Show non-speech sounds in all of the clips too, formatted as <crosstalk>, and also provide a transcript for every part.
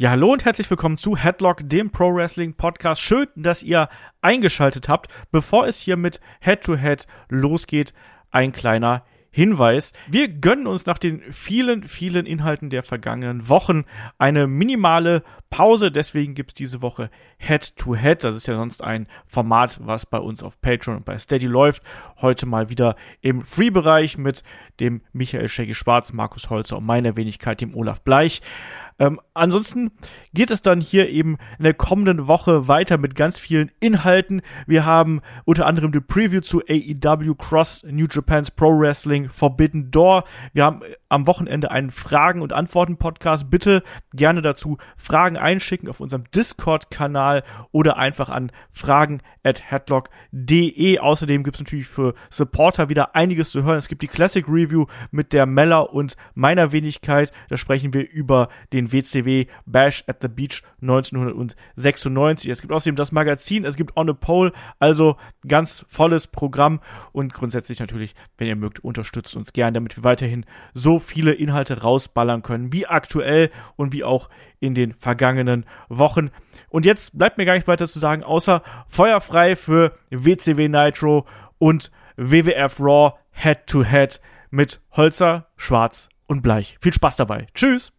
Ja, hallo und herzlich willkommen zu Headlock, dem Pro Wrestling Podcast. Schön, dass ihr eingeschaltet habt. Bevor es hier mit Head to Head losgeht, ein kleiner Hinweis. Wir gönnen uns nach den vielen, vielen Inhalten der vergangenen Wochen eine minimale Pause. Deswegen gibt's diese Woche Head to Head. Das ist ja sonst ein Format, was bei uns auf Patreon und bei Steady läuft. Heute mal wieder im Free-Bereich mit dem Michael Shaggy Schwarz, Markus Holzer und meiner Wenigkeit, dem Olaf Bleich. Ähm, ansonsten geht es dann hier eben in der kommenden Woche weiter mit ganz vielen Inhalten. Wir haben unter anderem die Preview zu AEW Cross New Japan's Pro Wrestling Forbidden Door. Wir haben am Wochenende einen Fragen- und Antworten-Podcast. Bitte gerne dazu Fragen einschicken auf unserem Discord-Kanal oder einfach an fragen at headlock.de. Außerdem gibt es natürlich für Supporter wieder einiges zu hören. Es gibt die Classic Review mit der Meller und meiner Wenigkeit. Da sprechen wir über den WCW Bash at the Beach 1996. Es gibt außerdem das Magazin, es gibt On a Pole, also ganz volles Programm und grundsätzlich natürlich, wenn ihr mögt, unterstützt uns gern, damit wir weiterhin so viele Inhalte rausballern können, wie aktuell und wie auch in den vergangenen Wochen. Und jetzt bleibt mir gar nicht weiter zu sagen, außer feuerfrei für WCW Nitro und WWF Raw Head to Head mit Holzer, Schwarz und Bleich. Viel Spaß dabei. Tschüss!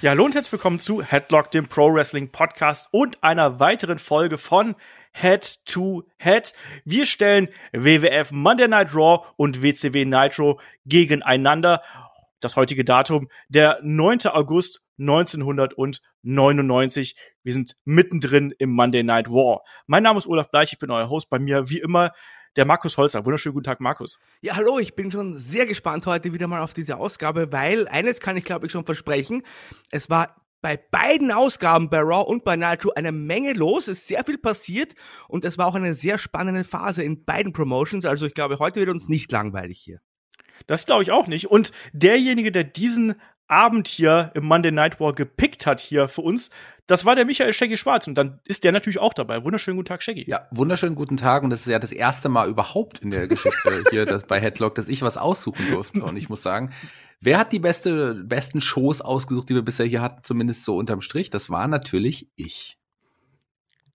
Ja, hallo und herzlich willkommen zu Headlock, dem Pro Wrestling Podcast und einer weiteren Folge von Head to Head. Wir stellen WWF Monday Night Raw und WCW Nitro gegeneinander. Das heutige Datum, der 9. August 1999. Wir sind mittendrin im Monday Night War. Mein Name ist Olaf Bleich, ich bin euer Host. Bei mir wie immer der Markus Holzer. Wunderschönen guten Tag, Markus. Ja, hallo, ich bin schon sehr gespannt heute wieder mal auf diese Ausgabe, weil eines kann ich glaube ich schon versprechen. Es war bei beiden Ausgaben, bei Raw und bei Nitro, eine Menge los. Es ist sehr viel passiert und es war auch eine sehr spannende Phase in beiden Promotions. Also ich glaube, heute wird uns nicht langweilig hier. Das glaube ich auch nicht. Und derjenige, der diesen Abend hier im Monday Night War gepickt hat hier für uns, das war der Michael Shaggy Schwarz und dann ist der natürlich auch dabei. Wunderschönen guten Tag, Shaggy. Ja, wunderschönen guten Tag und das ist ja das erste Mal überhaupt in der Geschichte hier dass bei Headlock, dass ich was aussuchen durfte und ich muss sagen, wer hat die beste, besten Shows ausgesucht, die wir bisher hier hatten, zumindest so unterm Strich? Das war natürlich ich.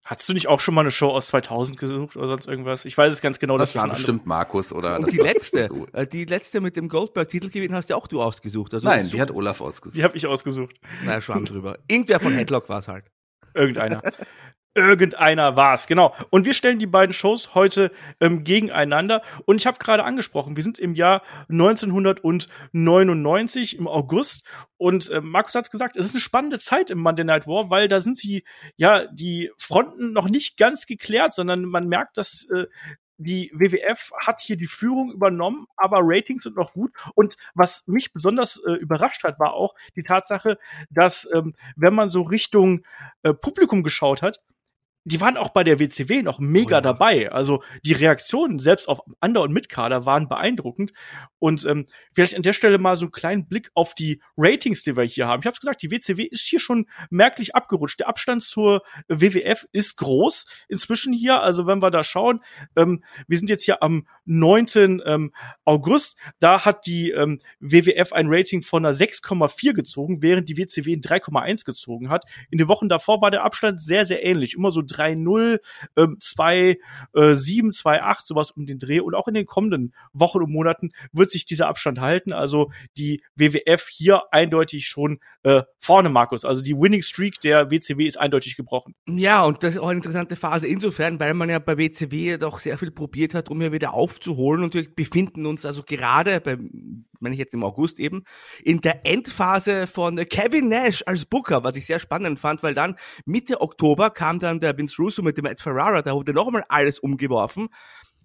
Hattest du nicht auch schon mal eine Show aus 2000 gesucht oder sonst irgendwas? Ich weiß es ganz genau. Das war bestimmt Markus oder. Und die letzte, so. Äh, die letzte mit dem Goldberg-Titelgewinn hast ja auch du ausgesucht. Also Nein, die hat Olaf ausgesucht. Die habe ich ausgesucht. Na, schwamm drüber. Irgendwer von <laughs> Headlock war es halt. Irgendeiner. Irgendeiner war's, genau. Und wir stellen die beiden Shows heute ähm, gegeneinander. Und ich habe gerade angesprochen, wir sind im Jahr 1999 im August. Und äh, Markus hat's gesagt, es ist eine spannende Zeit im Monday Night War, weil da sind sie ja die Fronten noch nicht ganz geklärt, sondern man merkt, dass äh, die WWF hat hier die Führung übernommen, aber Ratings sind noch gut. Und was mich besonders äh, überrascht hat, war auch die Tatsache, dass ähm, wenn man so Richtung äh, Publikum geschaut hat, die waren auch bei der WCW noch mega oh ja. dabei. Also die Reaktionen selbst auf Under- und Mitkader waren beeindruckend. Und ähm, vielleicht an der Stelle mal so einen kleinen Blick auf die Ratings, die wir hier haben. Ich habe gesagt, die WCW ist hier schon merklich abgerutscht. Der Abstand zur WWF ist groß inzwischen hier. Also wenn wir da schauen, ähm, wir sind jetzt hier am 9. Ähm, August. Da hat die ähm, WWF ein Rating von einer 6,4 gezogen, während die WCW ein 3,1 gezogen hat. In den Wochen davor war der Abstand sehr, sehr ähnlich. Immer so 3-0, ähm, 2-7, äh, 2-8, sowas um den Dreh. Und auch in den kommenden Wochen und Monaten wird sich dieser Abstand halten. Also die WWF hier eindeutig schon äh, vorne, Markus. Also die Winning Streak der WCW ist eindeutig gebrochen. Ja, und das ist auch eine interessante Phase insofern, weil man ja bei WCW doch sehr viel probiert hat, um hier wieder aufzuholen. Und wir befinden uns also gerade bei, wenn ich jetzt im August eben, in der Endphase von Kevin Nash als Booker, was ich sehr spannend fand, weil dann Mitte Oktober kam dann der Vince Russo mit dem Ed Ferrara, da wurde nochmal alles umgeworfen.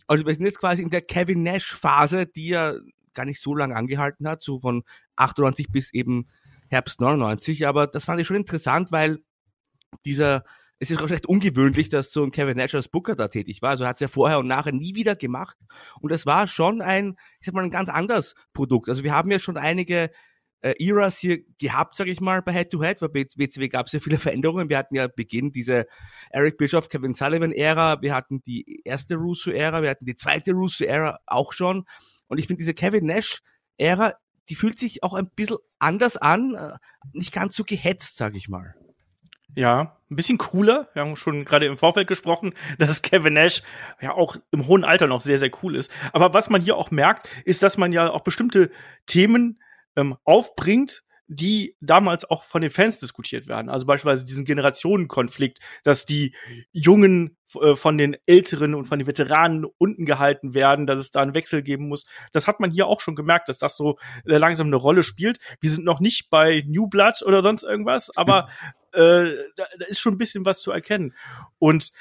Also wir sind jetzt quasi in der Kevin Nash Phase, die ja gar nicht so lange angehalten hat, so von 98 bis eben Herbst 99. Aber das fand ich schon interessant, weil dieser, es ist auch recht ungewöhnlich, dass so ein Kevin Nash als Booker da tätig war. Also hat es ja vorher und nachher nie wieder gemacht. Und das war schon ein, ich sag mal, ein ganz anderes Produkt. Also wir haben ja schon einige äh, Eras hier gehabt, sage ich mal, bei Head-to-Head, weil bei WCW gab es ja viele <laughs> Veränderungen. Wir hatten ja Beginn diese Eric Bischoff, Kevin Sullivan-Ära, wir hatten die erste Russo-Ära, wir hatten die zweite Russo-Ära auch schon. Und ich finde diese Kevin Nash-Ära, die fühlt sich auch ein bisschen anders an, äh, nicht ganz so gehetzt, sage ich mal. Ja, ein bisschen cooler. Wir haben schon gerade im Vorfeld gesprochen, <laughs> dass Kevin Nash ja auch im hohen Alter noch sehr, sehr cool ist. Aber was man hier auch merkt, ist, dass man ja auch bestimmte Themen ähm, aufbringt, die damals auch von den Fans diskutiert werden. Also beispielsweise diesen Generationenkonflikt, dass die Jungen äh, von den Älteren und von den Veteranen unten gehalten werden, dass es da einen Wechsel geben muss. Das hat man hier auch schon gemerkt, dass das so äh, langsam eine Rolle spielt. Wir sind noch nicht bei New Blood oder sonst irgendwas, aber äh, da, da ist schon ein bisschen was zu erkennen. Und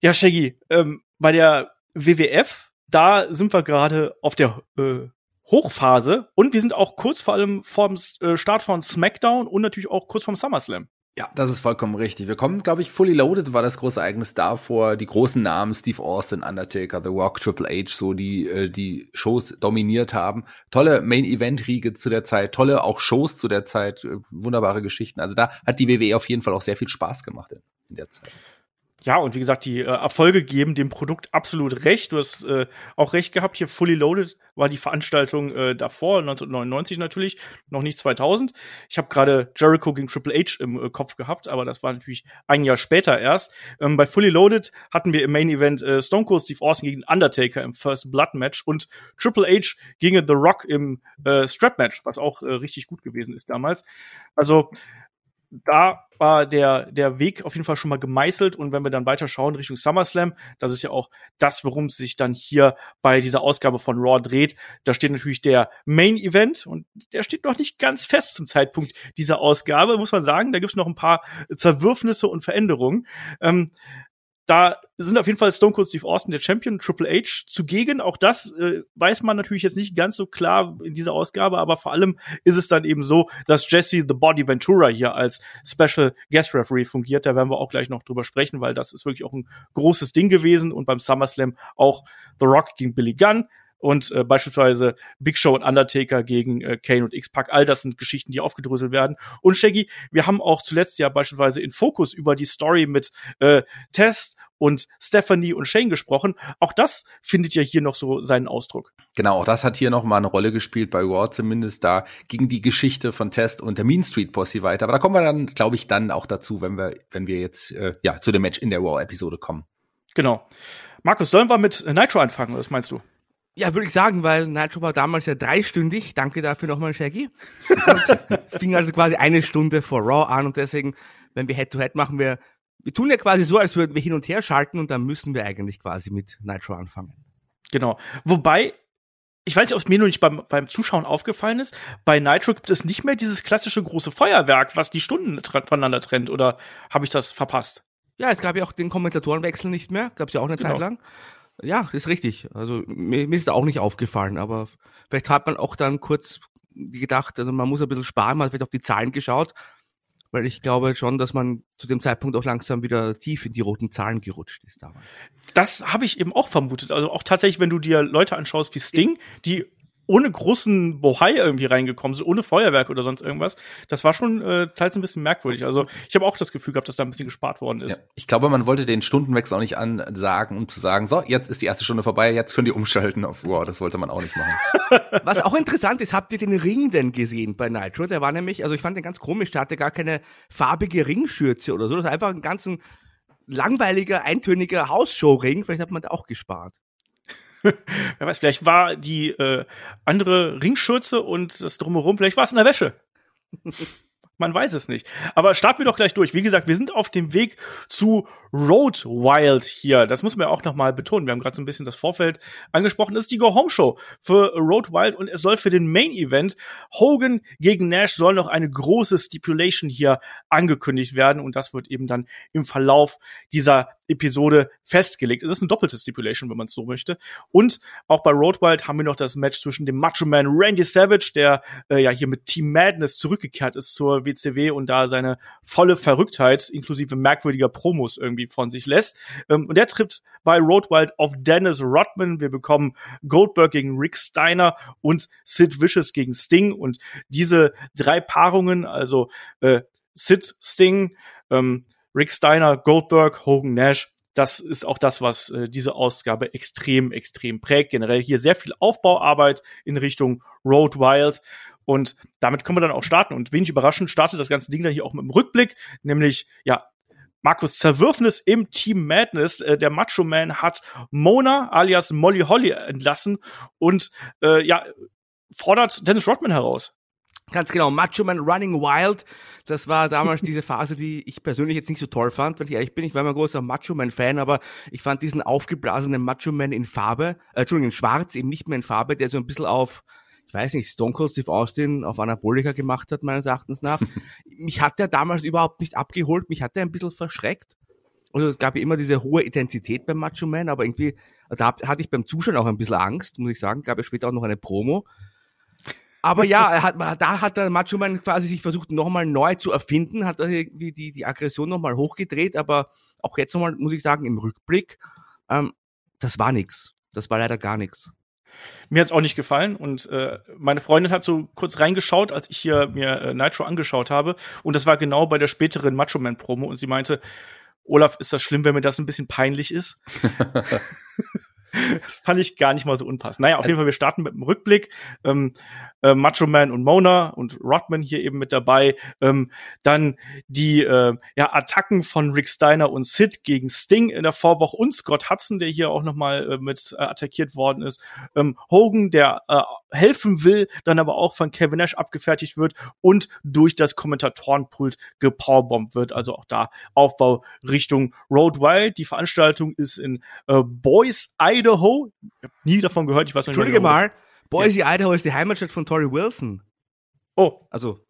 ja, Shaggy, ähm, bei der WWF, da sind wir gerade auf der äh, Hochphase und wir sind auch kurz vor allem vorm äh, Start von SmackDown und natürlich auch kurz vorm SummerSlam. Ja, das ist vollkommen richtig. Wir kommen, glaube ich, Fully Loaded war das große Ereignis davor. Die großen Namen Steve Austin, Undertaker, The Rock, Triple H, so die äh, die Shows dominiert haben. Tolle Main Event Riege zu der Zeit, tolle auch Shows zu der Zeit, äh, wunderbare Geschichten. Also da hat die WWE auf jeden Fall auch sehr viel Spaß gemacht in, in der Zeit. Ja, und wie gesagt, die äh, Erfolge geben dem Produkt absolut recht. Du hast äh, auch recht gehabt. Hier Fully Loaded war die Veranstaltung äh, davor, 1999 natürlich, noch nicht 2000. Ich habe gerade Jericho gegen Triple H im äh, Kopf gehabt, aber das war natürlich ein Jahr später erst. Ähm, bei Fully Loaded hatten wir im Main Event äh, Stone Cold Steve Austin gegen Undertaker im First Blood Match und Triple H gegen The Rock im äh, Strap Match, was auch äh, richtig gut gewesen ist damals. Also da war der, der Weg auf jeden Fall schon mal gemeißelt. Und wenn wir dann weiter schauen Richtung SummerSlam, das ist ja auch das, worum es sich dann hier bei dieser Ausgabe von Raw dreht. Da steht natürlich der Main Event und der steht noch nicht ganz fest zum Zeitpunkt dieser Ausgabe, muss man sagen. Da gibt es noch ein paar Zerwürfnisse und Veränderungen. Ähm, da sind auf jeden Fall Stone Cold Steve Austin der Champion, Triple H zugegen. Auch das äh, weiß man natürlich jetzt nicht ganz so klar in dieser Ausgabe, aber vor allem ist es dann eben so, dass Jesse the Body Ventura hier als Special Guest Referee fungiert. Da werden wir auch gleich noch drüber sprechen, weil das ist wirklich auch ein großes Ding gewesen und beim SummerSlam auch The Rock gegen Billy Gunn und äh, beispielsweise Big Show und Undertaker gegen äh, Kane und X-Pac. All das sind Geschichten, die aufgedröselt werden. Und Shaggy, wir haben auch zuletzt ja beispielsweise in Fokus über die Story mit äh, Test und Stephanie und Shane gesprochen. Auch das findet ja hier noch so seinen Ausdruck. Genau, auch das hat hier noch mal eine Rolle gespielt bei Raw zumindest. Da ging die Geschichte von Test und der Mean Street Posse weiter. Aber da kommen wir dann, glaube ich, dann auch dazu, wenn wir, wenn wir jetzt äh, ja zu dem Match in der Raw-Episode kommen. Genau. Markus, sollen wir mit Nitro anfangen? Was meinst du? Ja, würde ich sagen, weil Nitro war damals ja dreistündig. Danke dafür nochmal, Shaggy. Und <laughs> fing also quasi eine Stunde vor Raw an und deswegen, wenn wir Head-to-Head -Head machen, wir, wir tun ja quasi so, als würden wir hin und her schalten und dann müssen wir eigentlich quasi mit Nitro anfangen. Genau. Wobei, ich weiß nicht, ob es mir nur nicht beim, beim Zuschauen aufgefallen ist, bei Nitro gibt es nicht mehr dieses klassische große Feuerwerk, was die Stunden voneinander trennt, oder habe ich das verpasst? Ja, es gab ja auch den Kommentatorenwechsel nicht mehr, gab es ja auch eine genau. Zeit lang. Ja, das ist richtig. Also mir, mir ist auch nicht aufgefallen, aber vielleicht hat man auch dann kurz gedacht, also man muss ein bisschen sparen, man hat vielleicht auf die Zahlen geschaut, weil ich glaube schon, dass man zu dem Zeitpunkt auch langsam wieder tief in die roten Zahlen gerutscht ist damals. Das habe ich eben auch vermutet. Also auch tatsächlich, wenn du dir Leute anschaust wie Sting, die ohne großen Bohai irgendwie reingekommen sind, ohne Feuerwerk oder sonst irgendwas. Das war schon äh, teils ein bisschen merkwürdig. Also ich habe auch das Gefühl gehabt, dass da ein bisschen gespart worden ist. Ja, ich glaube, man wollte den Stundenwechsel auch nicht ansagen, um zu sagen, so, jetzt ist die erste Stunde vorbei, jetzt könnt ihr umschalten auf Wow, das wollte man auch nicht machen. <laughs> Was auch interessant ist, habt ihr den Ring denn gesehen bei Nitro? Der war nämlich, also ich fand den ganz komisch, der hatte gar keine farbige Ringschürze oder so. Das war einfach ein ganzen langweiliger, eintöniger Hausshow-Ring. Vielleicht hat man da auch gespart. <laughs> Wer weiß, vielleicht war die äh, andere Ringschürze und das drumherum, vielleicht war es in der Wäsche. <laughs> Man weiß es nicht. Aber starten wir doch gleich durch. Wie gesagt, wir sind auf dem Weg zu Road Wild hier. Das muss man ja auch nochmal betonen. Wir haben gerade so ein bisschen das Vorfeld angesprochen. Das ist die Go-Home-Show für Road Wild und es soll für den Main-Event Hogan gegen Nash soll noch eine große Stipulation hier angekündigt werden und das wird eben dann im Verlauf dieser Episode festgelegt. Es ist ein doppeltes Stipulation, wenn man es so möchte. Und auch bei Road Wild haben wir noch das Match zwischen dem Macho Man Randy Savage, der äh, ja hier mit Team Madness zurückgekehrt ist zur WCW und da seine volle Verrücktheit inklusive merkwürdiger Promos irgendwie von sich lässt. Ähm, und der tritt bei Road Wild auf Dennis Rodman. Wir bekommen Goldberg gegen Rick Steiner und Sid Vicious gegen Sting. Und diese drei Paarungen, also äh, Sid, Sting, ähm, Rick Steiner, Goldberg, Hogan Nash, das ist auch das, was äh, diese Ausgabe extrem, extrem prägt. Generell hier sehr viel Aufbauarbeit in Richtung Road Wild. Und damit können wir dann auch starten. Und wenig überraschend startet das ganze Ding dann hier auch mit einem Rückblick, nämlich, ja, Markus Zerwürfnis im Team Madness. Äh, der Macho Man hat Mona alias Molly Holly entlassen und äh, ja, fordert Dennis Rodman heraus. Ganz genau, Macho Man Running Wild. Das war damals <laughs> diese Phase, die ich persönlich jetzt nicht so toll fand, wenn ich ehrlich bin. Ich war immer großer Macho Man Fan, aber ich fand diesen aufgeblasenen Macho Man in Farbe, äh, Entschuldigung, in Schwarz, eben nicht mehr in Farbe, der so ein bisschen auf, ich weiß nicht, Stone Cold Steve Austin auf Anabolika gemacht hat, meines Erachtens nach. <laughs> mich hat der damals überhaupt nicht abgeholt, mich hat er ein bisschen verschreckt. Also es gab ja immer diese hohe Intensität beim Macho Man, aber irgendwie, da hatte ich beim Zuschauen auch ein bisschen Angst, muss ich sagen. Gab ja später auch noch eine Promo aber ja, er hat, da hat der Macho Man quasi sich versucht, nochmal neu zu erfinden, hat er irgendwie die, die Aggression nochmal hochgedreht, aber auch jetzt nochmal, muss ich sagen, im Rückblick, ähm, das war nix. Das war leider gar nichts. Mir hat's auch nicht gefallen und äh, meine Freundin hat so kurz reingeschaut, als ich hier mir äh, Nitro angeschaut habe und das war genau bei der späteren Macho Man Promo und sie meinte, Olaf, ist das schlimm, wenn mir das ein bisschen peinlich ist? <laughs> das fand ich gar nicht mal so unpassend. Naja, auf jeden Fall, wir starten mit dem Rückblick. Ähm, äh, Macho Man und Mona und Rodman hier eben mit dabei. Ähm, dann die äh, ja, Attacken von Rick Steiner und Sid gegen Sting in der Vorwoche und Scott Hudson, der hier auch nochmal äh, mit äh, attackiert worden ist. Ähm, Hogan, der äh, helfen will, dann aber auch von Kevin Nash abgefertigt wird und durch das Kommentatorenpult gepowerbombt wird. Also auch da Aufbau Richtung Road Wild. Die Veranstaltung ist in äh, Boise, Idaho. Ich hab nie davon gehört. Ich weiß nicht, Entschuldige mal, Boise, ja. Idaho ist die Heimatstadt von Tori Wilson. Oh. Also.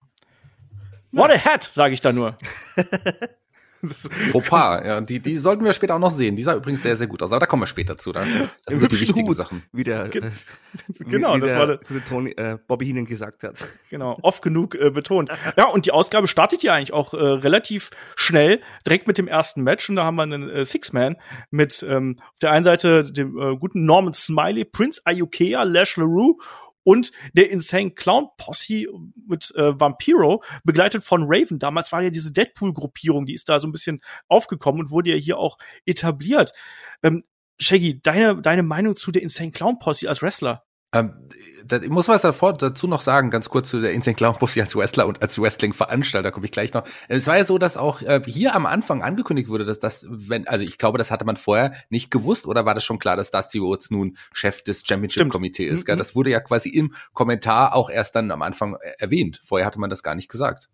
What a hat, sage ich da nur. <laughs> <laughs> Fauxpas, ja, die, die sollten wir später auch noch sehen. Die sah übrigens sehr, sehr gut aus, aber da kommen wir später zu. Dann. Das sind die wichtigen Hut, Sachen. Wie der, äh, <laughs> genau, wie, wie das war der, Tony, äh, Bobby Heenan gesagt hat. <laughs> Genau, oft genug äh, betont. Ja, und die Ausgabe startet ja eigentlich auch äh, relativ schnell, direkt mit dem ersten Match. Und da haben wir einen äh, Six-Man mit ähm, auf der einen Seite dem äh, guten Norman Smiley, Prince Ayukea, Lash LaRue und der Insane Clown Posse mit äh, Vampiro, begleitet von Raven. Damals war ja diese Deadpool-Gruppierung, die ist da so ein bisschen aufgekommen und wurde ja hier auch etabliert. Ähm, Shaggy, deine, deine Meinung zu der Insane Clown Posse als Wrestler? Ähm, da, ich muss was davor, dazu noch sagen, ganz kurz zu der Insane Clown Pussy als Wrestler und als Wrestling-Veranstalter komme ich gleich noch. Es war ja so, dass auch äh, hier am Anfang angekündigt wurde, dass das, wenn, also ich glaube, das hatte man vorher nicht gewusst oder war das schon klar, dass Dusty Rhodes nun Chef des Championship-Komitees ist? Gell? Mhm. Das wurde ja quasi im Kommentar auch erst dann am Anfang äh, erwähnt. Vorher hatte man das gar nicht gesagt.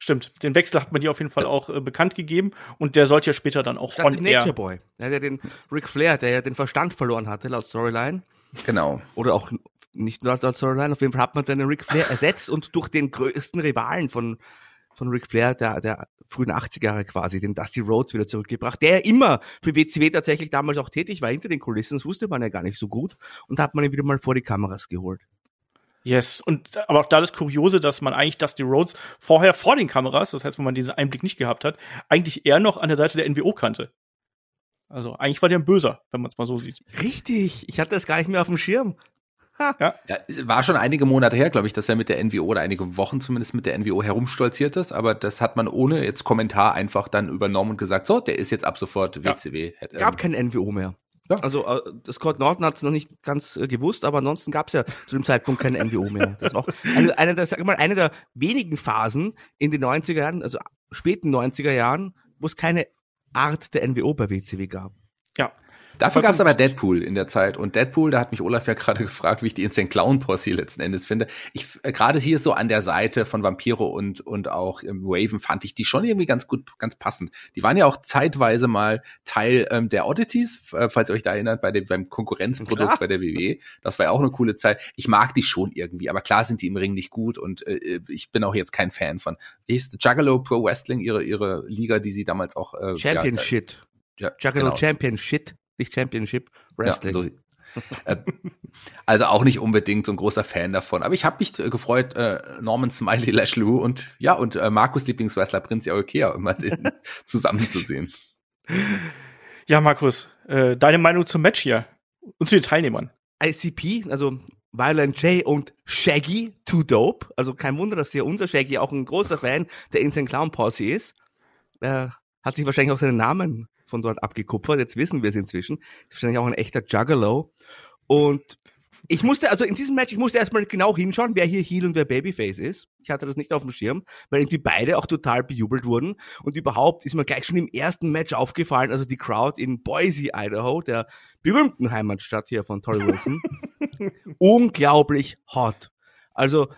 Stimmt, den Wechsel hat man dir auf jeden Fall auch äh, bekannt gegeben und der sollte ja später dann auch on Nature Boy. Der hat ja den Ric Flair, der ja den Verstand verloren hatte laut Storyline. Genau. Oder auch nicht nur als Storyline, auf jeden Fall hat man dann den Ric Flair ersetzt und durch den größten Rivalen von, von Ric Flair der, der frühen 80er Jahre quasi, den Dusty Rhodes wieder zurückgebracht, der immer für WCW tatsächlich damals auch tätig war, hinter den Kulissen, das wusste man ja gar nicht so gut und da hat man ihn wieder mal vor die Kameras geholt. Yes, und aber auch da das Kuriose, dass man eigentlich Dusty Rhodes vorher vor den Kameras, das heißt, wenn man diesen Einblick nicht gehabt hat, eigentlich eher noch an der Seite der NWO kannte. Also eigentlich war der ein Böser, wenn man es mal so sieht. Richtig, ich hatte das gar nicht mehr auf dem Schirm. Ja. ja. War schon einige Monate her, glaube ich, dass er mit der NWO oder einige Wochen zumindest mit der NWO herumstolziert ist, aber das hat man ohne jetzt Kommentar einfach dann übernommen und gesagt, so, der ist jetzt ab sofort WCW. Ja. Gab kein NWO mehr. Ja. Also äh, Scott Norton hat es noch nicht ganz äh, gewusst, aber ansonsten gab es ja zu dem Zeitpunkt kein NWO mehr. Das ist auch eine, eine, der, sag mal, eine der wenigen Phasen in den 90er Jahren, also späten 90er Jahren, wo es keine Art der NWO bei WCW gab. Ja, Dafür gab es aber Deadpool in der Zeit. Und Deadpool, da hat mich Olaf ja <laughs> gerade gefragt, wie ich die Instant Clown Posse letzten Endes finde. Ich äh, gerade hier so an der Seite von Vampiro und und auch ähm, Raven fand ich die schon irgendwie ganz gut, ganz passend. Die waren ja auch zeitweise mal Teil ähm, der Oddities, äh, falls ihr euch da erinnert, bei dem beim Konkurrenzprodukt klar. bei der WWE. Das war ja auch eine coole Zeit. Ich mag die schon irgendwie, aber klar sind die im Ring nicht gut und äh, äh ich bin auch jetzt kein Fan von. Wie hieß Juggalo Pro Wrestling, ihre ihre Liga, die sie damals auch äh, Championship. Ja, ja, Juggalo genau. Championship nicht Championship Wrestling. Ja, so. äh, Also auch nicht unbedingt so ein großer Fan davon. Aber ich habe mich äh, gefreut, äh, Norman Smiley, Lashley und ja, und äh, Markus Lieblingswrestler Prinz Iaukea immer den <laughs> zusammenzusehen. Ja, Markus, äh, deine Meinung zum Match hier und zu den Teilnehmern. ICP, also Violent J und Shaggy, Too Dope. Also kein Wunder, dass hier unser Shaggy auch ein großer Fan der Insane Clown Posse ist. Er hat sich wahrscheinlich auch seinen Namen von dort abgekupfert. Jetzt wissen wir es inzwischen. Ist wahrscheinlich auch ein echter Juggalo. Und ich musste, also in diesem Match, ich musste erstmal genau hinschauen, wer hier Heel und wer Babyface ist. Ich hatte das nicht auf dem Schirm, weil irgendwie beide auch total bejubelt wurden. Und überhaupt ist mir gleich schon im ersten Match aufgefallen, also die Crowd in Boise, Idaho, der berühmten Heimatstadt hier von Tori Wilson, <laughs> unglaublich hot. Also,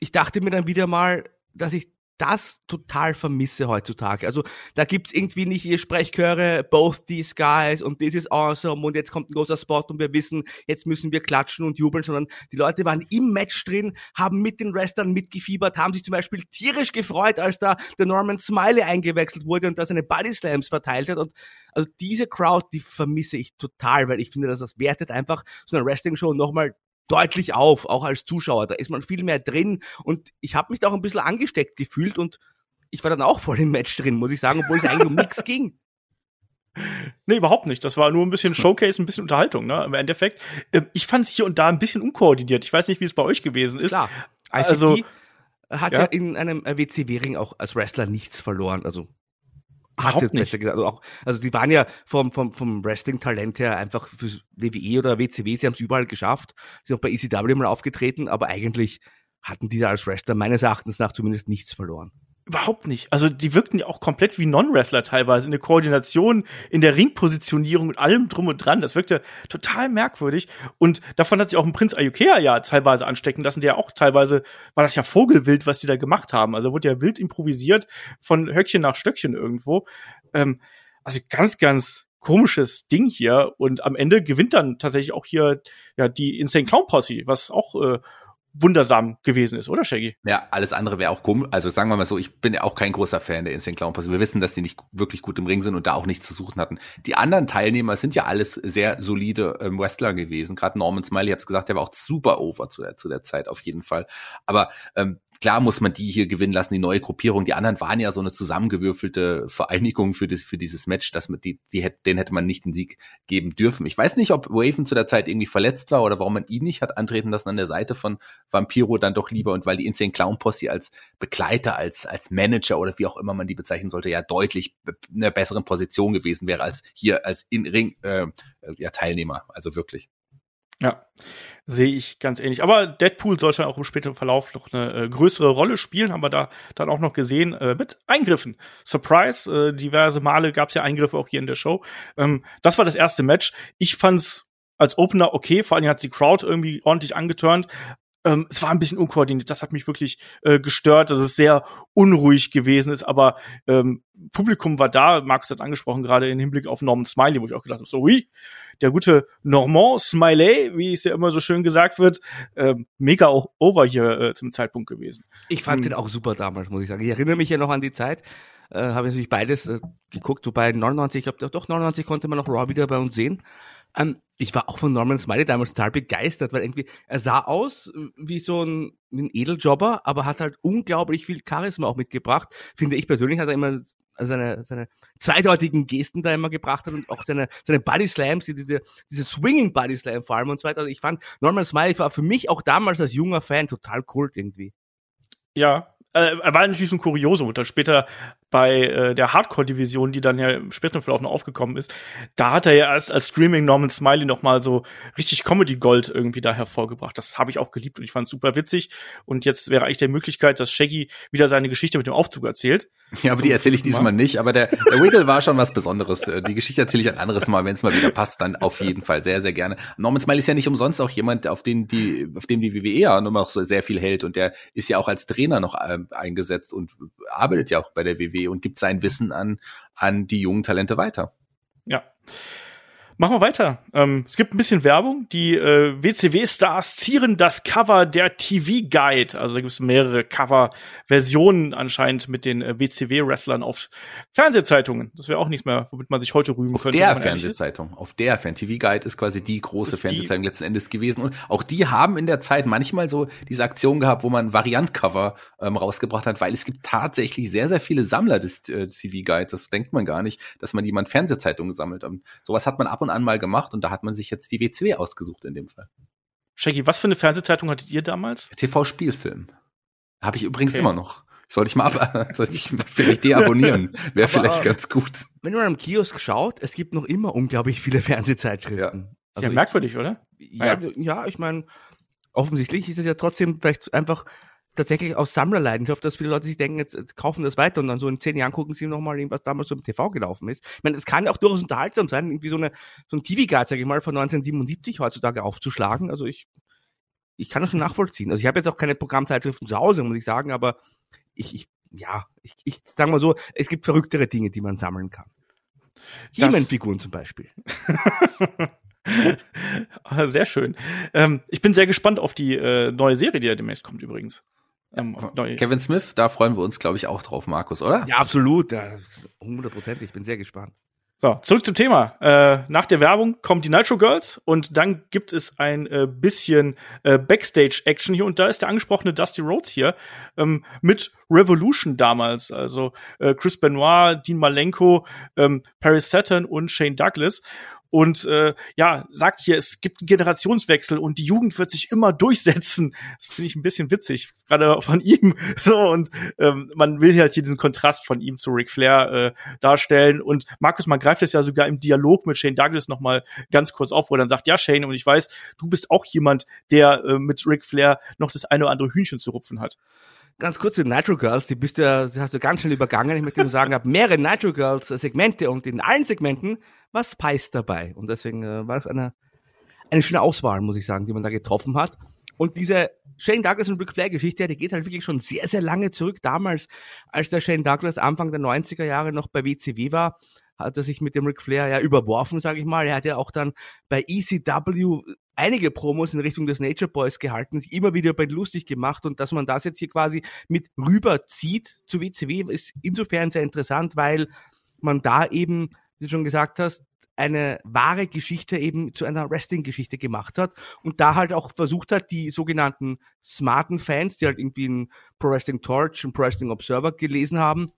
ich dachte mir dann wieder mal, dass ich das total vermisse heutzutage. Also da gibt's irgendwie nicht ihr Sprechchöre, both these guys und this is awesome und jetzt kommt ein großer Spot und wir wissen, jetzt müssen wir klatschen und jubeln, sondern die Leute waren im Match drin, haben mit den Wrestlern mitgefiebert, haben sich zum Beispiel tierisch gefreut, als da der Norman Smiley eingewechselt wurde und da seine Body Slams verteilt hat und also diese Crowd, die vermisse ich total, weil ich finde, dass das wertet einfach so eine Wrestling-Show nochmal deutlich auf, auch als Zuschauer. Da ist man viel mehr drin und ich habe mich da auch ein bisschen angesteckt gefühlt und ich war dann auch voll im Match drin, muss ich sagen, obwohl es eigentlich um nichts <laughs> ging. Nee, überhaupt nicht. Das war nur ein bisschen Showcase, ein bisschen Unterhaltung, ne? Im Endeffekt. Ähm, ich fand es hier und da ein bisschen unkoordiniert. Ich weiß nicht, wie es bei euch gewesen ist. Klar. ICP also, hat ja, ja in einem WCW-Ring auch als Wrestler nichts verloren. Also hat besser gesagt. Also, auch, also die waren ja vom, vom, vom Wrestling-Talent her einfach fürs WWE oder WCW, sie haben es überall geschafft, sind auch bei ECW mal aufgetreten, aber eigentlich hatten die da als Wrestler meines Erachtens nach zumindest nichts verloren. Überhaupt nicht. Also die wirkten ja auch komplett wie Non-Wrestler teilweise in der Koordination, in der Ringpositionierung und allem drum und dran. Das wirkte total merkwürdig. Und davon hat sich auch ein Prinz Ayukea ja teilweise anstecken lassen, der auch teilweise, war das ja Vogelwild, was die da gemacht haben. Also wurde ja wild improvisiert von Höckchen nach Stöckchen irgendwo. Ähm, also ganz, ganz komisches Ding hier. Und am Ende gewinnt dann tatsächlich auch hier ja die Insane Clown Posse, was auch äh, wundersam gewesen ist, oder Shaggy? Ja, alles andere wäre auch komisch. Also sagen wir mal so, ich bin ja auch kein großer Fan der Instant Clown Posse. Wir wissen, dass die nicht wirklich gut im Ring sind und da auch nichts zu suchen hatten. Die anderen Teilnehmer sind ja alles sehr solide ähm, Wrestler gewesen. Gerade Norman Smiley, ich hab's gesagt, der war auch super over zu der, zu der Zeit auf jeden Fall. Aber ähm, klar muss man die hier gewinnen lassen, die neue Gruppierung. Die anderen waren ja so eine zusammengewürfelte Vereinigung für, das, für dieses Match, dass man die, die hätte, den hätte man nicht den Sieg geben dürfen. Ich weiß nicht, ob Raven zu der Zeit irgendwie verletzt war oder warum man ihn nicht hat antreten lassen an der Seite von Vampiro dann doch lieber und weil die Insane Clown Posse als Begleiter, als, als Manager oder wie auch immer man die bezeichnen sollte, ja deutlich in einer besseren Position gewesen wäre als hier als in Ring äh, ja, Teilnehmer. Also wirklich. Ja, sehe ich ganz ähnlich. Aber Deadpool sollte auch im späteren Verlauf noch eine äh, größere Rolle spielen, haben wir da dann auch noch gesehen äh, mit Eingriffen. Surprise, äh, diverse Male gab es ja Eingriffe auch hier in der Show. Ähm, das war das erste Match. Ich fand's als Opener okay, vor allem hat die Crowd irgendwie ordentlich angeturnt, ähm, es war ein bisschen unkoordiniert. Das hat mich wirklich äh, gestört, dass es sehr unruhig gewesen ist. Aber ähm, Publikum war da. Markus hat angesprochen, gerade im Hinblick auf Norman Smiley, wo ich auch gedacht habe, so, oui, der gute Normand Smiley, wie es ja immer so schön gesagt wird, ähm, mega auch over hier äh, zum Zeitpunkt gewesen. Ich fand hm. den auch super damals, muss ich sagen. Ich erinnere mich ja noch an die Zeit, äh, habe natürlich beides äh, geguckt, wobei 99, ich glaube doch 99 konnte man noch Raw wieder bei uns sehen. Ähm, ich war auch von Norman Smiley damals total begeistert, weil irgendwie er sah aus wie so ein, ein Edeljobber, aber hat halt unglaublich viel Charisma auch mitgebracht. Finde ich persönlich hat er immer seine, seine zweideutigen Gesten da immer gebracht hat und auch seine, seine Body Slams, diese, diese Swinging Body Slam vor allem und so weiter. Also ich fand Norman Smiley war für mich auch damals als junger Fan total cool irgendwie. Ja, äh, er war natürlich so ein Kuriosum und dann später bei äh, der Hardcore-Division, die dann ja im späteren Verlauf noch aufgekommen ist, da hat er ja erst als Screaming Norman Smiley noch mal so richtig Comedy-Gold irgendwie da hervorgebracht. Das habe ich auch geliebt und ich fand es super witzig. Und jetzt wäre eigentlich der Möglichkeit, dass Shaggy wieder seine Geschichte mit dem Aufzug erzählt. Ja, aber die erzähle ich diesmal nicht. Aber der, der Wiggle war schon was Besonderes. Äh, die Geschichte erzähle ich ein anderes Mal, wenn es mal wieder passt, dann auf jeden Fall sehr, sehr gerne. Norman Smiley ist ja nicht umsonst auch jemand, auf den die, auf dem die WWE ja noch so sehr viel hält und der ist ja auch als Trainer noch äh, eingesetzt und arbeitet ja auch bei der Und gibt sein Wissen an, an die jungen Talente weiter. Ja. Machen wir weiter. Ähm, es gibt ein bisschen Werbung. Die äh, WCW-Stars zieren das Cover der TV-Guide. Also da gibt es mehrere Cover-Versionen anscheinend mit den äh, WCW-Wrestlern auf Fernsehzeitungen. Das wäre auch nichts mehr, womit man sich heute rühmen auf könnte. Der Fernsehzeitung. Auf der Fan. TV-Guide ist quasi die große Fernsehzeitung letzten Endes gewesen. Und auch die haben in der Zeit manchmal so diese Aktion gehabt, wo man Variant-Cover ähm, rausgebracht hat, weil es gibt tatsächlich sehr, sehr viele Sammler des äh, TV-Guides. Das denkt man gar nicht, dass man jemand Fernsehzeitungen sammelt. Und sowas hat man ab und an mal gemacht und da hat man sich jetzt die WCW ausgesucht in dem Fall. Shaggy, was für eine Fernsehzeitung hattet ihr damals? TV-Spielfilm. Habe ich übrigens okay. immer noch. Sollte ich mal ab, <laughs> sollte ich vielleicht deabonnieren. <laughs> Wäre vielleicht ganz gut. Wenn man am Kiosk schaut, es gibt noch immer unglaublich viele Fernsehzeitschriften. Ja, also ja merkwürdig, oder? Ja, ja, ja ich meine, offensichtlich ist es ja trotzdem vielleicht einfach tatsächlich aus Sammlerleidenschaft, dass viele Leute sich denken, jetzt kaufen das weiter und dann so in zehn Jahren gucken sie nochmal, was damals so im TV gelaufen ist. Ich meine, es kann auch durchaus unterhaltsam sein, irgendwie so eine so ein TV-Guide, sag ich mal, von 1977 heutzutage aufzuschlagen. Also ich ich kann das schon nachvollziehen. Also ich habe jetzt auch keine Programmzeitschriften zu Hause, muss ich sagen, aber ich, ich ja, ich, ich sag mal so, es gibt verrücktere Dinge, die man sammeln kann. He-Man-Figuren zum Beispiel. <laughs> sehr schön. Ähm, ich bin sehr gespannt auf die äh, neue Serie, die ja demnächst kommt übrigens. Ähm, Kevin Smith, da freuen wir uns, glaube ich, auch drauf, Markus, oder? Ja, absolut. Hundertprozentig. Ich bin sehr gespannt. So, zurück zum Thema. Äh, nach der Werbung kommt die Nitro Girls und dann gibt es ein äh, bisschen äh, Backstage-Action hier und da ist der angesprochene Dusty Rhodes hier ähm, mit Revolution damals. Also äh, Chris Benoit, Dean Malenko, ähm, Paris Saturn und Shane Douglas und äh, ja, sagt hier, es gibt einen Generationswechsel und die Jugend wird sich immer durchsetzen. Das finde ich ein bisschen witzig, gerade von <laughs> ihm. So, und ähm, man will halt hier diesen Kontrast von ihm zu Ric Flair äh, darstellen. Und Markus, man greift es ja sogar im Dialog mit Shane Douglas nochmal ganz kurz auf, wo er dann sagt, ja, Shane, und ich weiß, du bist auch jemand, der äh, mit Ric Flair noch das eine oder andere Hühnchen zu rupfen hat ganz kurz zu Nitro Girls, die bist ja, die hast du ganz schnell übergangen. Ich möchte nur sagen, ich habe mehrere Nitro Girls Segmente und in allen Segmenten war Spice dabei. Und deswegen äh, war es eine, eine schöne Auswahl, muss ich sagen, die man da getroffen hat. Und diese Shane Douglas und Ric Flair Geschichte, die geht halt wirklich schon sehr, sehr lange zurück. Damals, als der Shane Douglas Anfang der 90er Jahre noch bei WCW war, hat er sich mit dem Ric Flair ja überworfen, sage ich mal. Er hat ja auch dann bei ECW einige Promos in Richtung des Nature Boys gehalten, sich immer wieder bei lustig gemacht und dass man das jetzt hier quasi mit rüberzieht zu WCW ist insofern sehr interessant, weil man da eben, wie du schon gesagt hast, eine wahre Geschichte eben zu einer Wrestling-Geschichte gemacht hat und da halt auch versucht hat, die sogenannten smarten Fans, die halt irgendwie ein Pro Wrestling Torch und Pro Wrestling Observer gelesen haben,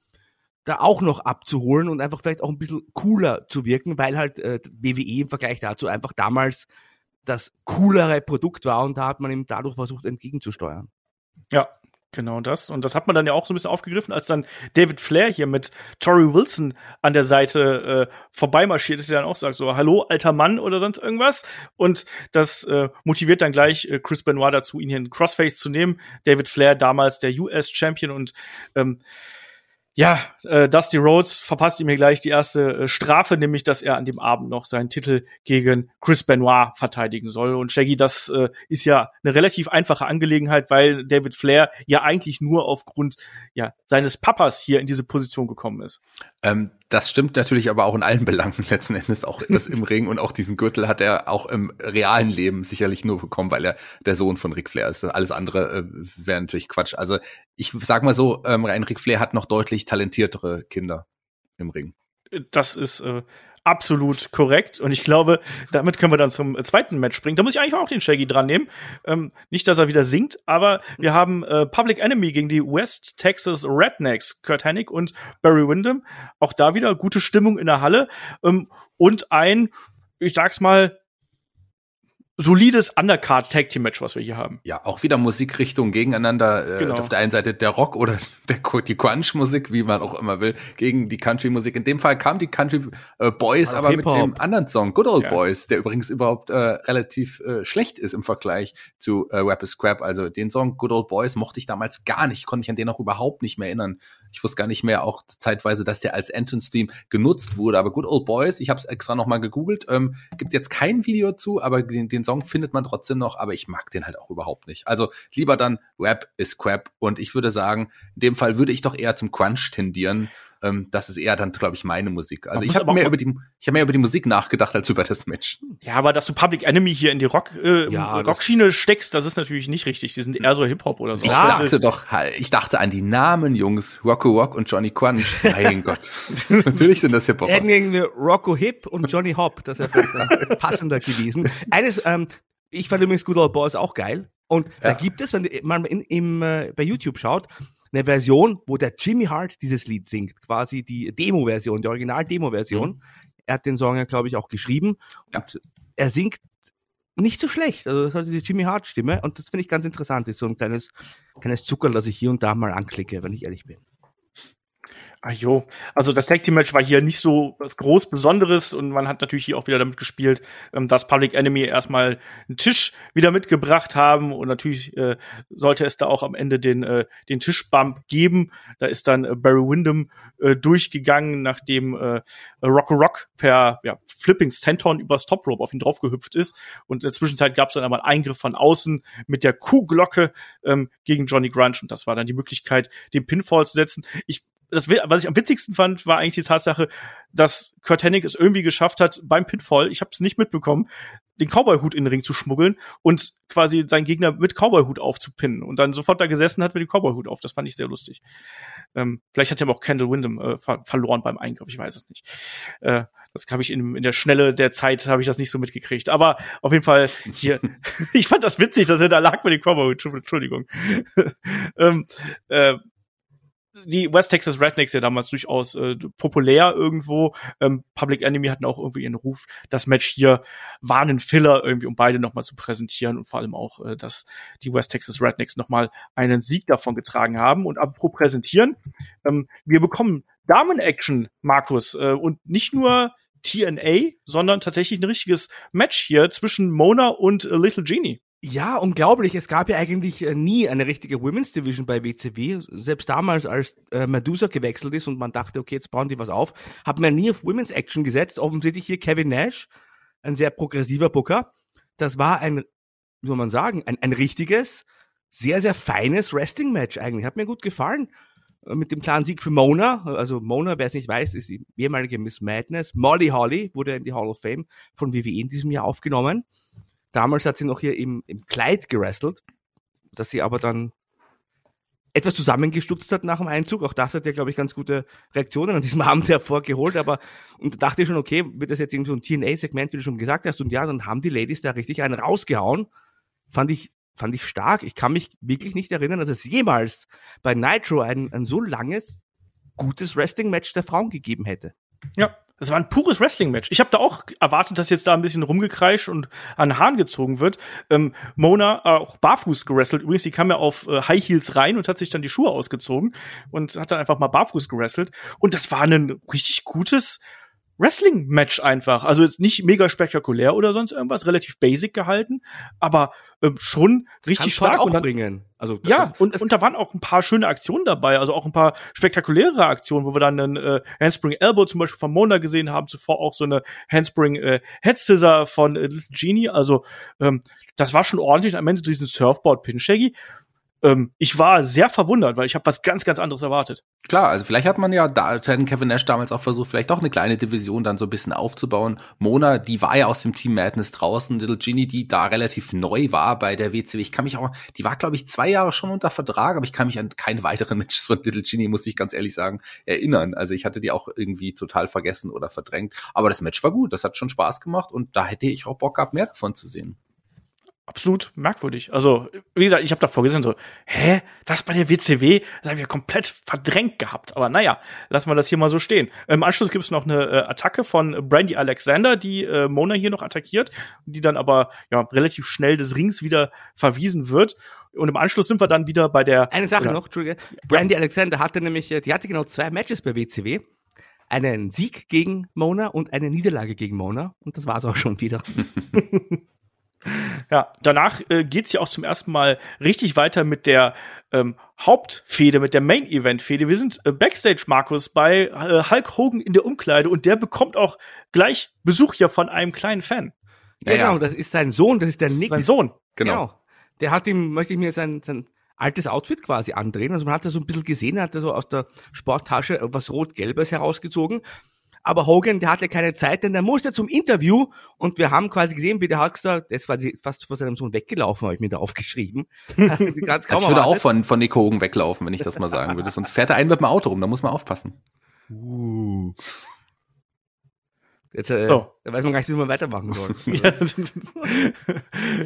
da auch noch abzuholen und einfach vielleicht auch ein bisschen cooler zu wirken, weil halt äh, WWE im Vergleich dazu einfach damals das coolere Produkt war und da hat man ihm dadurch versucht entgegenzusteuern. Ja, Genau das. Und das hat man dann ja auch so ein bisschen aufgegriffen, als dann David Flair hier mit Tori Wilson an der Seite äh, vorbeimarschiert ist, der dann auch sagt so, hallo, alter Mann oder sonst irgendwas. Und das äh, motiviert dann gleich äh, Chris Benoit dazu, ihn hier in Crossface zu nehmen. David Flair, damals der US-Champion und ähm, ja, äh, Dusty Rhodes verpasst ihm hier gleich die erste äh, Strafe, nämlich dass er an dem Abend noch seinen Titel gegen Chris Benoit verteidigen soll. Und Shaggy, das äh, ist ja eine relativ einfache Angelegenheit, weil David Flair ja eigentlich nur aufgrund ja, seines Papas hier in diese Position gekommen ist. Ähm, das stimmt natürlich aber auch in allen Belangen letzten Endes. Auch <laughs> das im Ring und auch diesen Gürtel hat er auch im realen Leben sicherlich nur bekommen, weil er der Sohn von Ric Flair ist. Alles andere äh, wäre natürlich Quatsch. Also ich sag mal so, ähm, ein Ric Flair hat noch deutlich talentiertere Kinder im Ring. Das ist äh, absolut korrekt. Und ich glaube, damit können wir dann zum zweiten Match springen. Da muss ich eigentlich auch den Shaggy dran nehmen. Ähm, nicht, dass er wieder singt, aber wir haben äh, Public Enemy gegen die West Texas Rednecks, Kurt Hennig und Barry Windham. Auch da wieder gute Stimmung in der Halle. Ähm, und ein, ich sag's mal, solides Undercard Tag Team Match, was wir hier haben. Ja, auch wieder Musikrichtung gegeneinander. Äh, genau. Auf der einen Seite der Rock oder <laughs> der, die Crunch Musik, wie man auch immer will, gegen die Country Musik. In dem Fall kam die Country äh, Boys also aber mit dem anderen Song, Good Old ja. Boys, der übrigens überhaupt äh, relativ äh, schlecht ist im Vergleich zu äh, Rap is Scrap. Also den Song Good Old Boys mochte ich damals gar nicht, konnte mich an den auch überhaupt nicht mehr erinnern. Ich wusste gar nicht mehr auch zeitweise, dass der als Entrance Theme genutzt wurde. Aber Good Old Boys, ich habe es extra nochmal gegoogelt, ähm, gibt jetzt kein Video zu, aber den, den Song findet man trotzdem noch, aber ich mag den halt auch überhaupt nicht. Also lieber dann Rap ist Crap und ich würde sagen, in dem Fall würde ich doch eher zum Crunch tendieren. Ähm, das ist eher dann, glaube ich, meine Musik. Also ich habe mehr über die, ich habe mehr über die Musik nachgedacht als über das Match. Ja, aber dass du Public Enemy hier in die Rock, äh, ja, Rockschiene steckst, das ist natürlich nicht richtig. Die sind eher so Hip Hop oder so. Ich ja. sagte doch, ich dachte an die Namen, Jungs, Rocco Rock und Johnny Crunch. <laughs> Mein Gott, natürlich sind das Hip Hop. Hätten irgendwie Rocco Hip und Johnny Hop, das wäre vielleicht <laughs> passender gewesen. Eines, ähm, ich fand übrigens Good Old Boys auch geil. Und ja. da gibt es, wenn man in, im, äh, bei YouTube schaut, eine Version, wo der Jimmy Hart dieses Lied singt, quasi die Demo-Version, die Original-Demo-Version. Mhm. Er hat den Song ja, glaube ich, auch geschrieben. Ja. Und er singt nicht so schlecht. Also das hat diese Jimmy Hart Stimme und das finde ich ganz interessant. Das ist so ein kleines, kleines Zucker, das ich hier und da mal anklicke, wenn ich ehrlich bin. Ah jo, also das Tag Team Match war hier nicht so was groß Besonderes und man hat natürlich hier auch wieder damit gespielt, ähm, dass Public Enemy erstmal einen Tisch wieder mitgebracht haben und natürlich äh, sollte es da auch am Ende den äh, den Tischbump geben. Da ist dann äh, Barry Windham äh, durchgegangen, nachdem äh, Rock Rock per ja, Flipping Senton übers Top Rope auf ihn draufgehüpft ist und in der Zwischenzeit gab es dann einmal einen Eingriff von außen mit der Kuhglocke ähm, gegen Johnny Grunge und das war dann die Möglichkeit, den Pinfall zu setzen. Ich das, was ich am witzigsten fand, war eigentlich die Tatsache, dass Kurt Hennig es irgendwie geschafft hat, beim Pitfall, ich habe es nicht mitbekommen, den Cowboy-Hut in den Ring zu schmuggeln und quasi seinen Gegner mit Cowboy-Hut aufzupinnen und dann sofort da gesessen hat mit dem Cowboy-Hut auf. Das fand ich sehr lustig. Ähm, vielleicht hat er auch Kendall Windham äh, ver verloren beim Eingriff, ich weiß es nicht. Äh, das habe ich in, in der Schnelle der Zeit habe ich das nicht so mitgekriegt. Aber auf jeden Fall hier, <laughs> <laughs> ich fand das witzig, dass er da lag mit dem Cowboy-Hut. Entschuldigung. <laughs> ähm, äh, die West Texas Rednecks ja damals durchaus äh, populär irgendwo. Ähm, Public Enemy hatten auch irgendwie ihren Ruf. Das Match hier war ein Filler irgendwie, um beide nochmal zu präsentieren und vor allem auch, äh, dass die West Texas Rednecks nochmal einen Sieg davon getragen haben. Und apropos präsentieren, ähm, wir bekommen Damen-Action, Markus, äh, und nicht nur TNA, sondern tatsächlich ein richtiges Match hier zwischen Mona und äh, Little Genie. Ja, unglaublich. Es gab ja eigentlich äh, nie eine richtige Women's Division bei WCW. Selbst damals, als äh, Medusa gewechselt ist und man dachte, okay, jetzt bauen die was auf, hat man nie auf Women's Action gesetzt. Offensichtlich hier Kevin Nash, ein sehr progressiver Booker. Das war ein, wie soll man sagen, ein, ein richtiges, sehr, sehr feines Wrestling-Match eigentlich. Hat mir gut gefallen. Äh, mit dem klaren Sieg für Mona. Also Mona, wer es nicht weiß, ist die ehemalige Miss Madness. Molly Holly wurde in die Hall of Fame von WWE in diesem Jahr aufgenommen. Damals hat sie noch hier im, im Kleid gerestelt, dass sie aber dann etwas zusammengestutzt hat nach dem Einzug. Auch das hat ja, glaube ich, ganz gute Reaktionen an diesem <laughs> Abend hervorgeholt. Aber und da dachte ich schon, okay, wird das jetzt irgendwie so ein TNA-Segment, wie du schon gesagt hast. Und ja, dann haben die Ladies da richtig einen rausgehauen. Fand ich, fand ich stark. Ich kann mich wirklich nicht erinnern, dass es jemals bei Nitro ein, ein so langes, gutes Wrestling-Match der Frauen gegeben hätte. Ja, das war ein pures Wrestling-Match. Ich habe da auch erwartet, dass jetzt da ein bisschen rumgekreischt und an Haaren gezogen wird. Ähm, Mona auch barfuß gerestelt. Übrigens, die kam ja auf äh, High Heels rein und hat sich dann die Schuhe ausgezogen und hat dann einfach mal barfuß gerestelt. Und das war ein richtig gutes Wrestling-Match einfach. Also jetzt nicht mega spektakulär oder sonst irgendwas, relativ basic gehalten, aber ähm, schon richtig stark. Auch und dann, bringen. Also, ja, und, und da waren auch ein paar schöne Aktionen dabei, also auch ein paar spektakuläre Aktionen, wo wir dann einen äh, Handspring Elbow zum Beispiel von Mona gesehen haben, zuvor auch so eine Handspring äh, Head Scissor von äh, Little Genie. Also ähm, das war schon ordentlich am Ende diesen Surfboard Pin Shaggy ähm, ich war sehr verwundert, weil ich habe was ganz, ganz anderes erwartet. Klar, also vielleicht hat man ja da Kevin Nash damals auch versucht, vielleicht doch eine kleine Division dann so ein bisschen aufzubauen. Mona, die war ja aus dem Team Madness draußen, Little Ginny, die da relativ neu war bei der WCW. Ich kann mich auch, die war glaube ich zwei Jahre schon unter Vertrag, aber ich kann mich an keine weiteren <laughs> Matches von Little Ginny, muss ich ganz ehrlich sagen, erinnern. Also ich hatte die auch irgendwie total vergessen oder verdrängt. Aber das Match war gut, das hat schon Spaß gemacht und da hätte ich auch Bock gehabt, mehr davon zu sehen absolut merkwürdig. Also, wie gesagt, ich habe davor gesehen so, hä, das bei der WCW, das haben wir komplett verdrängt gehabt. Aber naja, lassen wir das hier mal so stehen. Im Anschluss gibt es noch eine äh, Attacke von Brandy Alexander, die äh, Mona hier noch attackiert, die dann aber ja relativ schnell des Rings wieder verwiesen wird. Und im Anschluss sind wir dann wieder bei der. Eine Sache oder, noch, Entschuldige. Brandy Alexander hatte nämlich, äh, die hatte genau zwei Matches bei WCW einen Sieg gegen Mona und eine Niederlage gegen Mona. Und das war's auch schon wieder. <laughs> Ja, danach äh, geht's ja auch zum ersten Mal richtig weiter mit der ähm, Hauptfehde, mit der Main-Event-Fehde. Wir sind äh, Backstage, Markus, bei äh, Hulk Hogan in der Umkleide und der bekommt auch gleich Besuch hier von einem kleinen Fan. Ja, genau, das ist sein Sohn, das ist der Nick. Sein Sohn. Genau. genau. Der hat ihm, möchte ich mir sein, sein altes Outfit quasi andrehen. Also man hat da so ein bisschen gesehen, hat er so aus der Sporttasche was Rot-Gelbes herausgezogen. Aber Hogan, der hatte keine Zeit, denn der musste zum Interview und wir haben quasi gesehen, wie der Hulkster, der ist quasi fast vor seinem Sohn weggelaufen, habe ich mir da aufgeschrieben. <laughs> Ganz kaum ich würde auch von, von Nico Hogan weglaufen, wenn ich das mal sagen würde. Sonst fährt er einen mit dem Auto rum, da muss man aufpassen. Uh. Jetzt äh, so. da weiß man gar nicht, wie man weitermachen soll. <laughs> ja,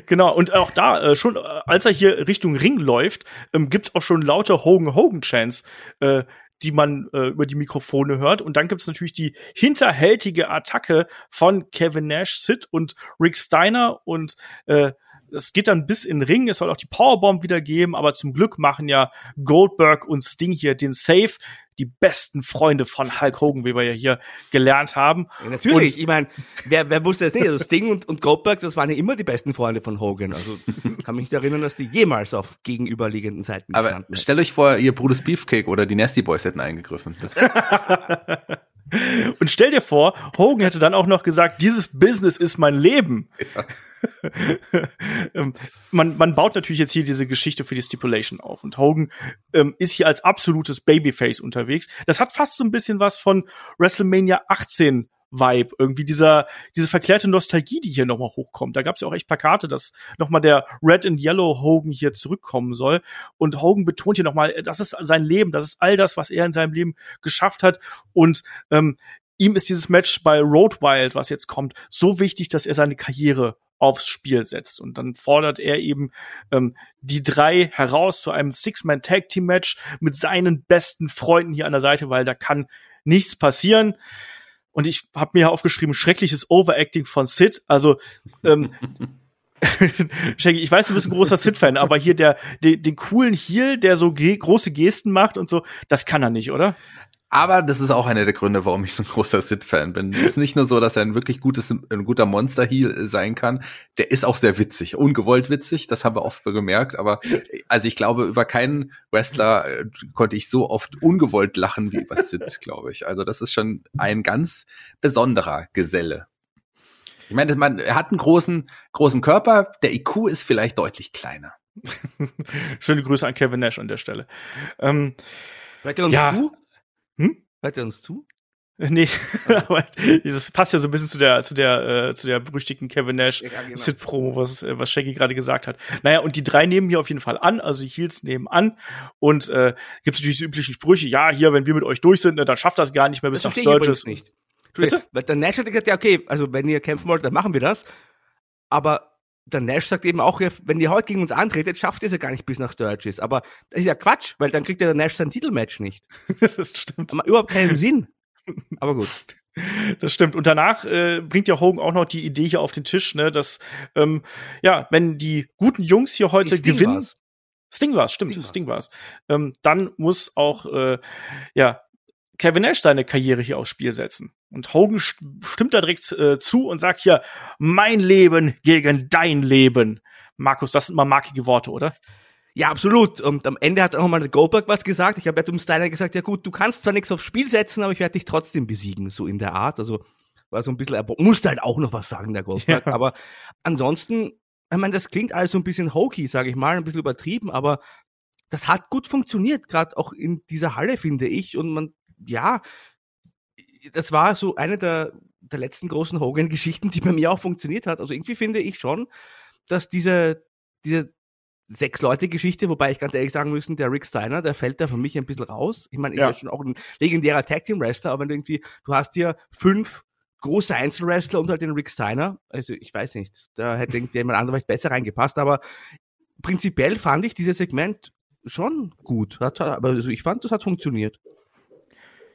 genau, und auch da, äh, schon äh, als er hier Richtung Ring läuft, ähm, gibt's auch schon lauter Hogan-Hogan-Chants, äh, die man äh, über die Mikrofone hört. Und dann gibt's natürlich die hinterhältige Attacke von Kevin Nash, Sid und Rick Steiner. Und äh, es geht dann bis in den Ring, es soll auch die Powerbomb wieder geben, aber zum Glück machen ja Goldberg und Sting hier den Save, die besten Freunde von Hulk Hogan, wie wir ja hier gelernt haben. Ja, natürlich, und ich meine, wer, wer wusste das nicht? Also Sting und, und Goldberg, das waren ja immer die besten Freunde von Hogan. Also kann mich nicht erinnern, dass die jemals auf gegenüberliegenden Seiten Aber standen. stellt euch vor, ihr Bruder's Beefcake oder die Nasty Boys hätten eingegriffen. <laughs> und stell dir vor, Hogan hätte dann auch noch gesagt, dieses Business ist mein Leben. Ja. <laughs> Ähm, man, man baut natürlich jetzt hier diese Geschichte für die Stipulation auf und Hogan ähm, ist hier als absolutes Babyface unterwegs. Das hat fast so ein bisschen was von WrestleMania 18 Vibe, irgendwie dieser, diese verklärte Nostalgie, die hier nochmal hochkommt. Da gab es ja auch echt Plakate, dass nochmal der Red and Yellow Hogan hier zurückkommen soll. Und Hogan betont hier nochmal, das ist sein Leben, das ist all das, was er in seinem Leben geschafft hat. Und ähm, ihm ist dieses Match bei Road Wild, was jetzt kommt, so wichtig, dass er seine Karriere aufs Spiel setzt. Und dann fordert er eben ähm, die drei heraus zu einem Six-Man-Tag-Team-Match mit seinen besten Freunden hier an der Seite, weil da kann nichts passieren. Und ich habe mir aufgeschrieben, schreckliches Overacting von Sid. Also ähm, <laughs> Shaggy, ich weiß, du bist ein großer Sid-Fan, aber hier der, den, den coolen Heel, der so ge große Gesten macht und so, das kann er nicht, oder? Aber das ist auch einer der Gründe, warum ich so ein großer Sid-Fan bin. Es ist nicht nur so, dass er ein wirklich gutes, ein guter Monster-Heel sein kann. Der ist auch sehr witzig, ungewollt witzig. Das haben wir oft gemerkt. Aber also ich glaube, über keinen Wrestler äh, konnte ich so oft ungewollt lachen wie über Sid, <laughs> glaube ich. Also das ist schon ein ganz besonderer Geselle. Ich meine, man, er hat einen großen, großen Körper. Der IQ ist vielleicht deutlich kleiner. <laughs> Schöne Grüße an Kevin Nash an der Stelle. Ähm, Hört er uns ja. zu? Hm? Hört er uns zu? Nee, <laughs> aber das passt ja so ein bisschen zu der, zu der, äh, zu der berüchtigten Kevin Nash ja, genau. Sid Promo, was, äh, was Shaggy gerade gesagt hat. Naja, und die drei nehmen hier auf jeden Fall an, also die Heels nehmen an und äh, gibt es natürlich die üblichen Sprüche, ja, hier, wenn wir mit euch durch sind, ne, dann schafft das gar nicht mehr bis nach Sturgis. nicht. Bitte? Weil der Nash hat gesagt, ja, okay, also wenn ihr kämpfen wollt, dann machen wir das. Aber der Nash sagt eben auch, wenn ihr heute gegen uns antretet, schafft ihr es ja gar nicht bis nach Sturgis. Aber das ist ja Quatsch, weil dann kriegt ja der Nash sein Titelmatch nicht. <laughs> das stimmt. Aber überhaupt keinen Sinn. <laughs> Aber gut. Das stimmt. Und danach äh, bringt ja Hogan auch noch die Idee hier auf den Tisch, ne, dass ähm, ja, wenn die guten Jungs hier heute Sting gewinnen. War's. Sting war's, stimmt, Sting, Sting war's. Ähm, dann muss auch äh, ja Kevin Nash seine Karriere hier aufs Spiel setzen. Und Hogan stimmt da direkt äh, zu und sagt hier, mein Leben gegen dein Leben. Markus, das sind mal markige Worte, oder? Ja, absolut. Und am Ende hat auch mal der Goldberg was gesagt. Ich habe ja zum Steiner gesagt, ja gut, du kannst zwar nichts aufs Spiel setzen, aber ich werde dich trotzdem besiegen, so in der Art. Also war so ein bisschen, er musste halt auch noch was sagen, der Goldberg. Ja. Aber ansonsten, ich meine, das klingt alles so ein bisschen hokey, sage ich mal, ein bisschen übertrieben, aber das hat gut funktioniert, gerade auch in dieser Halle, finde ich. Und man ja, das war so eine der, der letzten großen Hogan-Geschichten, die bei mir auch funktioniert hat. Also irgendwie finde ich schon, dass diese, diese sechs Leute Geschichte, wobei ich ganz ehrlich sagen müssen, der Rick Steiner, der fällt da für mich ein bisschen raus. Ich meine, ist ja. ja schon auch ein legendärer Tag Team Wrestler, aber wenn du irgendwie, du hast hier fünf große Einzelwrestler und halt den Rick Steiner. Also ich weiß nicht, da hätte <laughs> jemand anderes besser reingepasst, aber prinzipiell fand ich dieses Segment schon gut. Hat, aber also ich fand, das hat funktioniert.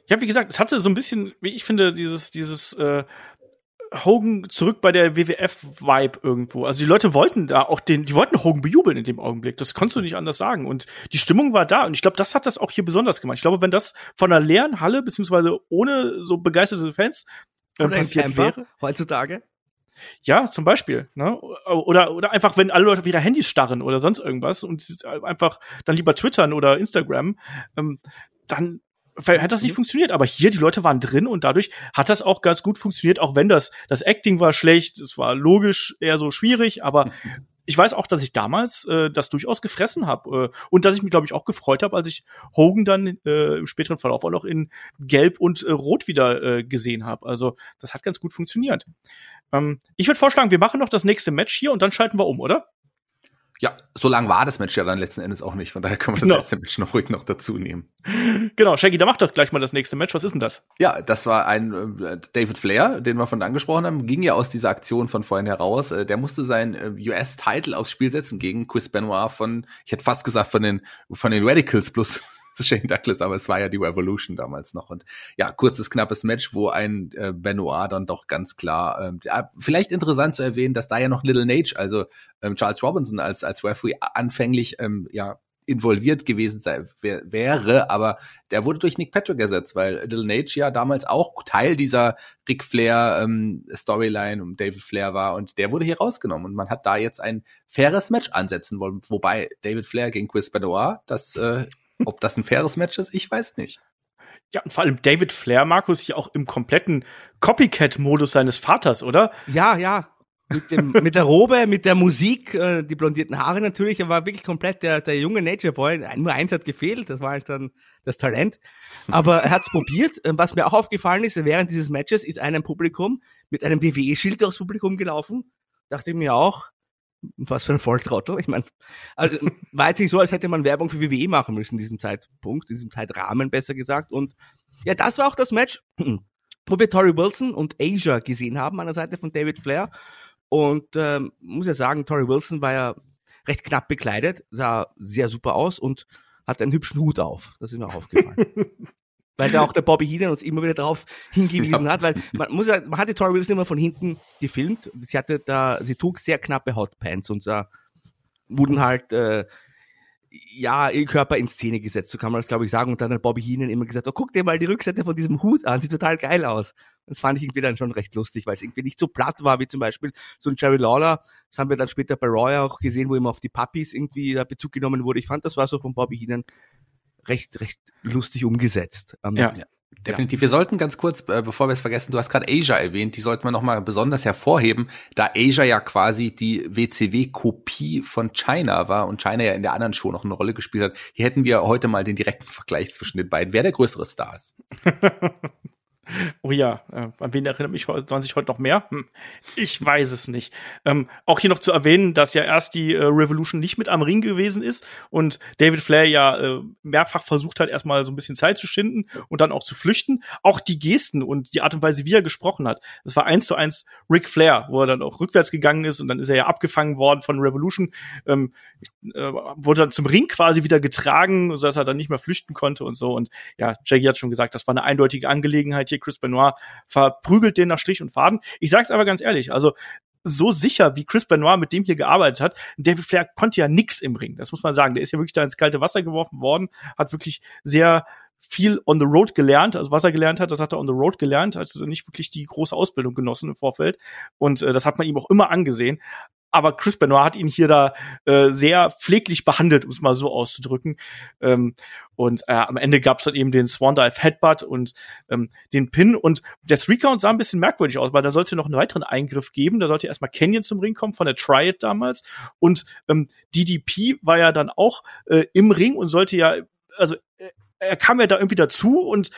Ja, wie gesagt, es hatte so ein bisschen, wie ich finde, dieses, dieses äh, Hogan zurück bei der WWF-Vibe irgendwo. Also die Leute wollten da auch den, die wollten Hogan bejubeln in dem Augenblick. Das konntest du nicht anders sagen. Und die Stimmung war da. Und ich glaube, das hat das auch hier besonders gemacht. Ich glaube, wenn das von einer leeren Halle, beziehungsweise ohne so begeisterte Fans äh, passiert wäre. Heutzutage? Ja, zum Beispiel. Ne? Oder, oder einfach, wenn alle Leute auf ihre Handys starren oder sonst irgendwas und einfach dann lieber twittern oder Instagram, ähm, dann hat das nicht mhm. funktioniert. Aber hier, die Leute waren drin und dadurch hat das auch ganz gut funktioniert, auch wenn das, das Acting war schlecht, es war logisch eher so schwierig, aber ich weiß auch, dass ich damals äh, das durchaus gefressen habe äh, und dass ich mich, glaube ich, auch gefreut habe, als ich Hogan dann äh, im späteren Verlauf auch noch in Gelb und äh, Rot wieder äh, gesehen habe. Also das hat ganz gut funktioniert. Ähm, ich würde vorschlagen, wir machen noch das nächste Match hier und dann schalten wir um, oder? Ja, so lang war das Match ja dann letzten Endes auch nicht. Von daher können wir das genau. letzte Match noch ruhig noch dazu nehmen. Genau, Shaggy, da macht doch gleich mal das nächste Match. Was ist denn das? Ja, das war ein äh, David Flair, den wir von angesprochen haben, ging ja aus dieser Aktion von vorhin heraus. Äh, der musste sein äh, US-Title aufs Spiel setzen gegen Chris Benoit von, ich hätte fast gesagt, von den, von den Radicals plus <laughs> Shane Douglas, aber es war ja die Revolution damals noch. Und ja, kurzes, knappes Match, wo ein äh, Benoit dann doch ganz klar, ähm, vielleicht interessant zu erwähnen, dass da ja noch Little Nage, also ähm, Charles Robinson als, als Referee anfänglich ähm, ja involviert gewesen sei, wär, wäre, aber der wurde durch Nick Patrick ersetzt, weil Little Nage ja damals auch Teil dieser Ric Flair ähm, Storyline um David Flair war und der wurde hier rausgenommen und man hat da jetzt ein faires Match ansetzen wollen, wobei David Flair gegen Chris Benoit, das äh, ob das ein faires Match ist, ich weiß nicht. Ja, und vor allem David Flair, Markus, ja auch im kompletten Copycat-Modus seines Vaters, oder? Ja, ja. Mit, dem, mit der Robe, mit der Musik, äh, die blondierten Haare natürlich, er war wirklich komplett der, der junge Nature Boy. Nur eins hat gefehlt, das war halt dann das Talent. Aber er hat's probiert. Ähm, was mir auch aufgefallen ist, während dieses Matches ist einem Publikum mit einem WWE-Schild durchs Publikum gelaufen. Dachte ich mir auch, was für ein Volltrottel. Ich meine, also war jetzt nicht so, als hätte man Werbung für WWE machen müssen in diesem Zeitpunkt, in diesem Zeitrahmen besser gesagt. Und ja, das war auch das Match, wo wir Tori Wilson und Asia gesehen haben an der Seite von David Flair. Und ähm, muss ja sagen, Tori Wilson war ja recht knapp bekleidet, sah sehr super aus und hat einen hübschen Hut auf. Das ist mir auch aufgefallen. <laughs> weil da auch der Bobby Heenan uns immer wieder darauf hingewiesen ja. hat, weil man muss ja, man hat die Tori Wilson immer von hinten gefilmt. Sie hatte da, sie trug sehr knappe Hotpants und da wurden halt äh, ja, ihr Körper in Szene gesetzt, so kann man das glaube ich sagen. Und dann hat Bobby Heenan immer gesagt, oh, guck dir mal die Rückseite von diesem Hut an, sieht total geil aus. Das fand ich irgendwie dann schon recht lustig, weil es irgendwie nicht so platt war wie zum Beispiel so ein Jerry Lawler. Das haben wir dann später bei Roy auch gesehen, wo immer auf die Puppies irgendwie Bezug genommen wurde. Ich fand, das war so von Bobby Heenan recht, recht lustig umgesetzt. Ähm, ja. ja. Definitiv. Wir sollten ganz kurz, äh, bevor wir es vergessen, du hast gerade Asia erwähnt, die sollten wir nochmal besonders hervorheben, da Asia ja quasi die WCW-Kopie von China war und China ja in der anderen Show noch eine Rolle gespielt hat. Hier hätten wir heute mal den direkten Vergleich zwischen den beiden, wer der größere Star ist. <laughs> Oh ja, äh, an wen erinnert mich 20 heute noch mehr? Hm, ich weiß es nicht. Ähm, auch hier noch zu erwähnen, dass ja erst die äh, Revolution nicht mit am Ring gewesen ist und David Flair ja äh, mehrfach versucht hat, erstmal so ein bisschen Zeit zu schinden und dann auch zu flüchten. Auch die Gesten und die Art und Weise, wie er gesprochen hat, das war eins zu eins Ric Flair, wo er dann auch rückwärts gegangen ist und dann ist er ja abgefangen worden von Revolution, ähm, äh, wurde dann zum Ring quasi wieder getragen, sodass er dann nicht mehr flüchten konnte und so. Und ja, Jackie hat schon gesagt, das war eine eindeutige Angelegenheit hier Chris Benoit verprügelt den nach Strich und Faden. Ich sag's aber ganz ehrlich, also so sicher, wie Chris Benoit mit dem hier gearbeitet hat. David Flair konnte ja nix im Ring, das muss man sagen. Der ist ja wirklich da ins kalte Wasser geworfen worden, hat wirklich sehr viel on the road gelernt, also was er gelernt hat, das hat er on the road gelernt, also nicht wirklich die große Ausbildung genossen im Vorfeld und äh, das hat man ihm auch immer angesehen aber Chris Benoit hat ihn hier da äh, sehr pfleglich behandelt, um es mal so auszudrücken. Ähm, und äh, am Ende gab es dann eben den Swan Dive Headbutt und ähm, den Pin. Und der Three Count sah ein bisschen merkwürdig aus, weil da sollte noch einen weiteren Eingriff geben. Da sollte erstmal Canyon zum Ring kommen von der Triad damals. Und ähm, DDP war ja dann auch äh, im Ring und sollte ja, also äh, er kam ja da irgendwie dazu und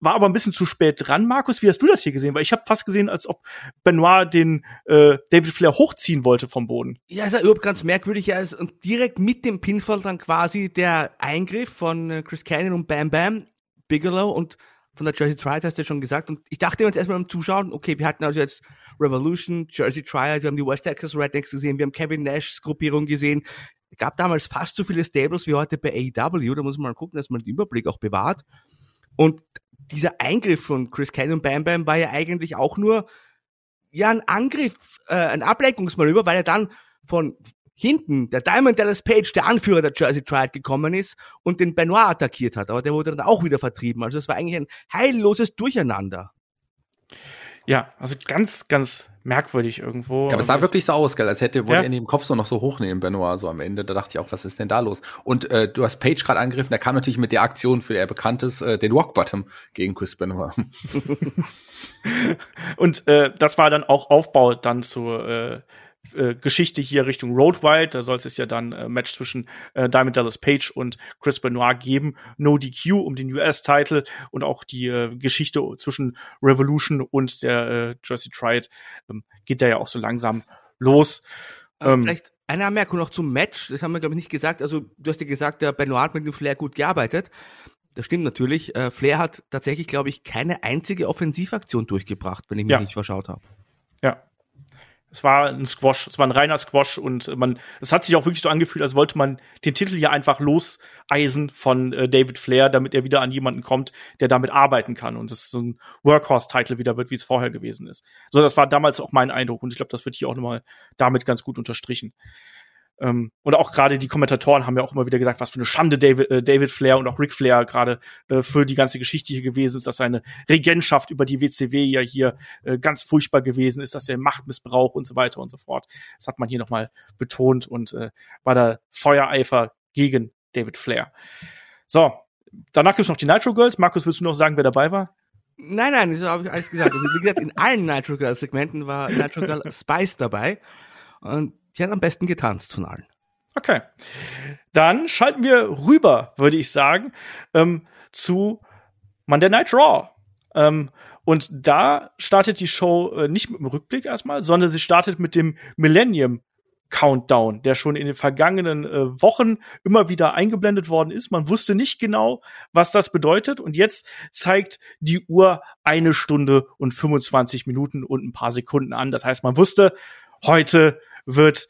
war aber ein bisschen zu spät dran. Markus, wie hast du das hier gesehen? Weil ich habe fast gesehen, als ob Benoit den äh, David Flair hochziehen wollte vom Boden. Ja, ist ja überhaupt ganz merkwürdig. Ja, und direkt mit dem Pinfall dann quasi der Eingriff von äh, Chris Canyon und Bam Bam, Bigelow und von der Jersey Triad hast du ja schon gesagt. Und ich dachte uns erstmal beim Zuschauen, okay, wir hatten also jetzt Revolution, Jersey Triad, wir haben die West Texas Rednecks gesehen, wir haben Kevin Nash's Gruppierung gesehen. Es gab damals fast so viele Stables wie heute bei AEW. Da muss man mal gucken, dass man den Überblick auch bewahrt. Und dieser Eingriff von Chris Cannon und Bam Bam war ja eigentlich auch nur ja ein Angriff, äh, ein Ablenkungsmanöver, weil er dann von hinten der Diamond Dallas Page, der Anführer der Jersey Triad, gekommen ist und den Benoit attackiert hat. Aber der wurde dann auch wieder vertrieben. Also es war eigentlich ein heilloses Durcheinander. Ja, also ganz, ganz merkwürdig irgendwo. Ja, aber es sah wirklich so aus, gell, als hätte, wollte ja. er den Kopf so noch so hochnehmen, Benoit, so am Ende. Da dachte ich auch, was ist denn da los? Und äh, du hast Page gerade angegriffen, der kam natürlich mit der Aktion, für die er bekannt ist, äh, den Rock Bottom gegen Chris Benoit. <laughs> Und äh, das war dann auch Aufbau dann zur äh, äh, Geschichte hier Richtung Road Wild. Da soll es ja dann äh, Match zwischen äh, Diamond Dallas Page und Chris Benoit geben. No DQ um den US-Title und auch die äh, Geschichte zwischen Revolution und der äh, Jersey Triad ähm, geht da ja auch so langsam los. Ähm, vielleicht eine Anmerkung noch zum Match. Das haben wir, glaube ich, nicht gesagt. Also, du hast ja gesagt, der Benoit hat mit dem Flair gut gearbeitet. Das stimmt natürlich. Äh, Flair hat tatsächlich, glaube ich, keine einzige Offensivaktion durchgebracht, wenn ich mich ja. nicht verschaut habe. Ja, es war ein Squash, es war ein reiner Squash und man, es hat sich auch wirklich so angefühlt, als wollte man den Titel hier einfach loseisen von äh, David Flair, damit er wieder an jemanden kommt, der damit arbeiten kann und es so ein Workhorse-Title wieder wird, wie es vorher gewesen ist. So, das war damals auch mein Eindruck und ich glaube, das wird hier auch nochmal damit ganz gut unterstrichen. Ähm, und auch gerade die Kommentatoren haben ja auch immer wieder gesagt, was für eine Schande David, äh, David Flair und auch Ric Flair gerade äh, für die ganze Geschichte hier gewesen ist, dass seine Regentschaft über die WCW ja hier äh, ganz furchtbar gewesen ist, dass er Machtmissbrauch und so weiter und so fort. Das hat man hier nochmal betont und äh, war da Feuereifer gegen David Flair. So, danach gibt's noch die Nitro Girls. Markus, willst du noch sagen, wer dabei war? Nein, nein, das habe ich alles gesagt. Also, wie gesagt, in allen Nitro Girls Segmenten war Nitro Girl Spice dabei. Und die hat am besten getanzt von allen. Okay. Dann schalten wir rüber, würde ich sagen, ähm, zu Monday Night Raw. Ähm, und da startet die Show äh, nicht mit dem Rückblick erstmal, sondern sie startet mit dem Millennium Countdown, der schon in den vergangenen äh, Wochen immer wieder eingeblendet worden ist. Man wusste nicht genau, was das bedeutet. Und jetzt zeigt die Uhr eine Stunde und 25 Minuten und ein paar Sekunden an. Das heißt, man wusste, heute wird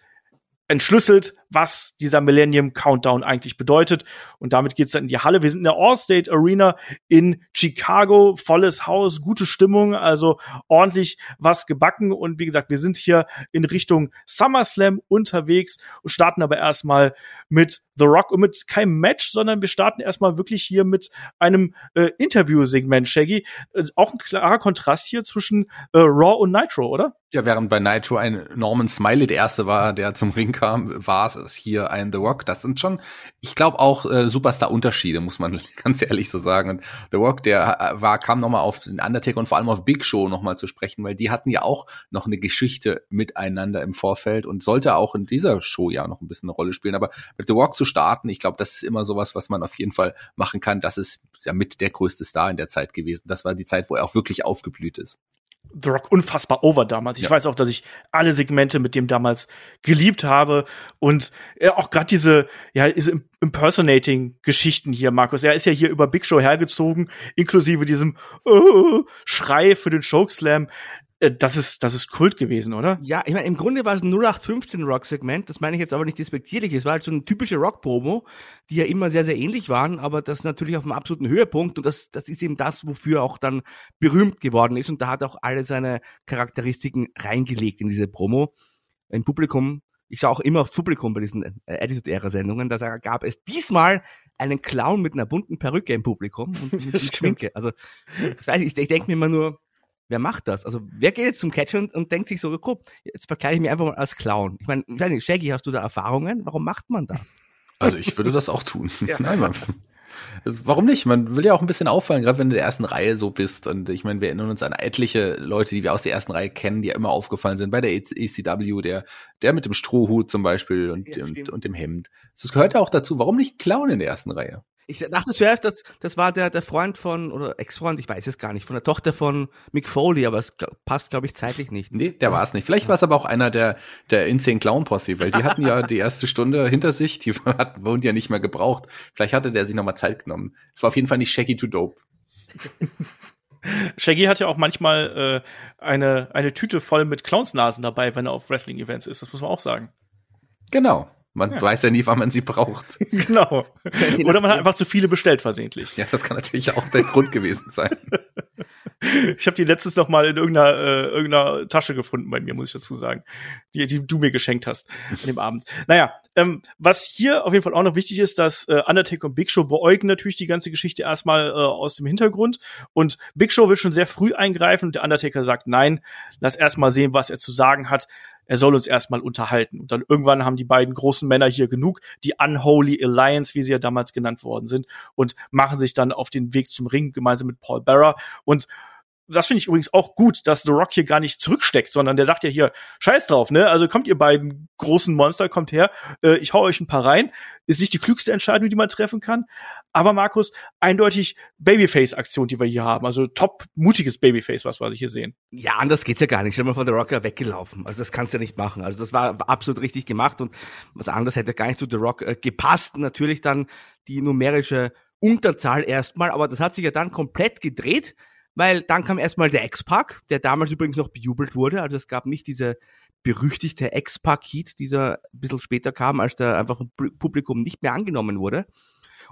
entschlüsselt, was dieser Millennium Countdown eigentlich bedeutet. Und damit geht's dann in die Halle. Wir sind in der Allstate Arena in Chicago. Volles Haus, gute Stimmung, also ordentlich was gebacken. Und wie gesagt, wir sind hier in Richtung SummerSlam unterwegs und starten aber erstmal mit The Rock und mit keinem Match, sondern wir starten erstmal wirklich hier mit einem äh, Interview-Segment, Shaggy. Äh, auch ein klarer Kontrast hier zwischen äh, Raw und Nitro, oder? Ja, während bei Nitro ein Norman Smiley der erste war, der zum Ring kam, war es hier ein The Rock. Das sind schon, ich glaube auch äh, Superstar-Unterschiede, muss man <laughs> ganz ehrlich so sagen. Und The Rock, der äh, war, kam nochmal auf den Undertaker und vor allem auf Big Show nochmal zu sprechen, weil die hatten ja auch noch eine Geschichte miteinander im Vorfeld und sollte auch in dieser Show ja noch ein bisschen eine Rolle spielen. Aber mit The Rock zu starten, ich glaube, das ist immer sowas, was man auf jeden Fall machen kann. Das ist ja mit der größte Star in der Zeit gewesen. Das war die Zeit, wo er auch wirklich aufgeblüht ist. The Rock unfassbar over damals. Ich ja. weiß auch, dass ich alle Segmente mit dem damals geliebt habe und äh, auch gerade diese ja diese impersonating Geschichten hier, Markus. Er ist ja hier über Big Show hergezogen, inklusive diesem uh, Schrei für den Chokeslam. Äh, das ist, das ist Kult gewesen, oder? Ja, ich meine, im Grunde war es ein 0815 Rock-Segment. Das meine ich jetzt aber nicht despektierlich. Es war halt so eine typische Rock-Promo, die ja immer sehr, sehr ähnlich waren, aber das natürlich auf einem absoluten Höhepunkt. Und das, das ist eben das, wofür auch dann berühmt geworden ist. Und da hat auch alle seine Charakteristiken reingelegt in diese Promo. Im Publikum, ich schaue auch immer auf Publikum bei diesen äh, Attitude-Ära-Sendungen, da gab es diesmal einen Clown mit einer bunten Perücke im Publikum und <laughs> mit Schminke. Also, ich weiß nicht, ich, ich denke mir immer nur, wer macht das? Also wer geht jetzt zum Catcher und, und denkt sich so, guck, jetzt verkleide ich mich einfach mal als Clown. Ich meine, ich weiß nicht, Shaggy, hast du da Erfahrungen? Warum macht man das? <laughs> Also ich würde das auch tun. <laughs> Ja. Nein, man. Also warum nicht? Man will ja auch ein bisschen auffallen, gerade wenn du in der ersten Reihe so bist. Und ich meine, wir erinnern uns an etliche Leute, die wir aus der ersten Reihe kennen, die ja immer aufgefallen sind. Bei der ECW, der, der mit dem Strohhut zum Beispiel und, ja, und, und, dem Hemd. Das gehört ja auch dazu. Warum nicht Clown in der ersten Reihe? Ich dachte zuerst, das, das war der, der Freund von, oder Ex-Freund, ich weiß es gar nicht, von der Tochter von Mick Foley, aber es passt, glaube ich, zeitlich nicht. Nee, der war es nicht. Vielleicht war es aber auch einer der, der Insane Clown Posse, weil die hatten ja <laughs> die erste Stunde hinter sich, die <laughs> hatten, wurden ja nicht mehr gebraucht. Vielleicht hatte der sich nochmal Zeit genommen. Es war auf jeden Fall nicht Shaggy to Dope. <laughs> Shaggy hat ja auch manchmal äh, eine, eine Tüte voll mit Clownsnasen dabei, wenn er auf Wrestling-Events ist. Das muss man auch sagen. Genau. Man ja. weiß ja nie, wann man sie braucht. <laughs> genau. <laughs> Oder man hat einfach zu viele bestellt versehentlich. Ja, das kann natürlich auch der Grund gewesen sein. <laughs> Ich habe die letztens noch mal in irgendeiner, äh, irgendeiner Tasche gefunden bei mir, muss ich dazu sagen, die, die du mir geschenkt hast an dem Abend. Naja, ähm, was hier auf jeden Fall auch noch wichtig ist, dass äh, Undertaker und Big Show beäugen natürlich die ganze Geschichte erstmal äh, aus dem Hintergrund und Big Show will schon sehr früh eingreifen und der Undertaker sagt, nein, lass erstmal sehen, was er zu sagen hat er soll uns erstmal unterhalten. Und dann irgendwann haben die beiden großen Männer hier genug, die Unholy Alliance, wie sie ja damals genannt worden sind, und machen sich dann auf den Weg zum Ring gemeinsam mit Paul Bearer. Und das finde ich übrigens auch gut, dass The Rock hier gar nicht zurücksteckt, sondern der sagt ja hier, scheiß drauf, ne? Also kommt ihr beiden großen Monster, kommt her, äh, ich hau euch ein paar rein. Ist nicht die klügste Entscheidung, die man treffen kann. Aber Markus, eindeutig Babyface-Aktion, die wir hier haben. Also top mutiges Babyface, was wir hier sehen. Ja, anders geht's ja gar nicht. Stell mal vor, The Rock weggelaufen. Also das kannst du ja nicht machen. Also das war absolut richtig gemacht und was anderes hätte gar nicht zu The Rock äh, gepasst. Natürlich dann die numerische Unterzahl erstmal, aber das hat sich ja dann komplett gedreht weil dann kam erstmal der X-Pack, der damals übrigens noch bejubelt wurde. Also es gab nicht diese berüchtigte X-Pack-Heat, dieser ein bisschen später kam, als der einfach im Publikum nicht mehr angenommen wurde.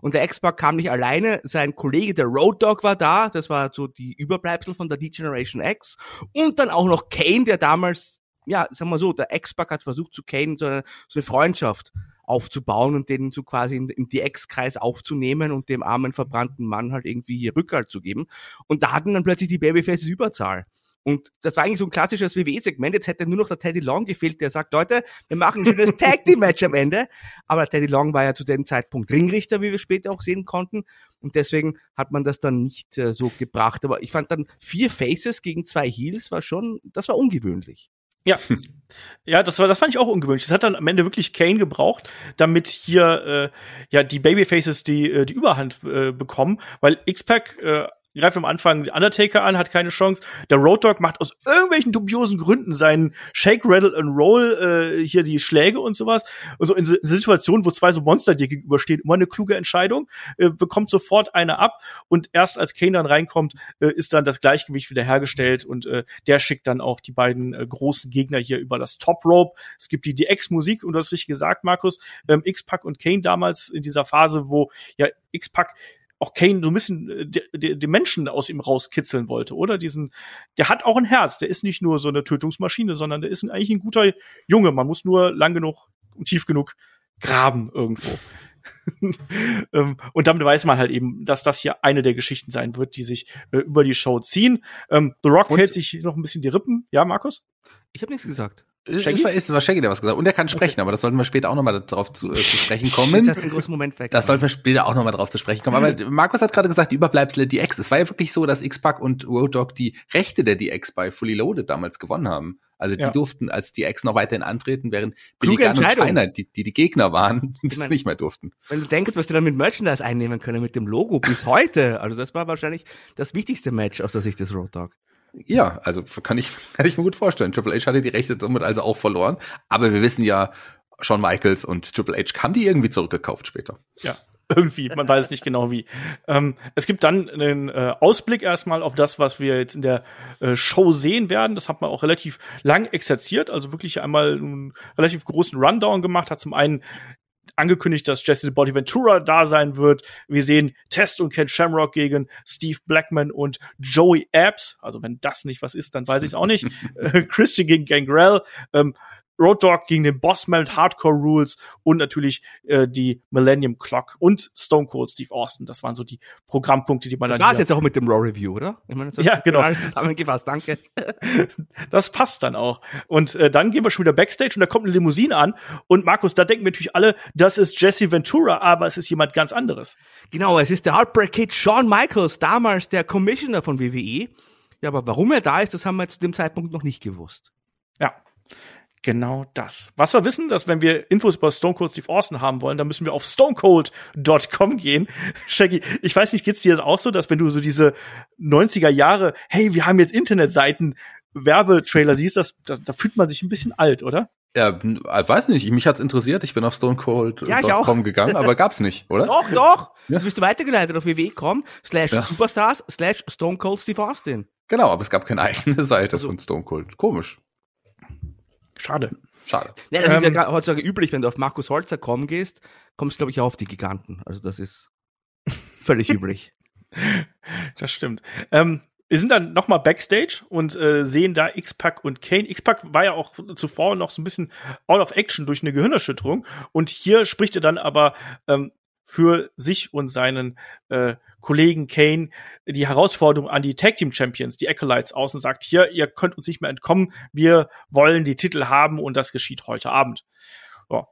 Und der X-Pack kam nicht alleine, sein Kollege, der Road Dog, war da, das war so die Überbleibsel von der D-Generation X. Und dann auch noch Kane, der damals, ja, sagen wir so, der X-Pack hat versucht zu Kane so eine, so eine Freundschaft aufzubauen und den so quasi in, in DX-Kreis aufzunehmen und dem armen, verbrannten Mann halt irgendwie hier Rückhalt zu geben. Und da hatten dann plötzlich die Babyfaces Überzahl. Und das war eigentlich so ein klassisches WWE-Segment. Jetzt hätte nur noch der Teddy Long gefehlt, der sagt, Leute, wir machen ein schönes <laughs> Tag Team Match am Ende. Aber Teddy Long war ja zu dem Zeitpunkt Ringrichter, wie wir später auch sehen konnten. Und deswegen hat man das dann nicht äh, so gebracht. Aber ich fand dann vier Faces gegen zwei Heels war schon, das war ungewöhnlich. Ja. Ja, das war, das fand ich auch ungewöhnlich. Das hat dann am Ende wirklich Kane gebraucht, damit hier äh, ja die Babyfaces die äh, die Überhand äh, bekommen, weil X-Pac äh, greift am Anfang Undertaker an, hat keine Chance. Der Road Dog macht aus irgendwelchen dubiosen Gründen seinen Shake, Rattle and Roll, äh, hier die Schläge und sowas. Also in Situationen, wo zwei so Monster dir gegenüberstehen, immer eine kluge Entscheidung, äh, bekommt sofort eine ab und erst als Kane dann reinkommt, äh, ist dann das Gleichgewicht wieder hergestellt und äh, der schickt dann auch die beiden äh, großen Gegner hier über das Top Rope. Es gibt die DX-Musik und du hast richtig gesagt, Markus, ähm, X-Pac und Kane damals in dieser Phase, wo ja X-Pac auch Kane so ein bisschen äh, die, die Menschen aus ihm rauskitzeln wollte, oder? Diesen, der hat auch ein Herz, der ist nicht nur so eine Tötungsmaschine, sondern der ist eigentlich ein guter Junge. Man muss nur lang genug und tief genug graben irgendwo. <laughs> Ähm, und damit weiß man halt eben, dass das hier eine der Geschichten sein wird, die sich äh, über die Show ziehen. Ähm, The Rock und hält sich noch ein bisschen die Rippen. Ja, Markus? Ich habe nichts gesagt. Shaggy? Das ist, war Shaggy, der was gesagt Und er kann sprechen, okay. aber das sollten wir später auch nochmal darauf zu, äh, zu sprechen kommen. Das ist ein großer Moment weg. Das sollten wir später auch nochmal darauf zu sprechen kommen. Aber Markus hat gerade gesagt, die Überbleibsel der DX. Es war ja wirklich so, dass X-Pac und Road Dogg die Rechte der DX bei Fully Loaded damals gewonnen haben. Also die ja. durften als DX noch weiterhin antreten, während Billy Gunn und Steiner, die, die die Gegner waren, das meine, nicht mehr durften. Wenn du denkst, was die dann mit Merchandise einnehmen können, mit dem Logo bis heute. Also das war wahrscheinlich das wichtigste Match aus der Sicht des Road Dogg. Ja, also kann ich, <laughs> kann ich mir gut vorstellen. Triple H hatte die Rechte somit also auch verloren. Aber wir wissen ja, Shawn Michaels und Triple H haben die irgendwie zurückgekauft später. Ja, irgendwie, man weiß nicht genau wie. Ähm, es gibt dann einen äh, Ausblick erstmal auf das, was wir jetzt in der äh, Show sehen werden. Das hat man auch relativ lang exerziert, also wirklich einmal einen relativ großen Rundown gemacht, hat zum einen angekündigt, dass Jesse Body Ventura da sein wird. Wir sehen Test und Ken Shamrock gegen Steve Blackman und Joey Abs. Also wenn das nicht was ist, dann weiß ich es auch nicht. <laughs> Äh, Christian gegen Gangrel. Ähm, Road Dogg gegen den Bossman Hardcore Rules und natürlich äh, die Millennium Clock und Stone Cold Steve Austin. Das waren so die Programmpunkte, die man das dann. Das war's jetzt auch mit dem Raw Review, oder? Ich meine, das ja, genau. Zusammengefasst, danke. <laughs> das passt dann auch. Und äh, dann gehen wir schon wieder Backstage und da kommt eine Limousine an und Markus, da denken wir natürlich alle, das ist Jesse Ventura, aber es ist jemand ganz anderes. Genau, es ist der Heartbreak Kid Shawn Michaels, damals der Commissioner von WWE. Ja, aber warum er da ist, das haben wir zu dem Zeitpunkt noch nicht gewusst. Ja, genau das. Was wir wissen, dass wenn wir Infos über Stone Cold Steve Austin haben wollen, dann müssen wir auf stonecold.com gehen. <laughs> Shaggy, ich weiß nicht, geht's dir auch so, dass wenn du so diese 90er Jahre, hey, wir haben jetzt Internetseiten, Werbetrailer siehst, das, da, da fühlt man sich ein bisschen alt, oder? Ja, ich weiß nicht, mich hat's interessiert, ich bin auf stonecold.com ja, gegangen, aber gab's nicht, <laughs> oder? Doch, doch. Ja. Du bist weitergeleitet auf www.com slash ja. superstars slash Stone Cold Steve Austin. Genau, aber es gab keine eigene <laughs> Seite also, von Stone Cold. Komisch. Schade. Schade. Ja, das ähm, ist ja ähm, heutzutage üblich, wenn du auf Markus Holzer kommen gehst, kommst glaube ich auch auf die Giganten. Also das ist völlig <laughs> üblich. Das stimmt. Ähm, wir sind dann nochmal Backstage und äh, sehen da X-Pac und Kane. X-Pac war ja auch zuvor noch so ein bisschen out of action durch eine Gehirnerschütterung. Und hier spricht er dann aber ähm, für sich und seinen äh, Kollegen Kane die Herausforderung an die Tag Team Champions, die Acolytes, aus und sagt, hier, ihr könnt uns nicht mehr entkommen, wir wollen die Titel haben und das geschieht heute Abend. So.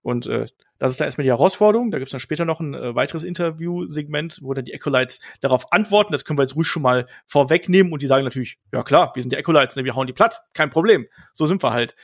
Und äh, das ist dann erstmal die Herausforderung. Da gibt's dann später noch ein äh, weiteres Interview-Segment, wo dann die Acolytes darauf antworten. Das können wir jetzt ruhig schon mal vorwegnehmen. Und die sagen natürlich, ja klar, wir sind die Acolytes, ne, wir hauen die platt, kein Problem. So sind wir halt.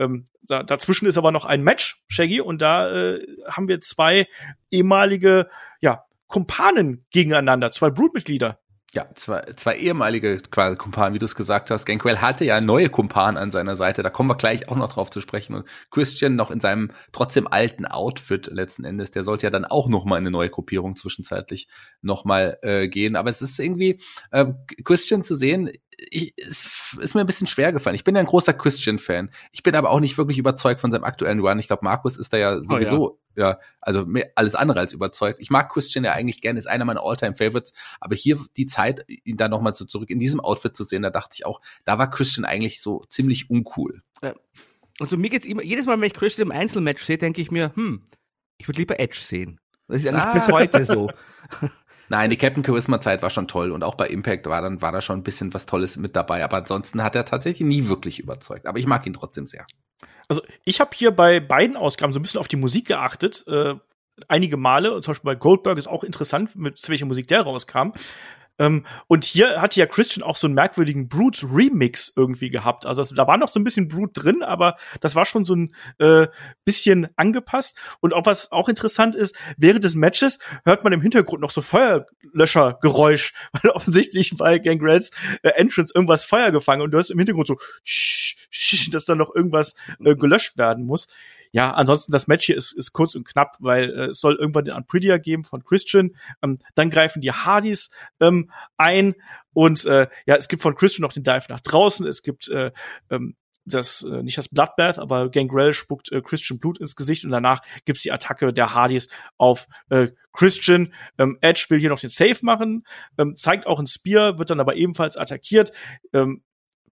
Ähm, da, dazwischen ist aber noch ein Match, Shaggy, und da äh, haben wir zwei ehemalige, ja, Kumpanen gegeneinander, zwei Brutmitglieder. Ja, zwei, zwei ehemalige quasi Kumpanen, wie du es gesagt hast. Ganquel hatte ja neue Kumpanen an seiner Seite, da kommen wir gleich auch noch drauf zu sprechen. Und Christian noch in seinem trotzdem alten Outfit letzten Endes, der sollte ja dann auch noch mal in eine neue Gruppierung zwischenzeitlich noch mal äh, gehen. Aber es ist irgendwie, äh, Christian zu sehen, ich, es ist mir ein bisschen schwer gefallen. Ich bin ja ein großer Christian-Fan. Ich bin aber auch nicht wirklich überzeugt von seinem aktuellen Run. Ich glaube, Markus ist da ja sowieso, oh, ja. Ja. also mehr, alles andere als überzeugt. Ich mag Christian ja eigentlich gerne, ist einer meiner All-Time-Favorites. Aber hier die Zeit, ihn da nochmal so zurück in diesem Outfit zu sehen, da dachte ich auch, da war Christian eigentlich so ziemlich uncool. Ja. Also mir geht's immer, jedes Mal, wenn ich Christian im Einzelmatch sehe, denke ich mir, hm, ich würde lieber Edge sehen. Das ist eigentlich ah. bis heute so. <laughs> Nein, die Captain Charisma Zeit war schon toll und auch bei Impact war dann war da schon ein bisschen was Tolles mit dabei, aber ansonsten hat er tatsächlich nie wirklich überzeugt, aber ich mag ihn trotzdem sehr. Also, ich habe hier bei beiden Ausgaben so ein bisschen auf die Musik geachtet, äh, einige Male, zum Beispiel bei Goldberg ist auch interessant, mit welcher Musik der rauskam. Ähm, und hier hatte ja Christian auch so einen merkwürdigen Brute Remix irgendwie gehabt. Also da war noch so ein bisschen Brute drin, aber das war schon so ein äh, bisschen angepasst. Und auch was auch interessant ist, während des Matches hört man im Hintergrund noch so Feuerlöschergeräusch, <laughs> weil offensichtlich bei Gangrels äh, Entrance irgendwas Feuer gefangen und du hörst im Hintergrund so, dass da noch irgendwas äh, gelöscht werden muss ja, ansonsten das Match hier ist, ist kurz und knapp, weil äh, es soll irgendwann den Unprettier geben von Christian. Ähm, dann greifen die Hardys ähm, ein und äh, ja, es gibt von Christian noch den Dive nach draußen. Es gibt äh, ähm, das äh, nicht das Bloodbath, aber Gangrel spuckt äh, Christian Blut ins Gesicht und danach gibt's die Attacke der Hardys auf äh, Christian. Ähm, Edge will hier noch den Safe machen, ähm, zeigt auch ein Spear, wird dann aber ebenfalls attackiert. Ähm,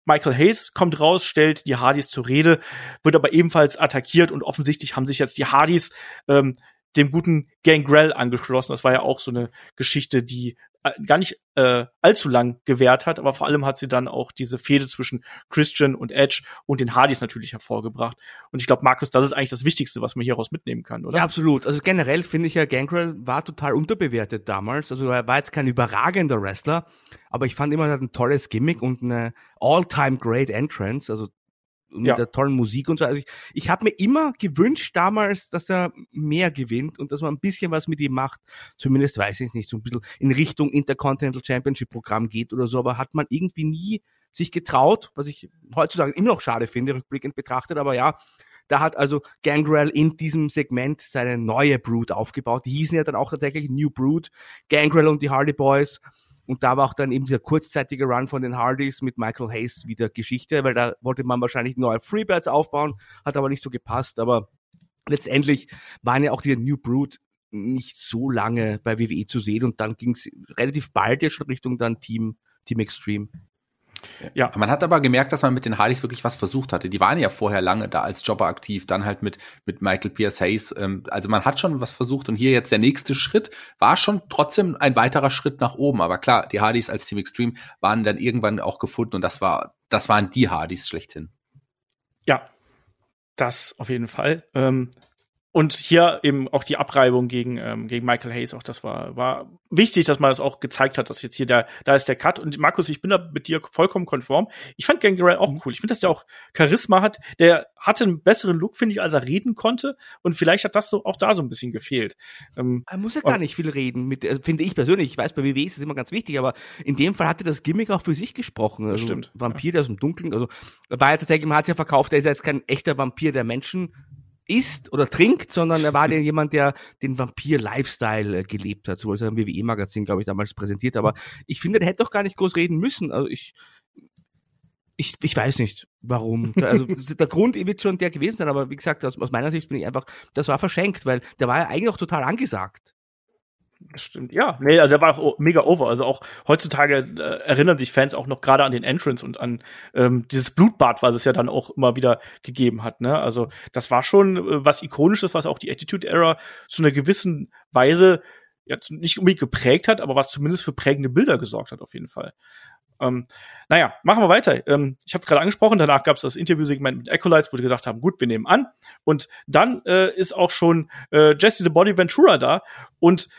Michael Hayes kommt raus, stellt die Hardys zur Rede, wird aber ebenfalls attackiert und offensichtlich haben sich jetzt die Hardys ähm, dem guten Gangrel angeschlossen. Das war ja auch so eine Geschichte, die gar nicht äh, allzu lang gewährt hat, aber vor allem hat sie dann auch diese Fehde zwischen Christian und Edge und den Hardys natürlich hervorgebracht. Und ich glaube, Markus, das ist eigentlich das Wichtigste, was man hieraus mitnehmen kann, oder? Ja, absolut. Also generell finde ich ja, Gangrel war total unterbewertet damals. Also er war jetzt kein überragender Wrestler, aber ich fand immer, er hat ein tolles Gimmick und eine all-time great Entrance. Also mit ja. der tollen Musik und so. Also ich, ich habe mir immer gewünscht damals, dass er mehr gewinnt und dass man ein bisschen was mit ihm macht. Zumindest weiß ich nicht, so ein bisschen in Richtung Intercontinental Championship Programm geht oder so, aber hat man irgendwie nie sich getraut, was ich heutzutage immer noch schade finde, rückblickend betrachtet, aber ja, da hat also Gangrel in diesem Segment seine neue Brood aufgebaut. Die hießen ja dann auch tatsächlich New Brood, Gangrel und die Hardy Boys. Und da war auch dann eben dieser kurzzeitige Run von den Hardys mit Michael Hayes wieder Geschichte, weil da wollte man wahrscheinlich neue Freebirds aufbauen, hat aber nicht so gepasst. Aber letztendlich waren ja auch die New Brood nicht so lange bei WWE zu sehen und dann ging es relativ bald jetzt schon Richtung dann Team, Team Extreme. Ja. Man hat aber gemerkt, dass man mit den Hardys wirklich was versucht hatte. Die waren ja vorher lange da als Jobber aktiv, dann halt mit, mit Michael Pierce Hayes. Ähm, also man hat schon was versucht und hier jetzt der nächste Schritt war schon trotzdem ein weiterer Schritt nach oben. Aber klar, die Hardys als Team Extreme waren dann irgendwann auch gefunden und das war, das waren die Hardys schlechthin. Ja, das auf jeden Fall. Ähm, und hier eben auch die Abreibung gegen, ähm, gegen Michael Hayes, auch das war, war wichtig, dass man das auch gezeigt hat, dass jetzt hier der, da ist der Cut. Und Markus, ich bin da mit dir vollkommen konform. Ich fand Gangrel auch mhm. cool. Ich finde, dass der auch Charisma hat. Der hatte einen besseren Look, finde ich, als er reden konnte. Und vielleicht hat das so auch da so ein bisschen gefehlt. Ähm, er muss ja gar nicht viel reden, mit, also finde ich persönlich. Ich weiß, bei WWE ist das immer ganz wichtig, aber in dem Fall hatte das Gimmick auch für sich gesprochen. Also das stimmt. Vampir, der aus dem Dunkeln, also war ja tatsächlich, man hat ja verkauft, der ist ja jetzt kein echter Vampir, der Menschen isst oder trinkt, sondern er war jemand, der den Vampir-Lifestyle äh, gelebt hat. So ist er im WWE-Magazin, glaube ich, damals präsentiert. Aber ich finde, der hätte doch gar nicht groß reden müssen. Also ich, ich, ich weiß nicht, warum. Also <laughs> der Grund wird schon der gewesen sein, aber wie gesagt, aus, aus meiner Sicht finde ich einfach, das war verschenkt, weil der war ja eigentlich auch total angesagt. Stimmt, ja. Nee, also der war auch mega over. Also auch heutzutage äh, erinnern sich Fans auch noch gerade an den Entrance und an ähm, dieses Blutbad, was es ja dann auch immer wieder gegeben hat. Ne? Also das war schon äh, was Ikonisches, was auch die Attitude Era zu einer gewissen Weise jetzt nicht unbedingt geprägt hat, aber was zumindest für prägende Bilder gesorgt hat, auf jeden Fall. Ähm, naja, machen wir weiter. Ähm, ich habe es gerade angesprochen, danach gab es das Interviewsegment mit Acolytes, wo die gesagt haben, gut, wir nehmen an. Und dann äh, ist auch schon äh, Jesse the Body Ventura da und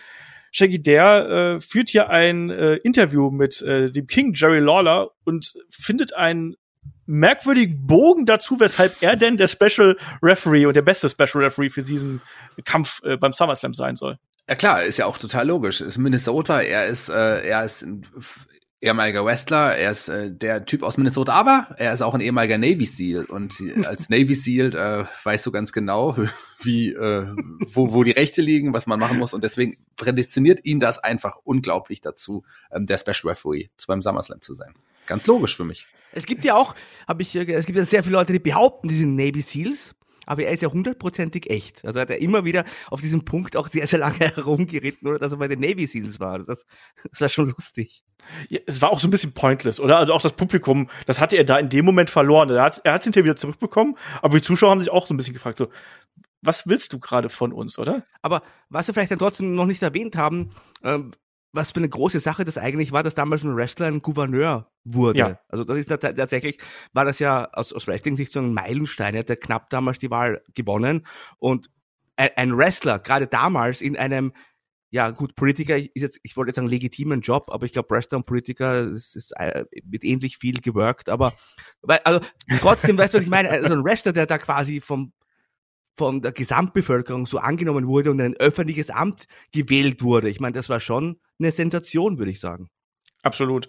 Shaggy der äh, führt hier ein äh, Interview mit äh, dem King Jerry Lawler und findet einen merkwürdigen Bogen dazu, weshalb er denn der Special Referee und der beste Special Referee für diesen Kampf äh, beim SummerSlam sein soll. Ja klar, ist ja auch total logisch. Ist Minnesota, er ist, äh, er ist ehemaliger Wrestler, er ist äh, der Typ aus Minnesota, aber er ist auch ein ehemaliger Navy SEAL und <laughs> als Navy SEAL äh, weißt du ganz genau, <laughs> wie äh, wo, wo die Rechte liegen, was man machen muss und deswegen prädestiniert ihn das einfach unglaublich dazu, ähm, der Special Referee beim SummerSlam zu sein. Ganz logisch für mich. Es gibt ja auch, habe ich, es gibt ja sehr viele Leute, die behaupten, die sind Navy Seals aber er ist ja hundertprozentig echt. Also hat er immer wieder auf diesem Punkt auch sehr, sehr lange <laughs> herumgeritten, oder dass er bei den Navy Seals war. Das, das war schon lustig. Ja, es war auch so ein bisschen pointless, oder? Also auch das Publikum, das hatte er da in dem Moment verloren. Er hat es hinterher wieder zurückbekommen, aber die Zuschauer haben sich auch so ein bisschen gefragt, so, was willst du gerade von uns, oder? Aber was wir vielleicht dann trotzdem noch nicht erwähnt haben, ähm, was für eine große Sache das eigentlich war, dass damals ein Wrestler ein Gouverneur wurde. Ja. Also das ist tatsächlich, war das ja aus, aus Wrestling-Sicht so ein Meilenstein. Er hat ja knapp damals die Wahl gewonnen und ein, Wrestler, gerade damals in einem ja, gut, Politiker ist jetzt, ich wollte jetzt sagen, legitimen Job, aber ich glaube, Wrestler und Politiker, ist, äh, wird ähnlich viel geworkt, aber, weil, also, trotzdem, weißt du, was ich meine? Also ein Wrestler, der da quasi vom, von der Gesamtbevölkerung so angenommen wurde und in ein öffentliches Amt gewählt wurde. Ich meine, das war schon eine Sensation, würde ich sagen. Absolut.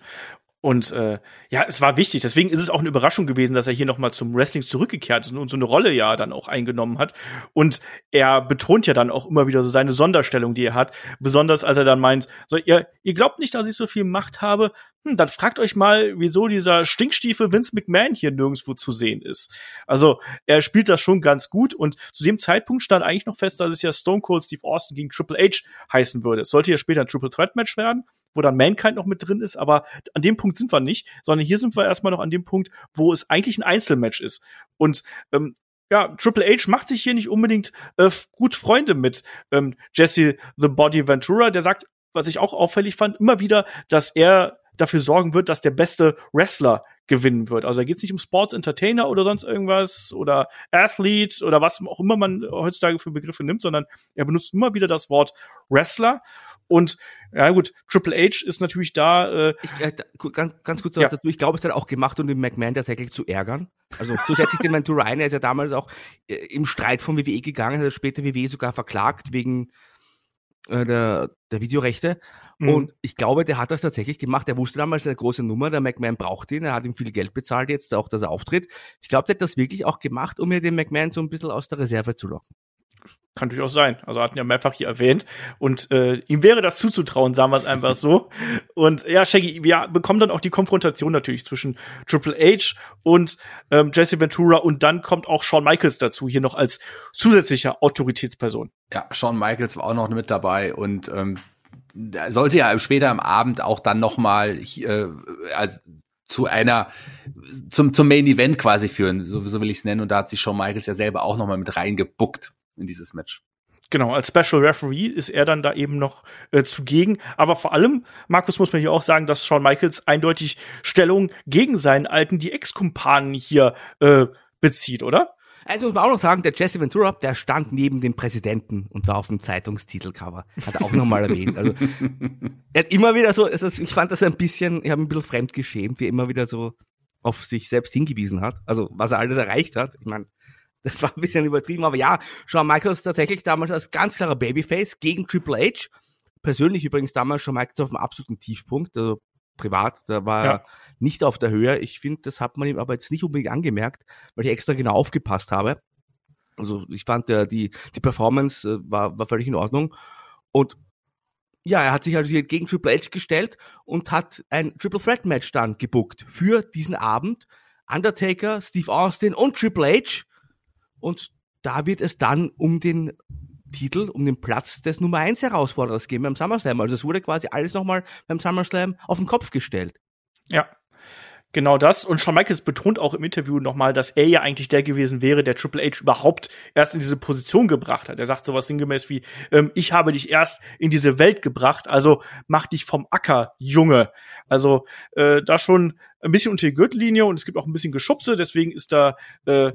Und äh, ja, es war wichtig. Deswegen ist es auch eine Überraschung gewesen, dass er hier nochmal zum Wrestling zurückgekehrt ist und so eine Rolle ja dann auch eingenommen hat. Und er betont ja dann auch immer wieder so seine Sonderstellung, die er hat. Besonders als er dann meint, so, ihr, ihr glaubt nicht, dass ich so viel Macht habe? Hm, dann fragt euch mal, wieso dieser Stinkstiefel Vince McMahon hier nirgendwo zu sehen ist. Also er spielt das schon ganz gut und zu dem Zeitpunkt stand eigentlich noch fest, dass es ja Stone Cold Steve Austin gegen Triple H heißen würde. Es sollte ja später ein Triple Threat Match werden wo dann Mankind noch mit drin ist, aber an dem Punkt sind wir nicht, sondern hier sind wir erstmal noch an dem Punkt, wo es eigentlich ein Einzelmatch ist. Und ähm, ja, Triple H macht sich hier nicht unbedingt äh, gut Freunde mit ähm, Jesse the Body Ventura, der sagt, was ich auch auffällig fand, immer wieder, dass er dafür sorgen wird, dass der beste Wrestler gewinnen wird. Also da geht es nicht um Sports Entertainer oder sonst irgendwas oder Athlete oder was auch immer man heutzutage für Begriffe nimmt, sondern er benutzt immer wieder das Wort Wrestler und ja gut, Triple H ist natürlich da. Äh, ich, äh, ganz, ganz kurz ja. dazu, ich glaube, es hat er auch gemacht, um den McMahon tatsächlich zu ärgern. Also so setze ich den Ventura ein. Er ist ja damals auch äh, im Streit von WWE gegangen, hat er später WWE sogar verklagt wegen äh, der, der Videorechte. Mhm. Und ich glaube, der hat das tatsächlich gemacht. Er wusste damals eine große Nummer, der McMahon braucht ihn, er hat ihm viel Geld bezahlt jetzt, auch dass er auftritt. Ich glaube, der hat das wirklich auch gemacht, um mir den McMahon so ein bisschen aus der Reserve zu locken. Kann durchaus sein. Also hatten ja mehrfach hier erwähnt. Und äh, ihm wäre das zuzutrauen, sagen wir es einfach so. Und ja, Shaggy, wir bekommen dann auch die Konfrontation natürlich zwischen Triple H und ähm, Jesse Ventura und dann kommt auch Shawn Michaels dazu, hier noch als zusätzlicher Autoritätsperson. Ja, Shawn Michaels war auch noch mit dabei und ähm, sollte ja später am Abend auch dann noch mal äh, also zu einer zum zum Main Event quasi führen, so, so will ich es nennen und da hat sich Shawn Michaels ja selber auch noch mal mit reingebuckt in dieses Match. Genau, als Special Referee ist er dann da eben noch äh, zugegen. Aber vor allem, Markus, muss man hier auch sagen, dass Shawn Michaels eindeutig Stellung gegen seinen alten, die Ex-Kumpanen hier äh, bezieht, oder? Also muss man auch noch sagen, der Jesse Ventura, der stand neben dem Präsidenten und war auf dem Zeitungstitelcover. Hat er auch nochmal erwähnt. Also, <laughs> er hat immer wieder so, also ich fand das ein bisschen, ich habe ein bisschen fremd geschämt, wie er immer wieder so auf sich selbst hingewiesen hat. Also, was er alles erreicht hat. Ich meine, das war ein bisschen übertrieben, aber ja, Shawn Michaels tatsächlich damals als ganz klarer Babyface gegen Triple H. Persönlich übrigens damals Shawn Michaels auf dem absoluten Tiefpunkt, also privat, da war ja. er nicht auf der Höhe. Ich finde, das hat man ihm aber jetzt nicht unbedingt angemerkt, weil ich extra genau aufgepasst habe. Also ich fand, der, die, die Performance äh, war, war völlig in Ordnung. Und ja, er hat sich also hier gegen Triple H gestellt und hat ein Triple Threat Match dann gebuckt für diesen Abend. Undertaker, Steve Austin und Triple H und da wird es dann um den Titel, um den Platz des Nummer 1 Herausforderers gehen beim SummerSlam. Also es wurde quasi alles nochmal beim SummerSlam auf den Kopf gestellt. Ja. Genau das. Und Shawn Michaels betont auch im Interview nochmal, dass er ja eigentlich der gewesen wäre, der Triple H überhaupt erst in diese Position gebracht hat. Er sagt sowas sinngemäß wie, ähm, ich habe dich erst in diese Welt gebracht, also mach dich vom Acker, Junge. Also äh, da schon ein bisschen unter die Gürtellinie und es gibt auch ein bisschen Geschubse, deswegen ist da äh,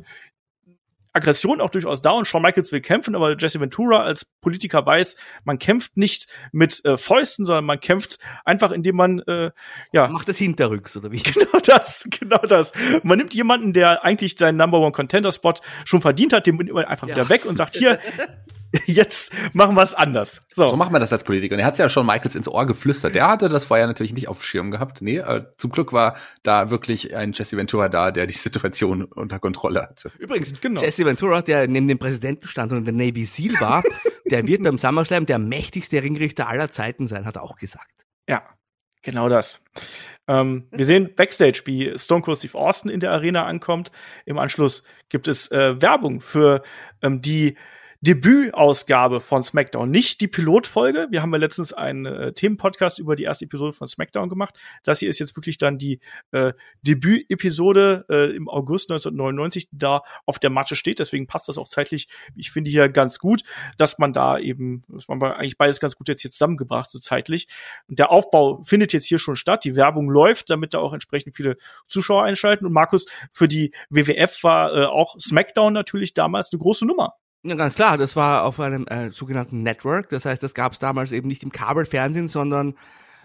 Aggression auch durchaus da und Shawn Michaels will kämpfen, aber Jesse Ventura als Politiker weiß, man kämpft nicht mit äh, Fäusten, sondern man kämpft einfach, indem man äh, ja macht es hinterrücks oder wie? <laughs> Genau das, genau das. Man nimmt jemanden, der eigentlich seinen Number One Contender Spot schon verdient hat, den nimmt man einfach ja. wieder weg und sagt hier, <laughs> <laughs> jetzt machen wir es anders. So. so macht man das als Politiker. Und er hat ja schon Michaels ins Ohr geflüstert. Der hatte das vorher natürlich nicht auf dem Schirm gehabt. Nee, äh, zum Glück war da wirklich ein Jesse Ventura da, der die Situation <laughs> unter Kontrolle hatte. Übrigens, genau. Jesse Ventura, der neben dem Präsidenten stand und der Navy SEAL war, <laughs> der wird beim SummerSlam der mächtigste Ringrichter aller Zeiten sein, hat er auch gesagt. Ja, genau das. Ähm, wir sehen Backstage, wie Stone Cold Steve Austin in der Arena ankommt. Im Anschluss gibt es äh, Werbung für ähm, die Debütausgabe von SmackDown, nicht die Pilotfolge. Wir haben ja letztens einen äh, Themenpodcast über die erste Episode von SmackDown gemacht. Das hier ist jetzt wirklich dann die äh, Debütepisode äh, im August 1999, die da auf der Matte steht. Deswegen passt das auch zeitlich, ich finde hier ganz gut, dass man da eben, das haben wir eigentlich beides ganz gut jetzt hier zusammengebracht, so zeitlich. Und der Aufbau findet jetzt hier schon statt. Die Werbung läuft, damit da auch entsprechend viele Zuschauer einschalten. Und Markus, für die WWF war äh, auch SmackDown natürlich damals eine große Nummer. Ja, ganz klar, das war auf einem äh, sogenannten Network. Das heißt, das gab es damals eben nicht im Kabelfernsehen, sondern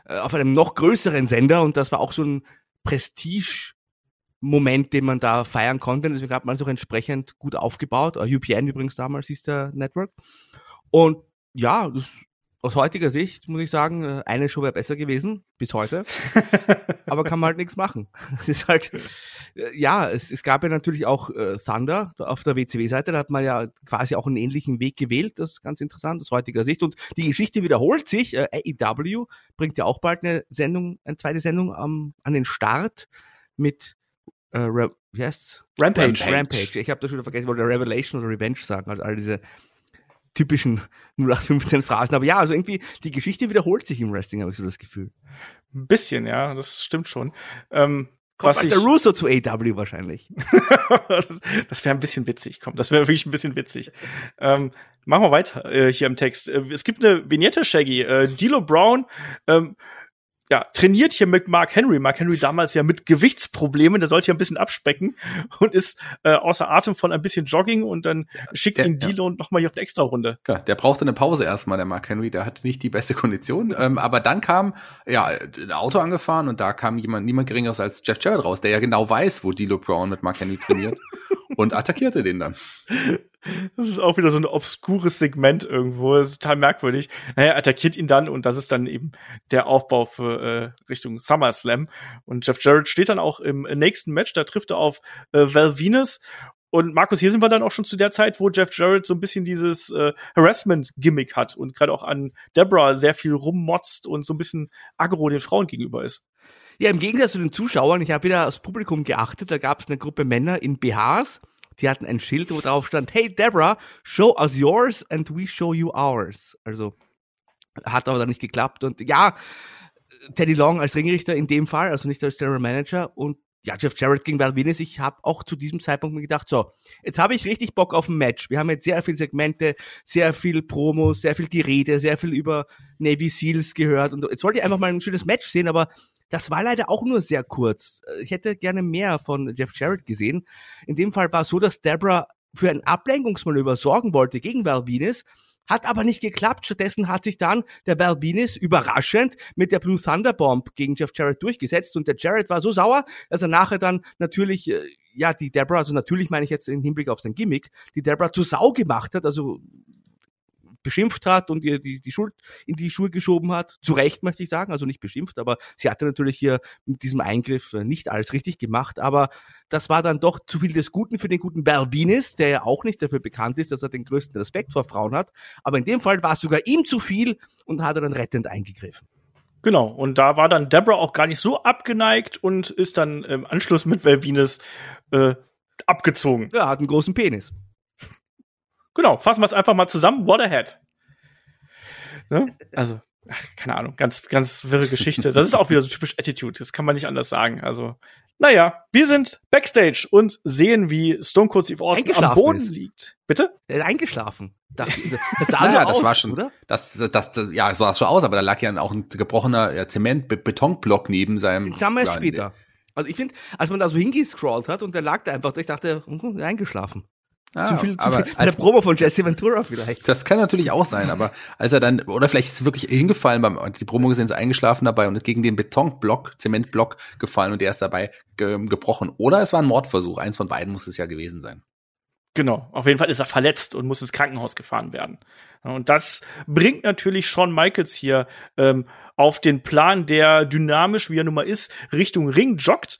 äh, auf einem noch größeren Sender und das war auch so ein Prestige-Moment, den man da feiern konnte. Deswegen hat man es auch entsprechend gut aufgebaut. Uh, UPN übrigens damals ist der Network. Und ja, das aus heutiger Sicht muss ich sagen, äh, eine Show wäre besser gewesen, bis heute. <laughs> Aber kann man halt nichts machen. <laughs> Es ist halt, äh, ja, es, es gab ja natürlich auch äh, Thunder auf der WCW-Seite, da hat man ja quasi auch einen ähnlichen Weg gewählt, das ist ganz interessant aus heutiger Sicht. Und die Geschichte wiederholt sich. Äh, AEW bringt ja auch bald eine Sendung, eine zweite Sendung ähm, an den Start mit äh, Re wie heißt's? Rampage. Rampage. Ich habe das schon vergessen, ich wollte Revelation oder Revenge sagen, also all diese typischen <laughs> 0815 Phrasen. Aber ja, also irgendwie, die Geschichte wiederholt sich im Wrestling, habe ich so das Gefühl. Ein bisschen, ja, das stimmt schon. Ähm, Kommt was ich, der Russo zu AW wahrscheinlich. <laughs> das, das wäre ein bisschen witzig. Komm, das wäre wirklich ein bisschen witzig. Ähm, machen wir weiter äh, hier im Text. Äh, es gibt eine Vignette, Shaggy. Äh, Dilo Brown ähm, ja, trainiert hier mit Mark Henry. Mark Henry damals ja mit Gewichtsproblemen, der sollte ja ein bisschen abspecken und ist äh, außer Atem von ein bisschen Jogging und dann schickt der, ihn Dilo ja. noch mal hier auf eine extra Runde. Ja, der brauchte eine Pause erstmal, der Mark Henry, der hatte nicht die beste Kondition, ähm, aber dann kam ja ein Auto angefahren und da kam jemand niemand geringeres als Jeff Jarrett raus, der ja genau weiß, wo Dilo Brown mit Mark Henry trainiert <laughs> und attackierte den dann. Das ist auch wieder so ein obskures Segment irgendwo. Das ist total merkwürdig. Naja, attackiert ihn dann und das ist dann eben der Aufbau für äh, Richtung SummerSlam. Und Jeff Jarrett steht dann auch im nächsten Match. Da trifft er auf äh, Val Venus. Und Markus, hier sind wir dann auch schon zu der Zeit, wo Jeff Jarrett so ein bisschen dieses äh, Harassment-Gimmick hat und gerade auch an Deborah sehr viel rummotzt und so ein bisschen aggro den Frauen gegenüber ist. Ja, im Gegensatz zu den Zuschauern, ich habe wieder aufs Publikum geachtet, da gab es eine Gruppe Männer in BHs, die hatten ein Schild, wo drauf stand, hey Deborah, show us yours and we show you ours. Also hat aber dann nicht geklappt. Und ja, Teddy Long als Ringrichter in dem Fall, also nicht als General Manager und ja, Jeff Jarrett gegen Val Venus. Ich habe auch zu diesem Zeitpunkt mir gedacht, so, jetzt habe ich richtig Bock auf ein Match. Wir haben jetzt sehr viele Segmente, sehr viel Promos, sehr viel die Rede, sehr viel über Navy Seals gehört und jetzt wollte ich einfach mal ein schönes Match sehen, aber das war leider auch nur sehr kurz. Ich hätte gerne mehr von Jeff Jarrett gesehen. In dem Fall war es so, dass Deborah für ein Ablenkungsmanöver sorgen wollte gegen Val Venus, hat aber nicht geklappt. Stattdessen hat sich dann der Val Venus überraschend mit der Blue Thunder Bomb gegen Jeff Jarrett durchgesetzt und der Jarrett war so sauer, dass er nachher dann natürlich, äh, ja, die Deborah, also natürlich meine ich jetzt im Hinblick auf sein Gimmick, die Deborah zu Sau gemacht hat, also beschimpft hat und ihr die, die Schuld in die Schuhe geschoben hat. Zu Recht möchte ich sagen, also nicht beschimpft, aber sie hatte natürlich hier mit diesem Eingriff nicht alles richtig gemacht, aber das war dann doch zu viel des Guten für den guten Balbinis, der ja auch nicht dafür bekannt ist, dass er den größten Respekt vor Frauen hat. Aber in dem Fall war es sogar ihm zu viel und hat er dann rettend eingegriffen. Genau, und da war dann Deborah auch gar nicht so abgeneigt und ist dann im Anschluss mit Valvines äh, abgezogen. Ja, hat einen großen Penis. Genau, fassen wir es einfach mal zusammen. What a head. Ne? Also, keine Ahnung, ganz, ganz wirre Geschichte. Das ist auch wieder so typisch Attitude. Das kann man nicht anders sagen. Also, naja, wir sind Backstage und sehen, wie Stone Cold Steve Austin am Boden ist. liegt. Bitte? Er ist eingeschlafen. Das, das sah <laughs> naja, so das aus, war schon, oder? Das, das, das, ja, so sah es schon aus, aber da lag ja auch ein gebrochener ja, Zement-Betonblock neben seinem. Den wir erst später. Also ich finde, als man da so hingescrollt hat und der lag da einfach, ich dachte, hm, eingeschlafen. Ah, zu viel, zu viel. Als Promo von Jesse Ventura vielleicht. Das kann natürlich auch sein, aber als er dann, oder vielleicht ist er wirklich hingefallen, beim, die Promo gesehen, ist eingeschlafen dabei und ist gegen den Betonblock, Zementblock gefallen und der ist dabei ge gebrochen. Oder es war ein Mordversuch. Eins von beiden muss es ja gewesen sein. Genau, auf jeden Fall ist er verletzt und muss ins Krankenhaus gefahren werden. Und das bringt natürlich Shawn Michaels hier ähm, auf den Plan, der dynamisch, wie er nun mal ist, Richtung Ring joggt.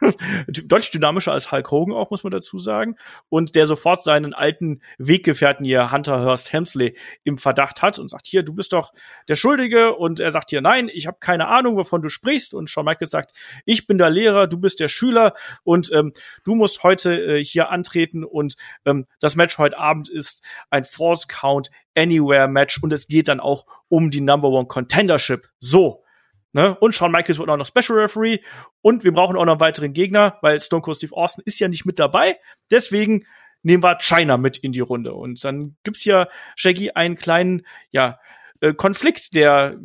<laughs> deutlich dynamischer als Hulk Hogan auch, muss man dazu sagen. Und der sofort seinen alten Weggefährten hier, Hunter Hurst Hemsley, im Verdacht hat und sagt, hier, du bist doch der Schuldige. Und er sagt hier, nein, ich habe keine Ahnung, wovon du sprichst. Und Shawn Michaels sagt, ich bin der Lehrer, du bist der Schüler und ähm, du musst heute äh, hier antreten. Und ähm, das Match heute Abend ist ein Force Count Anywhere Match und es geht dann auch um die Number One Contendership. So. Ne? Und Shawn Michaels wird auch noch Special Referee. Und wir brauchen auch noch einen weiteren Gegner, weil Stone Cold Steve Austin ist ja nicht mit dabei. Deswegen nehmen wir China mit in die Runde. Und dann gibt's ja, Shaggy, einen kleinen, ja, äh, Konflikt, der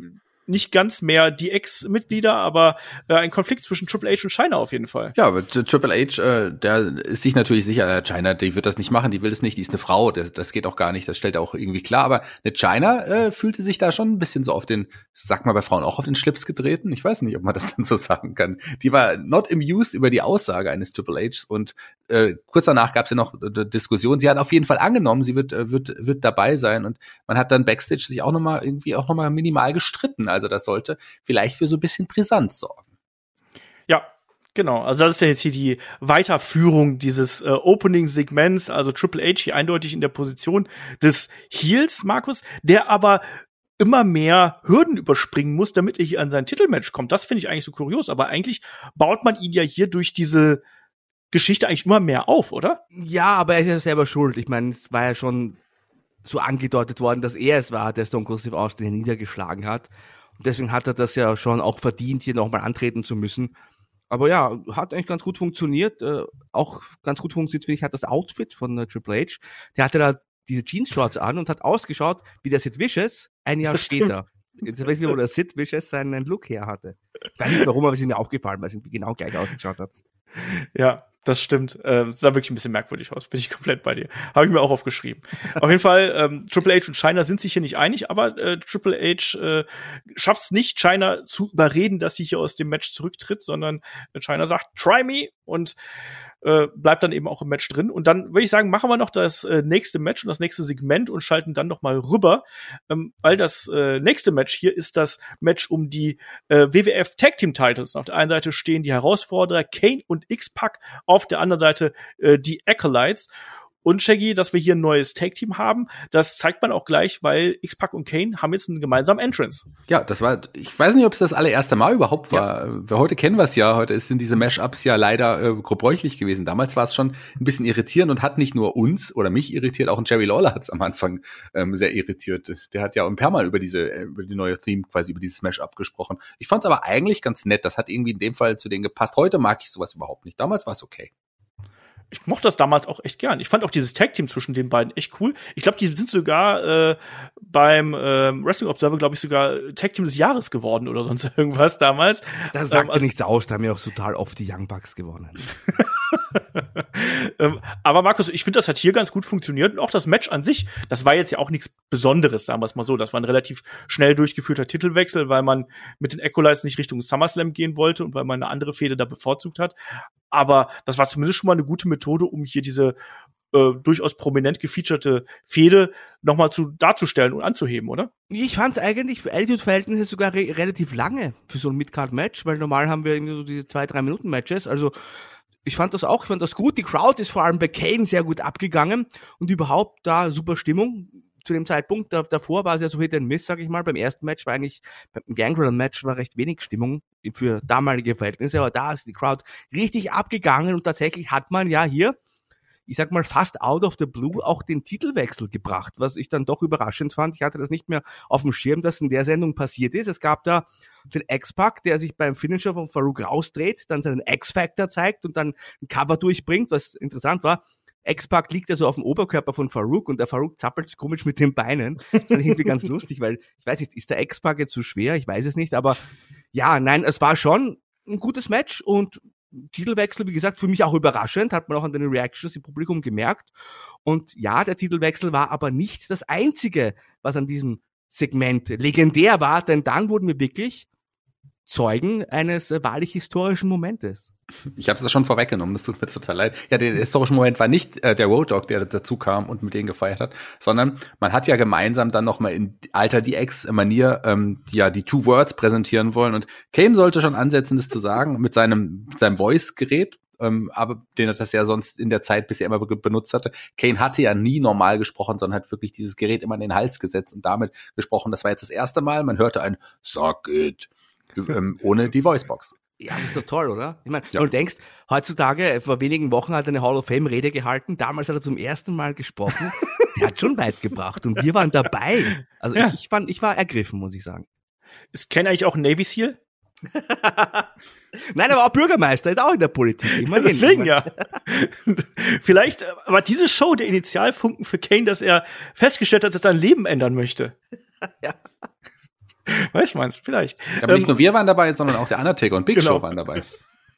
nicht ganz mehr die Ex-Mitglieder, aber äh, ein Konflikt zwischen Triple H und China auf jeden Fall. Ja, aber Triple H, äh, der ist sich natürlich sicher, äh, China, die wird das nicht machen, die will das nicht, die ist eine Frau, das, das geht auch gar nicht, das stellt auch irgendwie klar, aber eine China äh, fühlte sich da schon ein bisschen so auf den, sag mal bei Frauen auch auf den Schlips getreten, ich weiß nicht, ob man das <laughs> dann so sagen kann. Die war not amused über die Aussage eines Triple H und äh, kurz danach gab es ja noch äh, Diskussion. Sie hat auf jeden Fall angenommen, sie wird, äh, wird, wird dabei sein und man hat dann Backstage sich auch nochmal irgendwie auch nochmal minimal gestritten. Also das sollte vielleicht für so ein bisschen Brisanz sorgen. Ja, Genau, also das ist ja jetzt hier die Weiterführung dieses äh, Opening-Segments, also Triple H hier eindeutig in der Position des Heels, Markus, der aber immer mehr Hürden überspringen muss, damit er hier an sein Titelmatch kommt. Das finde ich eigentlich so kurios, aber eigentlich baut man ihn ja hier durch diese Geschichte eigentlich immer mehr auf, oder? Ja, aber er ist ja selber schuld. Ich meine, es war ja schon so angedeutet worden, dass er es war, der Stone Cold Steve Austin hier niedergeschlagen hat. Deswegen hat er das ja schon auch verdient, hier nochmal antreten zu müssen. Aber ja, hat eigentlich ganz gut funktioniert. Äh, auch ganz gut funktioniert, finde ich, hat das Outfit von äh, Triple H. Der hatte da diese Jeans-Shorts an und hat ausgeschaut wie der Sid Vicious ein Jahr das später. Stimmt. Jetzt weiß ich, wo der Sid Vicious seinen Look her hatte. Ich weiß nicht warum, aber es ist mir aufgefallen, weil es genau gleich ausgeschaut hat. Ja, das stimmt. Äh, sah wirklich ein bisschen merkwürdig aus. Bin ich komplett bei dir. Habe ich mir auch aufgeschrieben. Auf jeden Fall, ähm, Triple H und China sind sich hier nicht einig, aber äh, Triple H äh, schafft es nicht, China zu überreden, dass sie hier aus dem Match zurücktritt, sondern China sagt, try me und äh, bleibt dann eben auch im Match drin. Und dann würde ich sagen, machen wir noch das äh, nächste Match und das nächste Segment und schalten dann noch mal rüber, ähm, weil das äh, nächste Match hier ist das Match um die äh, WWF Tag Team Titles. Auf der einen Seite stehen die Herausforderer Kane und X-Pac, auf der anderen Seite äh, die Acolytes und Shaggy, dass wir hier ein neues Tag-Team haben. Das zeigt man auch gleich, weil X-Pac und Kane haben jetzt einen gemeinsamen Entrance. Ja, das war, ich weiß nicht, ob es das allererste Mal überhaupt war. Ja. Heute kennen wir es ja, heute sind diese Mash-Ups ja leider äh, gebräuchlich gewesen. Damals war es schon ein bisschen irritierend und hat nicht nur uns oder mich irritiert, auch ein Jerry Lawler hat es am Anfang ähm, sehr irritiert. Der hat ja ein paar Mal über diese, äh, über die neue Theme, quasi über dieses Mash-Up gesprochen. Ich fand es aber eigentlich ganz nett. Das hat irgendwie in dem Fall zu denen gepasst. Heute mag ich sowas überhaupt nicht. Damals war es okay ich mochte das damals auch echt gern. Ich fand auch dieses Tag-Team zwischen den beiden echt cool. Ich glaube, die sind sogar äh, beim äh, Wrestling Observer, glaube ich, sogar Tag-Team des Jahres geworden oder sonst <laughs> irgendwas damals. Das sagt ähm, also, nichts aus, da haben ja auch total oft die Young Bucks gewonnen. <laughs> ähm, aber Markus, ich finde, das hat hier ganz gut funktioniert und auch das Match an sich, das war jetzt ja auch nichts Besonderes, sagen wir es mal so. Das war ein relativ schnell durchgeführter Titelwechsel, weil man mit den Ecolites nicht Richtung SummerSlam gehen wollte und weil man eine andere Fehde da bevorzugt hat. Aber das war zumindest schon mal eine gute Methode, um hier diese äh, durchaus prominent gefeaturete Fehde nochmal zu darzustellen und anzuheben, oder? Ich fand es eigentlich für Attitude-Verhältnisse sogar re relativ lange für so ein Midcard-Match, weil normal haben wir irgendwie so diese zwei, drei Minuten Matches. Also ich fand das auch, ich fand das gut. Die Crowd ist vor allem bei Kane sehr gut abgegangen und überhaupt da super Stimmung zu dem Zeitpunkt. Da, davor war es ja so Hit and Miss, sag ich mal. Beim ersten Match war eigentlich, beim Gangrel-Match war recht wenig Stimmung für damalige Verhältnisse, aber da ist die Crowd richtig abgegangen und tatsächlich hat man ja hier ich sag mal, fast out of the blue auch den Titelwechsel gebracht, was ich dann doch überraschend fand. Ich hatte das nicht mehr auf dem Schirm, dass in der Sendung passiert ist. Es gab da den X-Pac, der sich beim Finisher von Farouk rausdreht, dann seinen X-Factor zeigt und dann ein Cover durchbringt, was interessant war. X-Pac liegt ja so auf dem Oberkörper von Farouk und der Farouk zappelt komisch mit den Beinen. Das fand ich irgendwie ganz <laughs> lustig, weil ich weiß nicht, ist der X-Pac jetzt zu schwer? Ich weiß es nicht, aber ja, nein, es war schon ein gutes Match und Titelwechsel, wie gesagt, für mich auch überraschend, hat man auch an den Reactions im Publikum gemerkt. Und ja, der Titelwechsel war aber nicht das einzige, was an diesem Segment legendär war, denn dann wurden wir wirklich Zeugen eines wahrlich historischen Momentes. Ich habe es schon vorweggenommen, das tut mir total leid. Ja, der historische Moment war nicht äh, der Road Dog, der dazu kam und mit denen gefeiert hat, sondern man hat ja gemeinsam dann nochmal in alter DX-Manier ähm, die, ja die Two Words präsentieren wollen und Kane sollte schon ansetzen, das zu sagen, mit seinem, mit seinem Voice-Gerät, ähm, aber den er das ja sonst in der Zeit bisher immer benutzt hatte. Kane hatte ja nie normal gesprochen, sondern hat wirklich dieses Gerät immer in den Hals gesetzt und damit gesprochen. Das war jetzt das erste Mal. Man hörte ein Suck it ähm, ohne die Voicebox. Ja, das ist doch toll, oder? Ich meine, ja. du denkst, heutzutage, äh, vor wenigen Wochen hat er eine Hall of Fame Rede gehalten, damals hat er zum ersten Mal gesprochen. <laughs> Der hat schon weit gebracht und wir waren dabei. Also ja. ich, ich, fand, ich war ergriffen, muss ich sagen. Ist Ken eigentlich auch ein Navy Seal? <laughs> Nein, aber auch Bürgermeister, ist auch in der Politik. Immerhin. Deswegen ja. <laughs> Vielleicht war diese Show der Initialfunken für Kane, dass er festgestellt hat, dass er sein Leben ändern möchte. ja. <laughs> Weißt du, meinst vielleicht. Aber ähm, nicht nur wir waren dabei, sondern auch der Undertaker und Big genau. Show waren dabei.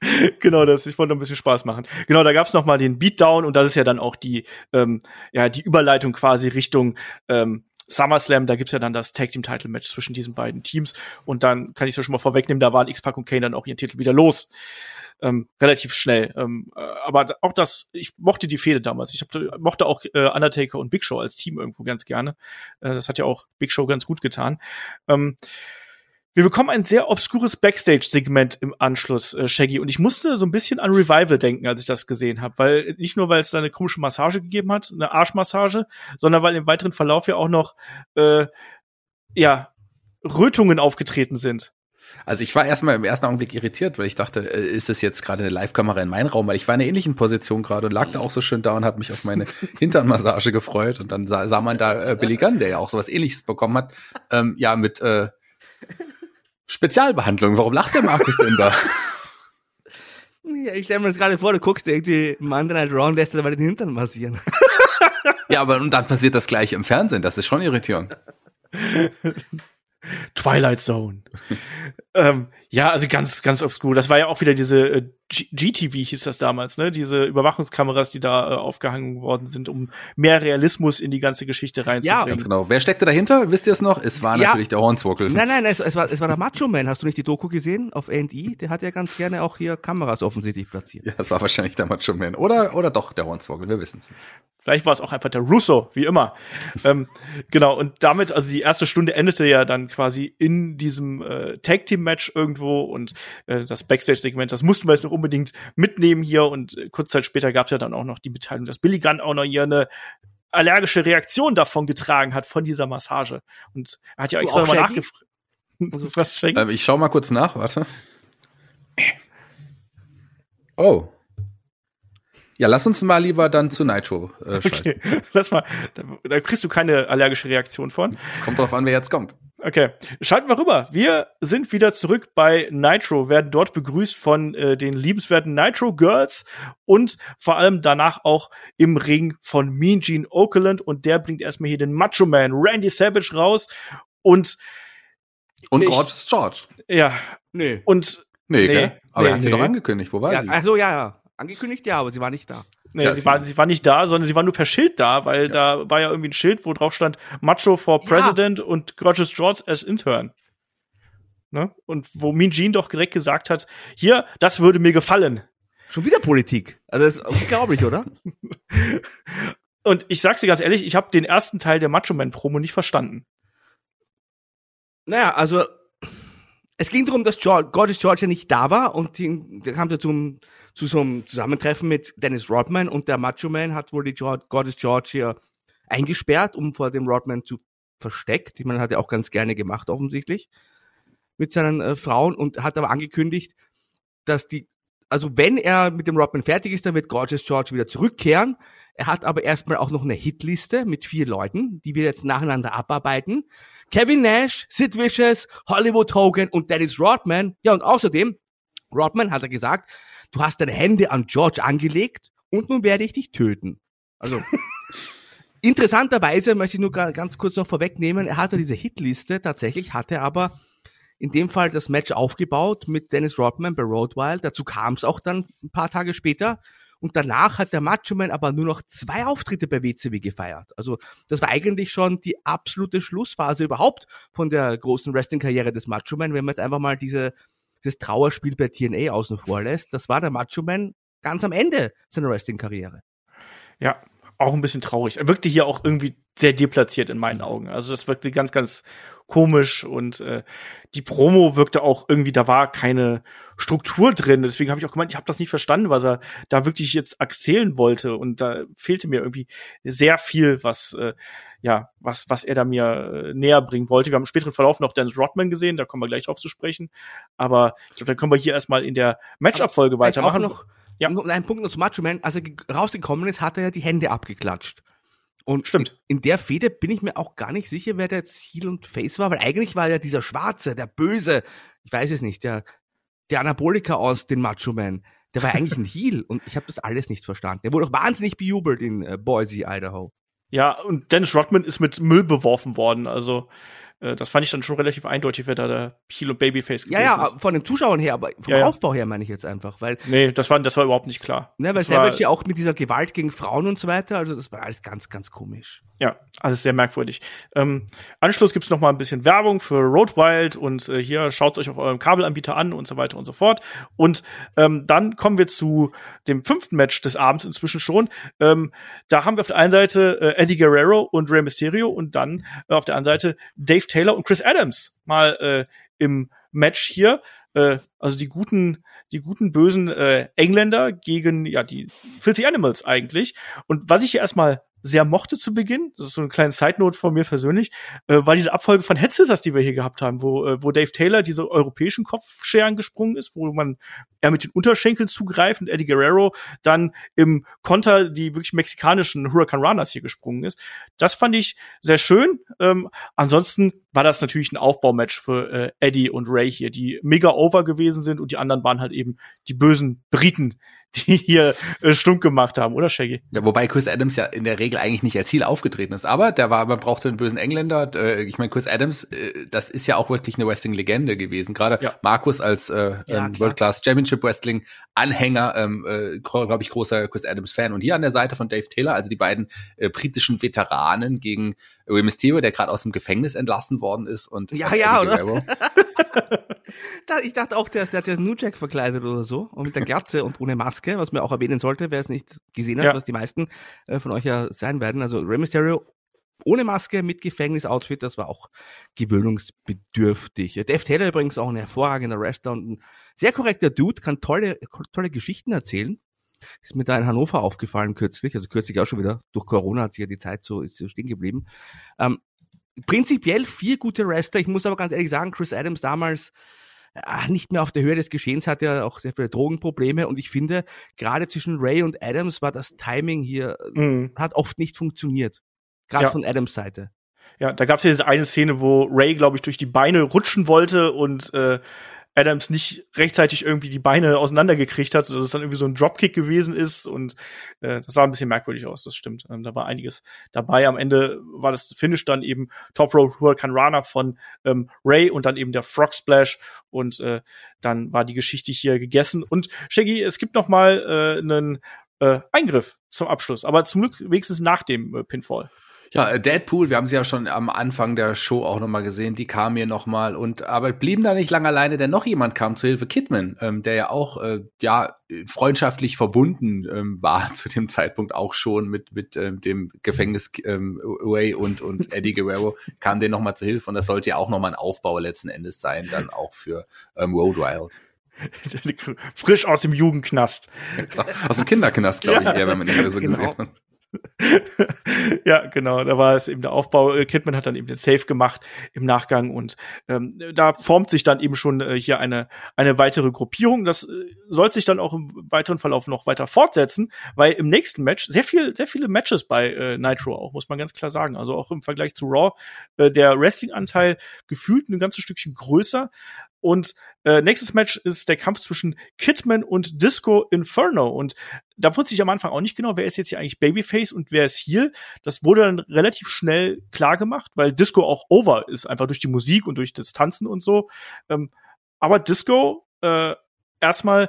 <laughs> genau, das ich wollte ein bisschen Spaß machen. Genau, da gab's noch mal den Beatdown und das ist ja dann auch die ähm, ja die Überleitung quasi Richtung ähm, SummerSlam, da gibt's ja dann das Tag Team Title Match zwischen diesen beiden Teams und dann kann ich es ja schon mal vorwegnehmen, da waren X-Pac und Kane dann auch ihren Titel wieder los ähm, relativ schnell. Ähm, äh, aber auch das, ich mochte die Fehde damals. Ich hab, mochte auch äh, Undertaker und Big Show als Team irgendwo ganz gerne. Äh, das hat ja auch Big Show ganz gut getan. Ähm, wir bekommen ein sehr obskures Backstage-Segment im Anschluss, äh, Shaggy. Und ich musste so ein bisschen an Revival denken, als ich das gesehen habe. Weil nicht nur, weil es da eine komische Massage gegeben hat, eine Arschmassage, sondern weil im weiteren Verlauf ja auch noch äh, ja, Rötungen aufgetreten sind. Also ich war erstmal im ersten Augenblick irritiert, weil ich dachte, äh, ist das jetzt gerade eine Live-Kamera in meinem Raum? Weil ich war in einer ähnlichen Position gerade und lag da auch so schön da und habe mich auf meine <laughs> Hinternmassage gefreut. Und dann sah, sah man da äh, Billy Gunn, der ja auch sowas ähnliches bekommen hat, ähm, ja, mit äh, Spezialbehandlung. Warum lacht der Markus denn da? <laughs> Ja, ich stelle mir das gerade vor, du guckst irgendwie Monday Night Raw und lässt dir dabei den Hintern massieren. <laughs> ja, aber und dann passiert das gleiche im Fernsehen. Das ist schon irritierend. Twilight Zone. <laughs> ähm, ja, also ganz, ganz obskur. Das war ja auch wieder diese äh, GTV hieß das damals, ne? Diese Überwachungskameras, die da äh, aufgehangen worden sind, um mehr Realismus in die ganze Geschichte reinzubringen. Ja, ganz genau. Wer steckte dahinter? Wisst ihr es noch? Es war ja. natürlich der Hornswoggle. Nein, nein, es, es, war, es war der Macho Man. Hast du nicht die Doku gesehen auf A&E? Der hat ja ganz gerne auch hier Kameras offensichtlich platziert. Ja, es war wahrscheinlich der Macho Man. Oder, oder doch der Hornswoggle. Wir wissen es nicht. Vielleicht war es auch einfach der Russo, wie immer. <laughs> ähm, genau, und damit, also die erste Stunde endete ja dann quasi in diesem äh, Tag-Team-Match irgendwo und äh, das Backstage-Segment, das mussten wir jetzt noch unbedingt mitnehmen hier und äh, kurz Zeit später gab es ja dann auch noch die Mitteilung, dass Billy Gunn auch noch hier eine allergische Reaktion davon getragen hat, von dieser Massage. Und er hat ja extra nochmal nachgefragt. <laughs> Also, was, ähm, ich schau mal kurz nach, warte. Oh, ja, lass uns mal lieber dann zu Nitro äh, schalten. Okay, <laughs> lass mal. Da, da kriegst du keine allergische Reaktion von. Es kommt drauf an, wer jetzt kommt. Okay, schalten wir rüber. Wir sind wieder zurück bei Nitro, werden dort begrüßt von äh, den liebenswerten Nitro Girls und vor allem danach auch im Ring von Mean Gene Okerlund und der bringt erstmal hier den Macho Man Randy Savage raus und und ich, Gorgeous George. Ja. Nee. Und nee, nee, aber nee, er hat sie doch angekündigt. Wo war ja, sie? Ach so, ja, ja. Angekündigt ja, aber sie war nicht da. Nee, ja, sie, war, sie war nicht da, sondern sie war nur per Schild da, weil ja. da war ja irgendwie ein Schild, wo drauf stand Macho for President ja. und Gorgeous George as Intern. Ne? Und wo Mean Gene doch direkt gesagt hat, hier, das würde mir gefallen. Schon wieder Politik. Also das ist unglaublich, oder? <laughs> und ich sag's dir ganz ehrlich, ich habe den ersten Teil der Macho Man Promo nicht verstanden. Naja, also es ging darum, dass George, Gorgeous George ja nicht da war und da kam er zum zu so einem Zusammentreffen mit Dennis Rodman und der Macho Man hat wohl die George, Goddess George hier eingesperrt, um vor dem Rodman zu versteckt. Ich meine, hat er auch ganz gerne gemacht, offensichtlich, mit seinen äh, Frauen und hat aber angekündigt, dass die also wenn er mit dem Rodman fertig ist, dann wird Gorgeous George wieder zurückkehren. Er hat aber erstmal auch noch eine Hitliste mit vier Leuten, die wir jetzt nacheinander abarbeiten. Kevin Nash, Sid Vicious, Hollywood Hogan und Dennis Rodman. Ja, und außerdem, Rodman hat er gesagt, du hast deine Hände an George angelegt und nun werde ich dich töten. Also, <laughs> interessanterweise möchte ich nur ganz kurz noch vorwegnehmen, er hatte diese Hitliste, tatsächlich hatte aber in dem Fall das Match aufgebaut mit Dennis Rodman bei Road Wild. Dazu kam es auch dann ein paar Tage später. Und danach hat der Macho Man aber nur noch zwei Auftritte bei WCW gefeiert. Also das war eigentlich schon die absolute Schlussphase überhaupt von der großen Wrestling-Karriere des Macho Man, wenn man jetzt einfach mal diese, das Trauerspiel bei TNA außen vor lässt. Das war der Macho Man ganz am Ende seiner Wrestling-Karriere. Ja, auch ein bisschen traurig. Er wirkte hier auch irgendwie sehr deplatziert in meinen Augen. Also das wirkte ganz, ganz komisch und äh, die Promo wirkte auch irgendwie, da war keine Struktur drin. Deswegen habe ich auch gemeint, ich habe das nicht verstanden, was er da wirklich jetzt erzählen wollte. Und da fehlte mir irgendwie sehr viel, was äh, ja, was, was er da mir äh, näher bringen wollte. Wir haben im späteren Verlauf noch Dennis Rodman gesehen, da kommen wir gleich drauf zu sprechen. Aber ich glaube, dann können wir hier erstmal in der Matchup-Folge weitermachen. Noch, ja. Noch ein Punkt noch zu Macho Man. Als er rausgekommen ist, hat er ja die Hände abgeklatscht. Und Stimmt. In, der Fehde bin ich mir auch gar nicht sicher, wer der jetzt Heel und Face war, weil eigentlich war ja dieser Schwarze, der Böse, ich weiß es nicht, der, der Anabolika aus den Macho Man, der war eigentlich ein <laughs> Heel und ich habe das alles nicht verstanden. Der wurde auch wahnsinnig bejubelt in äh, Boise, Idaho. Ja, und Dennis Rodman ist mit Müll beworfen worden, also äh, das fand ich dann schon relativ eindeutig, wer da der Heel und Babyface gewesen Ja, ja, ist. von den Zuschauern her, aber vom ja, ja. Aufbau her meine ich jetzt einfach, weil. Nee, das war, das war überhaupt nicht klar. Ne, weil Savage ja auch mit dieser Gewalt gegen Frauen und so weiter, also das war alles ganz, ganz komisch. Ja, alles sehr merkwürdig. Ähm, Anschluss gibt's noch mal ein bisschen Werbung für Road Wild und äh, hier schaut's euch auf eurem Kabelanbieter an und so weiter und so fort. Und ähm, dann kommen wir zu dem fünften Match des Abends inzwischen schon. Ähm, da haben wir auf der einen Seite äh, Eddie Guerrero und Rey Mysterio und dann äh, auf der anderen Seite Dave Taylor und Chris Adams mal äh, im Match hier. Äh, also die guten, die guten bösen äh, Engländer gegen ja die Filthy Animals eigentlich. Und was ich hier erstmal sehr mochte zu Beginn, das ist so eine kleine Side-Note von mir persönlich, äh, war diese Abfolge von Head Scissors, die wir hier gehabt haben, wo, äh, wo Dave Taylor diese europäischen Kopfscheren gesprungen ist, wo man er mit den Unterschenkeln zugreift und Eddie Guerrero dann im Konter die wirklich mexikanischen Hurricane Runners hier gesprungen ist. Das fand ich sehr schön. Ähm, ansonsten war das natürlich ein Aufbaumatch für äh, Eddie und Ray hier, die mega over gewesen sind und die anderen waren halt eben die bösen Briten, die hier äh, stunk gemacht haben, oder Shaggy? Ja, wobei Chris Adams ja in der Regel eigentlich nicht als Ziel aufgetreten ist, aber der war, man brauchte einen bösen Engländer. Äh, ich meine, Chris Adams, äh, das ist ja auch wirklich eine Wrestling-Legende gewesen. Gerade ja. Markus als äh, ja, ähm, World Class Championship Wrestling Anhänger, ähm, äh, glaube ich, großer Chris Adams Fan. Und hier an der Seite von Dave Taylor, also die beiden äh, britischen Veteranen gegen Rey Mysterio, der gerade aus dem Gefängnis entlassen worden ist und ja, ja, oder? <laughs> ich dachte auch, der, der hat ja New Jack verkleidet oder so und mit der Glatze und ohne Maske, was man auch erwähnen sollte, wer es nicht gesehen hat, ja. was die meisten äh, von euch ja sein werden. Also Rey Mysterio ohne Maske mit Gefängnisoutfit, das war auch gewöhnungsbedürftig. Dave Taylor übrigens auch ein hervorragender Wrestler und ein sehr korrekter Dude, kann tolle, tolle Geschichten erzählen. Ist mir da in Hannover aufgefallen kürzlich, also kürzlich auch schon wieder, durch Corona hat sich ja die Zeit so, ist so stehen geblieben. Ähm, prinzipiell vier gute Wrestler, ich muss aber ganz ehrlich sagen, Chris Adams damals nicht mehr auf der Höhe des Geschehens, hat ja auch sehr viele Drogenprobleme und ich finde, gerade zwischen Ray und Adams war das Timing hier, mhm. hat oft nicht funktioniert. Gerade ja. von Adams Seite. Ja, da gab es ja diese eine Szene, wo Ray, glaube ich, durch die Beine rutschen wollte und äh, Adams nicht rechtzeitig irgendwie die Beine auseinandergekriegt hat, dass es dann irgendwie so ein Dropkick gewesen ist und äh, das sah ein bisschen merkwürdig aus, das stimmt. Ähm, da war einiges dabei. Am Ende war das Finish dann eben Top Road Hurricane Rana von ähm, Ray und dann eben der Frog Splash und äh, dann war die Geschichte hier gegessen. Und Shaggy, es gibt noch mal äh, einen äh, Eingriff zum Abschluss, aber zum Glück wenigstens nach dem äh, Pinfall. Ja, äh, Deadpool, wir haben sie ja schon am Anfang der Show auch nochmal gesehen, die kam hier nochmal und aber blieben da nicht lange alleine, denn noch jemand kam zur Hilfe, Kidman, ähm, der ja auch äh, ja freundschaftlich verbunden ähm, war <laughs> zu dem Zeitpunkt auch schon mit mit ähm, dem Gefängnis ähm, Way und und <laughs> Eddie Guerrero kam denen nochmal zur Hilfe und das sollte ja auch nochmal ein Aufbau letzten Endes sein, dann auch für ähm, Road Wild. <laughs> Frisch aus dem Jugendknast. Aus dem Kinderknast, glaube ich, ja, eher, wenn man ihn so genau. gesehen hat. <laughs> ja, genau, da war es eben der Aufbau. Äh, Kidman hat dann eben den Save gemacht im Nachgang und ähm, da formt sich dann eben schon äh, hier eine, eine weitere Gruppierung. Das äh, soll sich dann auch im weiteren Verlauf noch weiter fortsetzen, weil im nächsten Match sehr viel, sehr viele Matches bei äh, Nitro auch, muss man ganz klar sagen. Also auch im Vergleich zu Raw, äh, der Wrestling-Anteil gefühlt ein ganzes Stückchen größer. Und äh, nächstes Match ist der Kampf zwischen Kidman und Disco Inferno. Und da wusste ich am Anfang auch nicht genau, wer ist jetzt hier eigentlich Babyface und wer ist hier. Das wurde dann relativ schnell klar gemacht, weil Disco auch over ist, einfach durch die Musik und durch das Tanzen und so. Ähm, aber Disco äh, erstmal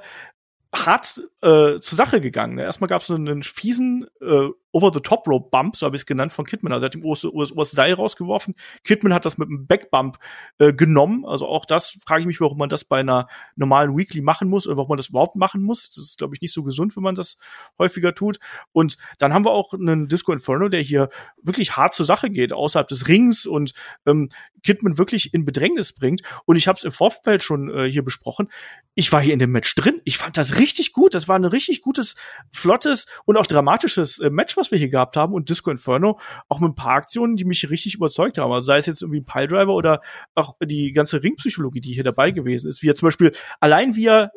hart äh, zur Sache gegangen. Erstmal gab es so einen fiesen äh, Over-the-Top-Rope-Bump, so habe ich es genannt, von Kidman. Also er hat ihm US, Seil rausgeworfen. Kidman hat das mit einem Backbump äh, genommen. Also auch das frage ich mich, warum man das bei einer normalen Weekly machen muss oder warum man das überhaupt machen muss. Das ist, glaube ich, nicht so gesund, wenn man das häufiger tut. Und dann haben wir auch einen Disco Inferno, der hier wirklich hart zur Sache geht, außerhalb des Rings und ähm, Kidman wirklich in Bedrängnis bringt. Und ich habe es im Vorfeld schon äh, hier besprochen. Ich war hier in dem Match drin. Ich fand das richtig gut. Das war ein richtig gutes, flottes und auch dramatisches äh, Match, was wir hier gehabt haben und Disco Inferno auch mit ein paar Aktionen, die mich richtig überzeugt haben. Also sei es jetzt irgendwie ein Piledriver oder auch die ganze Ringpsychologie, die hier dabei gewesen ist. Wie er zum Beispiel allein wie er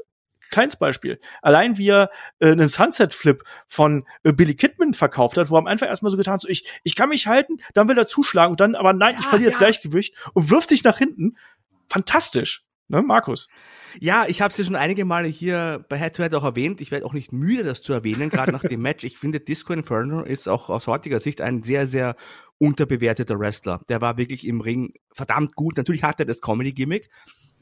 kleines Beispiel. Allein wie er äh, einen Sunset Flip von äh, Billy Kidman verkauft hat, wo er am Anfang erstmal so getan hat, so ich, ich kann mich halten, dann will er zuschlagen und dann, aber nein, ja, ich verliere ja. das Gleichgewicht und wirft sich nach hinten. Fantastisch. Ne, Markus? Ja, ich habe es ja schon einige Male hier bei Head to Head auch erwähnt. Ich werde auch nicht müde, das zu erwähnen, gerade nach dem Match. Ich finde, Disco Inferno ist auch aus heutiger Sicht ein sehr, sehr unterbewerteter Wrestler. Der war wirklich im Ring verdammt gut. Natürlich hat er das Comedy-Gimmick,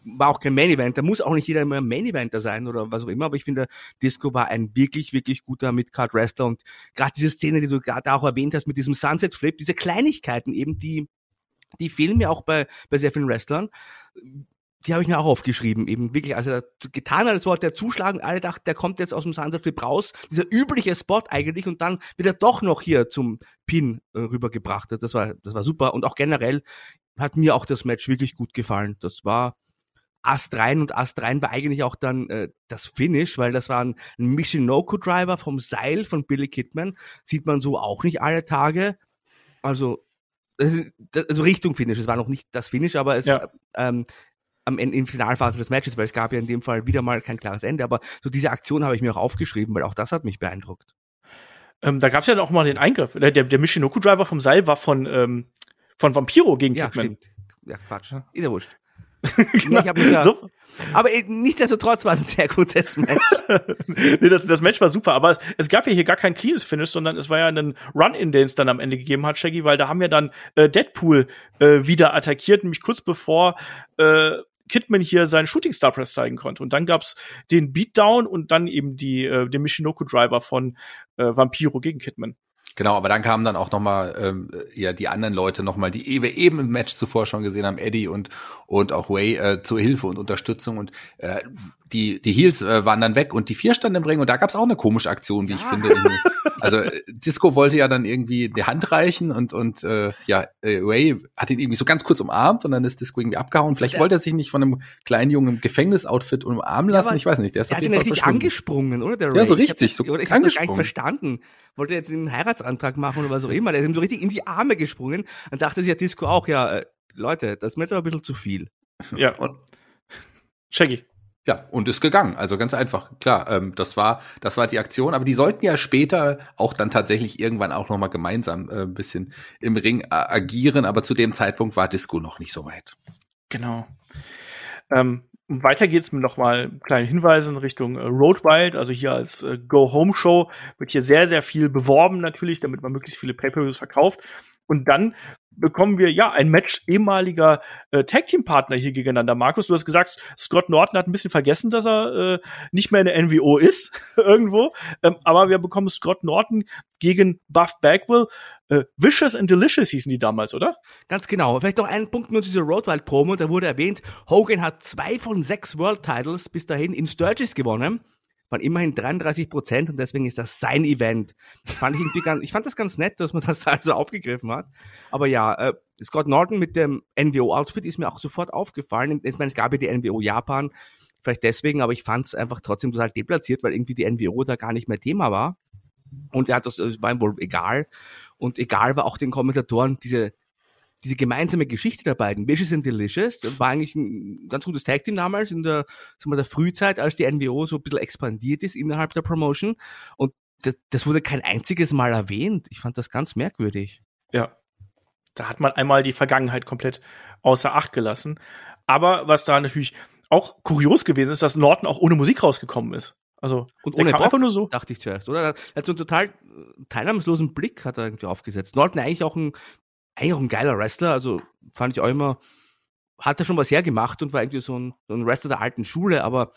war auch kein Main Event. Da muss auch nicht jeder immer ein Main Eventer sein oder was auch immer. Aber ich finde, Disco war ein wirklich, wirklich guter Midcard Wrestler und gerade diese Szene, die du gerade auch erwähnt hast mit diesem Sunset Flip, diese Kleinigkeiten eben, die die fehlen mir auch bei bei sehr vielen Wrestlern die habe ich mir auch aufgeschrieben, eben wirklich, als er getan hat, als wollte er zuschlagen, alle dachten, der kommt jetzt aus dem Sunset Flip raus, dieser übliche Spot eigentlich, und dann wird er doch noch hier zum Pin äh, rübergebracht. Das war, das war super. Und auch generell hat mir auch das Match wirklich gut gefallen. Das war Ast rein und Ast rein war eigentlich auch dann äh, das Finish, weil das war ein, ein Michinoku Driver vom Seil von Billy Kidman. Sieht man so auch nicht alle Tage. Also also Richtung Finish. Es war noch nicht das Finish, aber es ja. ähm, am Ende in Finalphase des Matches, weil es gab ja in dem Fall wieder mal kein klares Ende. Aber so diese Aktion habe ich mir auch aufgeschrieben, weil auch das hat mich beeindruckt. Ähm, da gab es ja auch mal den Eingriff. Der, der, der Michinoku-Driver vom Seil war von, ähm, von Vampiro gegen ja, Kidman. Stimmt. Ja, Quatsch. Ist ja wurscht. <laughs> genau. da, so. Aber nichtsdestotrotz war es ein sehr gutes <laughs> Match. nee, das, das Match war super, aber es, es, gab ja hier gar kein cleanes Finish, sondern es war ja ein Run-In, den es dann am Ende gegeben hat, Shaggy, weil da haben wir dann äh, Deadpool äh, wieder attackiert, nämlich kurz bevor äh, Kidman hier seinen Shooting Star Press zeigen konnte. Und dann gab's den Beatdown und dann eben die, äh, den Michinoku Driver von äh, Vampiro gegen Kidman. Genau, aber dann kamen dann auch noch mal ähm, ja die anderen Leute noch mal, die wir eben im Match zuvor schon gesehen haben, Eddie und und auch Way äh, zur Hilfe und Unterstützung und äh, die die Heels äh, waren dann weg und die vier standen im Ring und da gab's auch eine komische Aktion, wie ja. ich finde. <laughs> also äh, Disco wollte ja dann irgendwie die Hand reichen und und äh, ja äh, Way hat ihn irgendwie so ganz kurz umarmt und dann ist Disco irgendwie abgehauen. Vielleicht ja. wollte er sich nicht von einem kleinen Jungen im Gefängnisoutfit umarmen lassen, ja, ich weiß nicht. Der ist auf jeden Fall richtig angesprungen, oder der Ray? Ja, so richtig, ich hab, so ich hab das gar nicht verstanden wollte jetzt einen Heiratsantrag machen oder was auch immer. Der ist ihm so richtig in die Arme gesprungen und dachte sich ja Disco auch, ja, äh, Leute, das ist mir jetzt aber ein bisschen zu viel. Ja, und Shaggy. Ja, und ist gegangen. Also ganz einfach. Klar, ähm, das war, das war die Aktion. Aber die sollten ja später auch dann tatsächlich irgendwann auch noch mal gemeinsam äh, ein bisschen im Ring äh, agieren. Aber zu dem Zeitpunkt war Disco noch nicht so weit. Genau. Ähm, weiter geht's mit nochmal kleinen Hinweisen Richtung äh, Road Wild, also hier als äh, Go-Home-Show wird hier sehr, sehr viel beworben natürlich, damit man möglichst viele Pay-Per-Views verkauft. Und dann bekommen wir ja ein Match ehemaliger äh, Tag Team Partner hier gegeneinander. Markus, du hast gesagt, Scott Norton hat ein bisschen vergessen, dass er äh, nicht mehr in der NWO ist <laughs> irgendwo, ähm, aber wir bekommen Scott Norton gegen Buff Bagwell. Äh, Vicious and Delicious hießen die damals, oder? Ganz genau. Vielleicht noch einen Punkt nur zu dieser Roadwild Promo. Da wurde erwähnt, Hogan hat zwei von sechs World Titles bis dahin in Sturgis gewonnen waren immerhin 33 Prozent und deswegen ist das sein Event. Fand ich, irgendwie ganz, ich fand das ganz nett, dass man <laughs> das also aufgegriffen hat. Aber ja, äh, Scott Norton mit dem NWO-Outfit ist mir auch sofort aufgefallen. Ich meine, es gab ja die NWO Japan, vielleicht deswegen, aber ich fand es einfach trotzdem total deplatziert, weil irgendwie die NWO da gar nicht mehr Thema war. Und er hat das, das war ihm wohl egal. Und egal war auch den Kommentatoren diese, diese gemeinsame Geschichte der beiden, Vicious and Delicious, war eigentlich ein ganz gutes Tag Team damals in der, sagen wir, der Frühzeit, als die NWO so ein bisschen expandiert ist innerhalb der Promotion. Und das, das wurde kein einziges Mal erwähnt. Ich fand das ganz merkwürdig. Ja. Da hat man einmal die Vergangenheit komplett außer Acht gelassen. Aber was da natürlich auch kurios gewesen ist, dass Norton auch ohne Musik rausgekommen ist. Also und ohne Bock, einfach nur so. Dachte ich zuerst, oder? Er hat so einen total teilnahmslosen Blick hat er irgendwie aufgesetzt. Norton eigentlich auch ein, eigentlich auch ein geiler Wrestler, also fand ich auch immer, hat er schon was hergemacht und war irgendwie so ein, so ein Wrestler der alten Schule, aber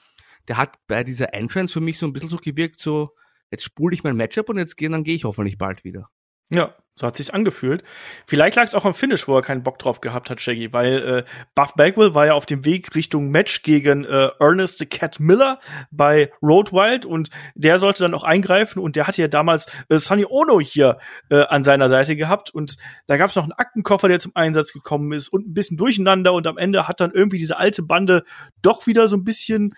der hat bei dieser Entrance für mich so ein bisschen so gewirkt, so, jetzt spule ich mein Matchup und jetzt gehen, dann gehe ich hoffentlich bald wieder. Ja, so hat sich's angefühlt. Vielleicht lag es auch am Finish, wo er keinen Bock drauf gehabt hat, Shaggy, weil äh, Buff Bagwell war ja auf dem Weg Richtung Match gegen äh, Ernest the Cat Miller bei Road Wild und der sollte dann auch eingreifen und der hatte ja damals äh, Sonny Ono hier äh, an seiner Seite gehabt und da gab's noch einen Aktenkoffer, der zum Einsatz gekommen ist und ein bisschen durcheinander und am Ende hat dann irgendwie diese alte Bande doch wieder so ein bisschen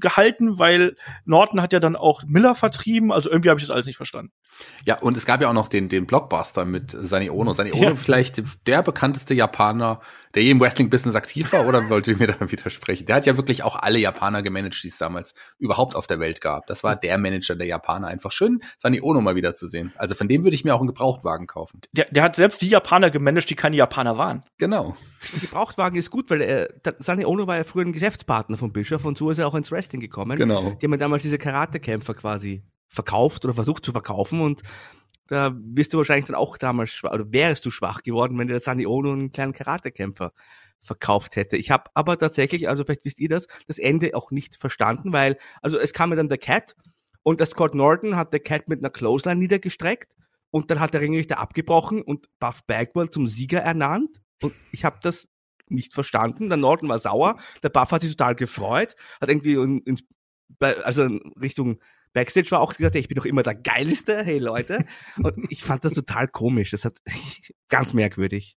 gehalten, weil Norton hat ja dann auch Miller vertrieben, also irgendwie habe ich das alles nicht verstanden. Ja, und es gab ja auch noch den, den Blockbuster mit Sani Ono. Sani Ono ja. vielleicht der bekannteste Japaner, der je im Wrestling-Business aktiv war, oder wollte ich mir da widersprechen? Der hat ja wirklich auch alle Japaner gemanagt, die es damals überhaupt auf der Welt gab. Das war der Manager der Japaner. Einfach schön, Sani Ono mal wieder zu sehen. Also von dem würde ich mir auch einen Gebrauchtwagen kaufen. Der, der hat selbst die Japaner gemanagt, die keine Japaner waren. Genau. Gebrauchtwagen ist gut, weil äh, Sani Ono war ja früher ein Geschäftspartner von Bischof und so ist er auch ins Wrestling gekommen. Genau. Die haben ja damals diese Karatekämpfer quasi verkauft oder versucht zu verkaufen und da wirst du wahrscheinlich dann auch damals schwach, oder wärst du schwach geworden, wenn der Sani Ono einen kleinen Karatekämpfer verkauft hätte. Ich habe aber tatsächlich, also vielleicht wisst ihr das, das Ende auch nicht verstanden, weil, also es kam mir dann der Cat und der Scott Norton hat der Cat mit einer Clothesline niedergestreckt und dann hat der Ringrichter abgebrochen und Buff Bagwell zum Sieger ernannt und ich habe das nicht verstanden. Der Norton war sauer, der Buff hat sich total gefreut, hat irgendwie in, in, also in Richtung Backstage war auch gesagt, ich bin doch immer der Geilste, hey Leute. Und ich fand das total komisch. Das hat <laughs> ganz merkwürdig.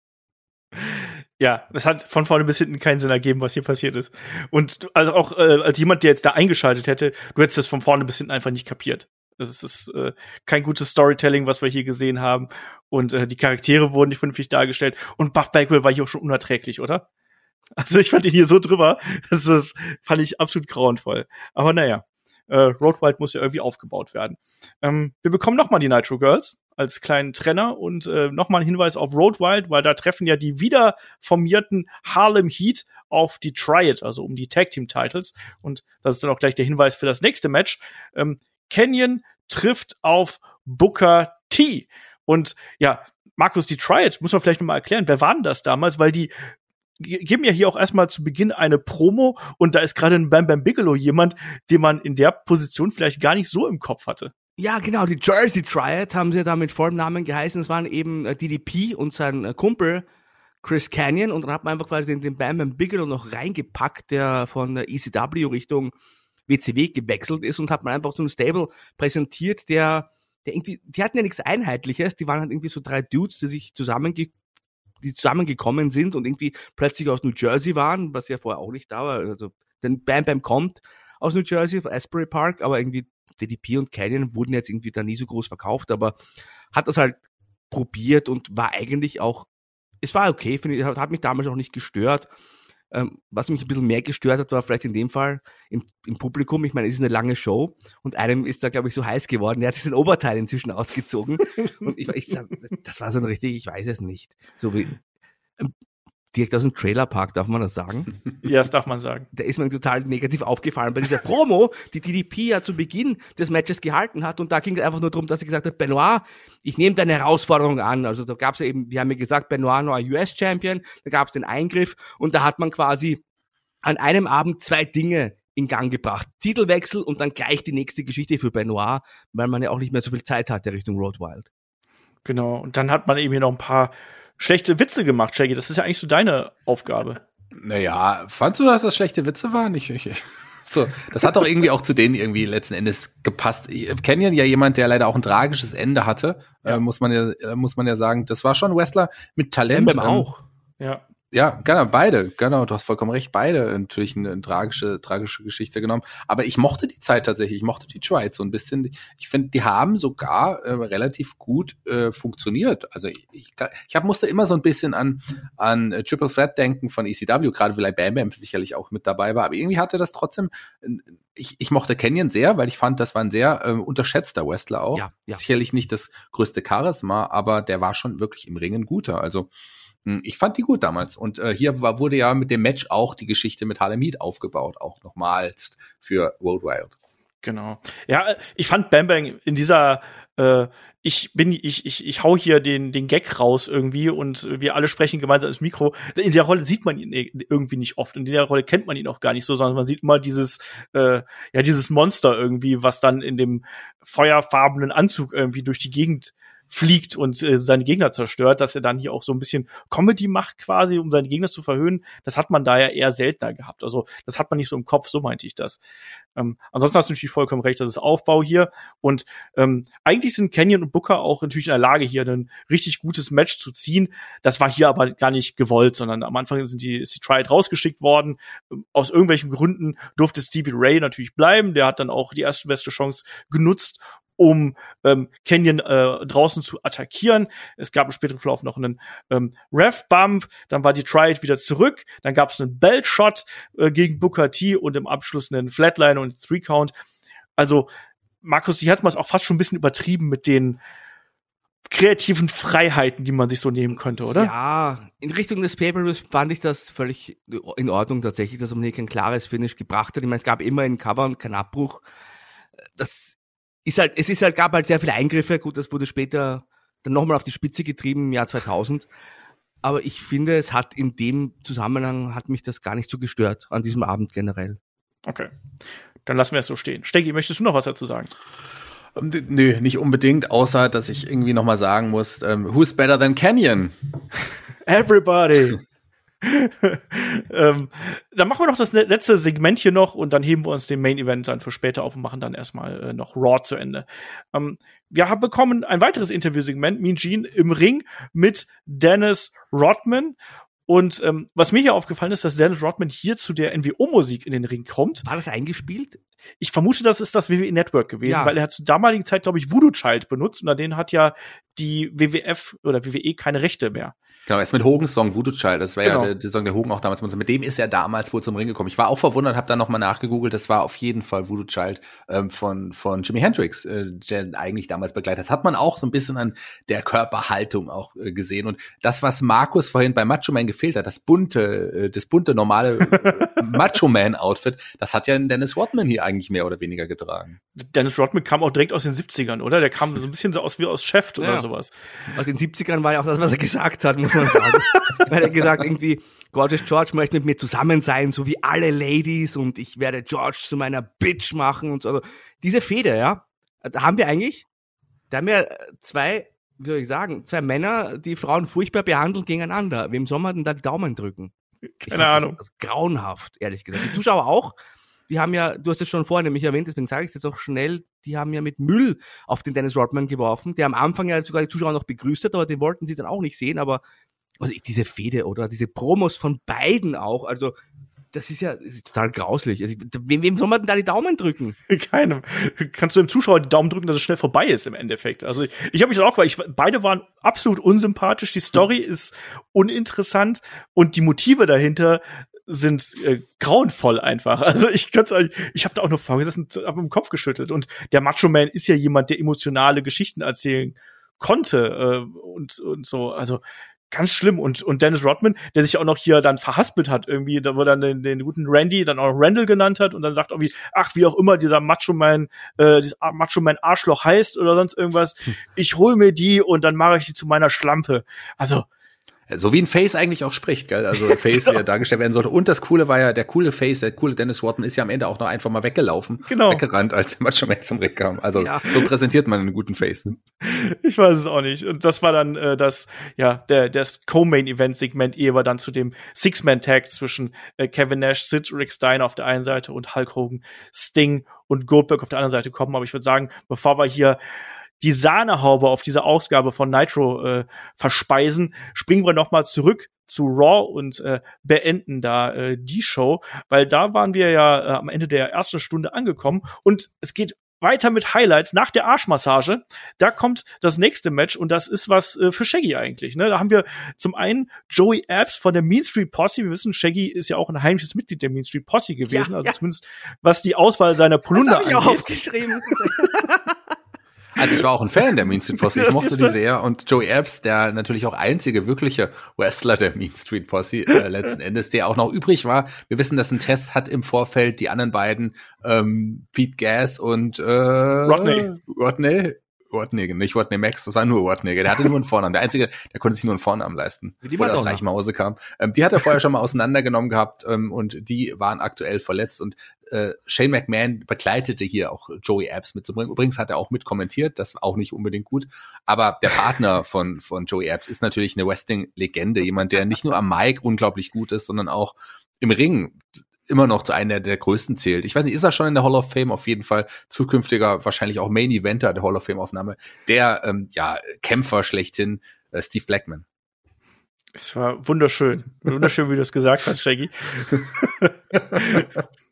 Ja, es hat von vorne bis hinten keinen Sinn ergeben, was hier passiert ist. Und also auch äh, als jemand, der jetzt da eingeschaltet hätte, du hättest das von vorne bis hinten einfach nicht kapiert. Das ist äh, kein gutes Storytelling, was wir hier gesehen haben. Und äh, die Charaktere wurden nicht vernünftig dargestellt. Und Buff Bagwell war hier auch schon unerträglich, oder? <laughs> Also ich fand ihn hier so drüber. Das, das fand ich absolut grauenvoll. Aber naja äh, Roadwild muss ja irgendwie aufgebaut werden. Ähm, wir bekommen nochmal die Nitro Girls als kleinen Trenner und äh, nochmal ein Hinweis auf Roadwild, weil da treffen ja die wieder formierten Harlem Heat auf die Triad, also um die Tag Team Titles. Und das ist dann auch gleich der Hinweis für das nächste Match. Ähm, Canyon trifft auf Booker T. Und ja, Markus, die Triad, muss man vielleicht nochmal erklären, wer war denn das damals? Weil die geben ja hier auch erstmal zu Beginn eine Promo und da ist gerade ein Bam Bam Bigelow jemand, den man in der Position vielleicht gar nicht so im Kopf hatte. Ja, genau, die Jersey Triad haben sie da mit vollem Namen geheißen. Es waren eben äh, DDP und sein äh, Kumpel Chris Canyon und dann hat man einfach quasi den, den Bam Bam Bigelow noch reingepackt, der von der ECW Richtung WCW gewechselt ist und hat man einfach so ein Stable präsentiert, der, der irgendwie, die hatten ja nichts Einheitliches, die waren halt irgendwie so drei Dudes, die sich zusammenge die zusammengekommen sind und irgendwie plötzlich aus New Jersey waren, was ja vorher auch nicht da war. Also, denn Bam Bam kommt aus New Jersey, von Asbury Park, aber irgendwie DDP und Canyon wurden jetzt irgendwie da nie so groß verkauft, aber hat das halt probiert und war eigentlich auch, es war okay, finde ich, hat mich damals auch nicht gestört. Ähm, was mich ein bisschen mehr gestört hat, war vielleicht in dem Fall im, im Publikum. Ich meine, es ist eine lange Show und einem ist da, glaube ich, so heiß geworden. Der hat sich den Oberteil inzwischen ausgezogen. <laughs> und ich, ich das war so ein richtig, ich weiß es nicht. So wie, direkt aus dem Trailerpark, darf man das sagen? <laughs> Ja, das darf man sagen. Da ist mir total negativ aufgefallen bei dieser Promo, die DDP ja zu Beginn des Matches gehalten hat. Und da ging es einfach nur darum, dass sie gesagt hat, Benoit, ich nehme deine Herausforderung an. Also da gab es ja eben, wir haben ja gesagt, Benoit neuer US-Champion, da gab es den Eingriff und da hat man quasi an einem Abend zwei Dinge in Gang gebracht. Titelwechsel und dann gleich die nächste Geschichte für Benoit, weil man ja auch nicht mehr so viel Zeit hatte Richtung Road Wild. Genau, und dann hat man eben hier noch ein paar schlechte Witze gemacht, Shaggy. Das ist ja eigentlich so deine Aufgabe. Naja, fandst du, dass das schlechte Witze waren? Ich, ich, <laughs> so, das hat doch irgendwie auch zu denen irgendwie letzten Endes gepasst. Ich kenne ja jemand, der leider auch ein tragisches Ende hatte, ja. äh, muss man ja, äh, muss man ja sagen. Das war schon ein Wrestler mit Talent. Ähm, auch. Ja. Ja, genau, beide, genau, du hast vollkommen recht, beide natürlich eine, eine, tragische, tragische Geschichte genommen. Aber ich mochte die Zeit tatsächlich, ich mochte die Triad so ein bisschen. Ich finde, die haben sogar äh, relativ gut äh, funktioniert. Also ich, ich, ich hab, musste immer so ein bisschen an, an äh, Triple Threat denken von ECW, gerade weil Bam Bam sicherlich auch mit dabei war. Aber irgendwie hatte das trotzdem, ich, ich mochte Canyon sehr, weil ich fand, das war ein sehr äh, unterschätzter Wrestler auch. Ja, ja. Sicherlich nicht das größte Charisma, aber der war schon wirklich im Ringen guter. Also ich fand die gut damals. Und äh, hier war, wurde ja mit dem Match auch die Geschichte mit Harlem Heat aufgebaut, auch nochmals für World Wild. Genau. Ja, ich fand Bam Bang in dieser äh, ich bin ich ich ich hau hier den den Gag raus irgendwie und wir alle sprechen gemeinsam ins Mikro. In dieser Rolle sieht man ihn irgendwie nicht oft. In dieser Rolle kennt man ihn auch gar nicht so, sondern man sieht immer dieses äh, ja dieses Monster irgendwie, was dann in dem feuerfarbenen Anzug irgendwie durch die Gegend fliegt und äh, seine Gegner zerstört, dass er dann hier auch so ein bisschen Comedy macht quasi, um seine Gegner zu verhöhnen. Das hat man da ja eher seltener gehabt. Also das hat man nicht so im Kopf, so meinte ich das. Ähm, ansonsten hast du natürlich vollkommen recht, das ist Aufbau hier. Und ähm, eigentlich sind Canyon und Booker auch natürlich in der Lage, hier ein richtig gutes Match zu ziehen. Das war hier aber gar nicht gewollt, sondern am Anfang sind die, ist die Triad rausgeschickt worden. Aus irgendwelchen Gründen durfte Stevie Ray natürlich bleiben. Der hat dann auch die erste beste Chance genutzt um ähm, Canyon äh, draußen zu attackieren. Es gab im späteren Verlauf noch einen ähm, Rev-Bump, dann war die Triad wieder zurück, dann gab es einen Belt-Shot äh, gegen Booker T und im Abschluss einen Flatline und Three-Count. Also Markus, die hat man auch fast schon ein bisschen übertrieben mit den kreativen Freiheiten, die man sich so nehmen könnte, oder? Ja, in Richtung des pay fand ich das völlig in Ordnung tatsächlich, dass man hier kein klares Finish gebracht hat. Ich meine, es gab immer einen Cover und keinen Abbruch. Das ist halt, es ist halt, gab halt sehr viele Eingriffe. Gut, das wurde später dann nochmal auf die Spitze getrieben im Jahr 2000. Aber ich finde, es hat in dem Zusammenhang, hat mich das gar nicht so gestört, an diesem Abend generell. Okay. Dann lassen wir es so stehen. Steggy, möchtest du noch was dazu sagen? Ähm, nö, nicht unbedingt, außer dass ich irgendwie noch mal sagen muss, ähm, who's better than Canyon? Everybody. <laughs> <laughs> ähm, dann machen wir noch das letzte Segment hier noch und dann heben wir uns den Main Event dann für später auf und machen dann erstmal äh, noch Raw zu Ende. Ähm, wir haben bekommen ein weiteres Interviewsegment, Mean Gene im Ring mit Dennis Rodman und ähm, was mir hier aufgefallen ist, dass Dennis Rodman hier zu der NWO-Musik in den Ring kommt. War das eingespielt? Ich vermute, das ist das WWE Network gewesen, ja. weil er hat zur damaligen Zeit, glaube ich, Voodoo Child benutzt und an denen hat ja die WWF oder WWE keine Rechte mehr. Genau, er ist mit Hogan's Song Voodoo Child, das war genau. ja der, der Song, der Hogan auch damals benutzt. Mit dem ist er damals wohl zum Ring gekommen. Ich war auch verwundert, habe dann nochmal nachgegoogelt, das war auf jeden Fall Voodoo Child ähm, von, von Jimi Hendrix, äh, der eigentlich damals begleitet. Das hat man auch so ein bisschen an der Körperhaltung auch äh, gesehen. Und das, was Markus vorhin bei Macho Man gefehlt hat, das bunte, äh, das bunte, normale <laughs> Macho Man Outfit, das hat ja Dennis Rodman hier eigentlich mehr oder weniger getragen. Dennis Rodman kam auch direkt aus den 70ern, oder? Der kam so ein bisschen so aus wie aus Chef ja. oder sowas. Aus den 70ern war ja auch das, was er gesagt hat, muss man sagen. <laughs> er hat gesagt, irgendwie, Gorgeous George möchte mit mir zusammen sein, so wie alle Ladies und ich werde George zu meiner Bitch machen und so. Also diese Feder, ja, da haben wir eigentlich, da haben wir zwei, wie soll ich sagen, zwei Männer, die Frauen furchtbar behandeln gegeneinander. Wem soll man denn da die Daumen drücken? Keine Ahnung. Das, das grauenhaft, ehrlich gesagt. Die Zuschauer auch die haben ja, du hast es schon vorher nämlich erwähnt, deswegen sage ich es jetzt auch schnell, die haben ja mit Müll auf den Dennis Rodman geworfen, der am Anfang ja sogar die Zuschauer noch begrüßt hat, aber den wollten sie dann auch nicht sehen, aber also diese Fehde oder diese Promos von beiden auch, also das ist ja das ist total grauslich. Also, wem, wem soll man denn da die Daumen drücken? <laughs> Keinem. Kannst du dem Zuschauer die Daumen drücken, dass es schnell vorbei ist im Endeffekt. Also ich, ich habe mich auch, weil ich beide waren absolut unsympathisch. Die Story ist uninteressant und die Motive dahinter sind äh, grauenvoll einfach. Also ich könnte ich habe da auch nur vorgesessen, habe im Kopf geschüttelt. Und der Macho Man ist ja jemand, der emotionale Geschichten erzählen konnte äh, und und so. Also ganz schlimm. Und, und Dennis Rodman, der sich auch noch hier dann verhaspelt hat, irgendwie, da wo dann den, den guten Randy dann auch Randall genannt hat und dann sagt irgendwie, ach, wie auch immer dieser Macho Man, äh, dieses Macho Man Arschloch heißt oder sonst irgendwas, hm. ich hol mir die und dann mache ich die zu meiner Schlampe. Also, so wie ein Face eigentlich auch spricht, gell? Also Face, genau. wie er dargestellt werden sollte. Und das Coole war ja, der coole Face, der coole Dennis Wharton ist ja am Ende auch noch einfach mal weggelaufen, genau. weggerannt, als der Macho Man zum Ring kam. Also ja. so präsentiert man einen guten Face. Ich weiß es auch nicht. Und das war dann äh, das, ja, der das Co-Main-Event-Segment, ehe wir dann zu dem Six-Man-Tag zwischen äh, Kevin Nash, Sid, Rick Steiner auf der einen Seite und Hulk Hogan, Sting und Goldberg auf der anderen Seite kommen. Aber ich würde sagen, bevor wir hier die Sahnehaube auf dieser Ausgabe von Nitro äh, verspeisen, springen wir nochmal zurück zu Raw und äh, beenden da äh, die Show, weil da waren wir ja äh, am Ende der ersten Stunde angekommen und es geht weiter mit Highlights nach der Arschmassage. Da kommt das nächste Match und das ist was äh, für Shaggy eigentlich. Ne? Da haben wir zum einen Joey Apps von der Mean Street Posse. Wir wissen, Shaggy ist ja auch ein heimliches Mitglied der Mean Street Posse gewesen, Ja, also ja. zumindest was die Auswahl seiner Polunder hab ich auch angeht. aufgeschrieben. <laughs> Also ich war auch ein Fan der Mean Street Posse. Ich Das mochte die sehr. Und Joey Epps, der natürlich auch einzige wirkliche Wrestler der Mean Street Posse äh, <laughs> letzten Endes, der auch noch übrig war. Wir wissen, dass ein Test hat im Vorfeld die anderen beiden, ähm, Pete Gas und äh, Rodney. Rodney. Rodney, nicht Rodney Max, das war nur Rodney. Der hatte nur einen Vornamen. Der einzige, der konnte sich nur einen Vornamen leisten, die bevor das Madonna. Reichenhause kam. Ähm, die hat er vorher schon mal auseinandergenommen gehabt ähm, und die waren aktuell verletzt und äh, Shane McMahon begleitete hier auch Joey Apps mitzubringen. Übrigens hat er auch mitkommentiert, das war auch nicht unbedingt gut. Aber der Partner von, von Joey Apps ist natürlich eine Wrestling-Legende. Jemand, der nicht nur am Mic unglaublich gut ist, sondern auch im Ring immer noch zu einer der größten zählt. Ich weiß nicht, ist er schon in der Hall of Fame? Auf jeden Fall zukünftiger, wahrscheinlich auch Main Eventer der Hall of Fame Aufnahme. Der, ähm, ja, Kämpfer schlechthin, äh, Steve Blackman. Es war wunderschön. Wunderschön, wie du es gesagt hast, Shaggy. <laughs>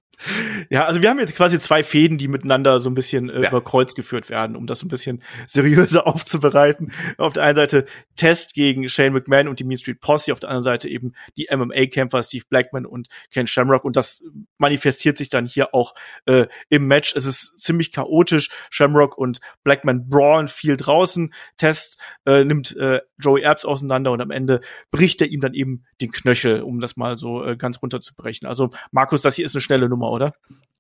Ja, also wir haben jetzt quasi zwei Fäden, die miteinander so ein bisschen äh, Ja. über Kreuz geführt werden, um das so ein bisschen <laughs> seriöser aufzubereiten. Auf der einen Seite Test gegen Shane McMahon und die Mean Street Posse, auf der anderen Seite eben die MMA-Kämpfer Steve Blackman und Ken Shamrock und das manifestiert sich dann hier auch äh, im Match. Es ist ziemlich chaotisch. Shamrock und Blackman brawlen viel draußen. Test äh, nimmt äh, Joey Erbs auseinander und am Ende bricht er ihm dann eben den Knöchel, um das mal so äh, ganz runterzubrechen. Also Markus, das hier ist eine schnelle Nummer, oder?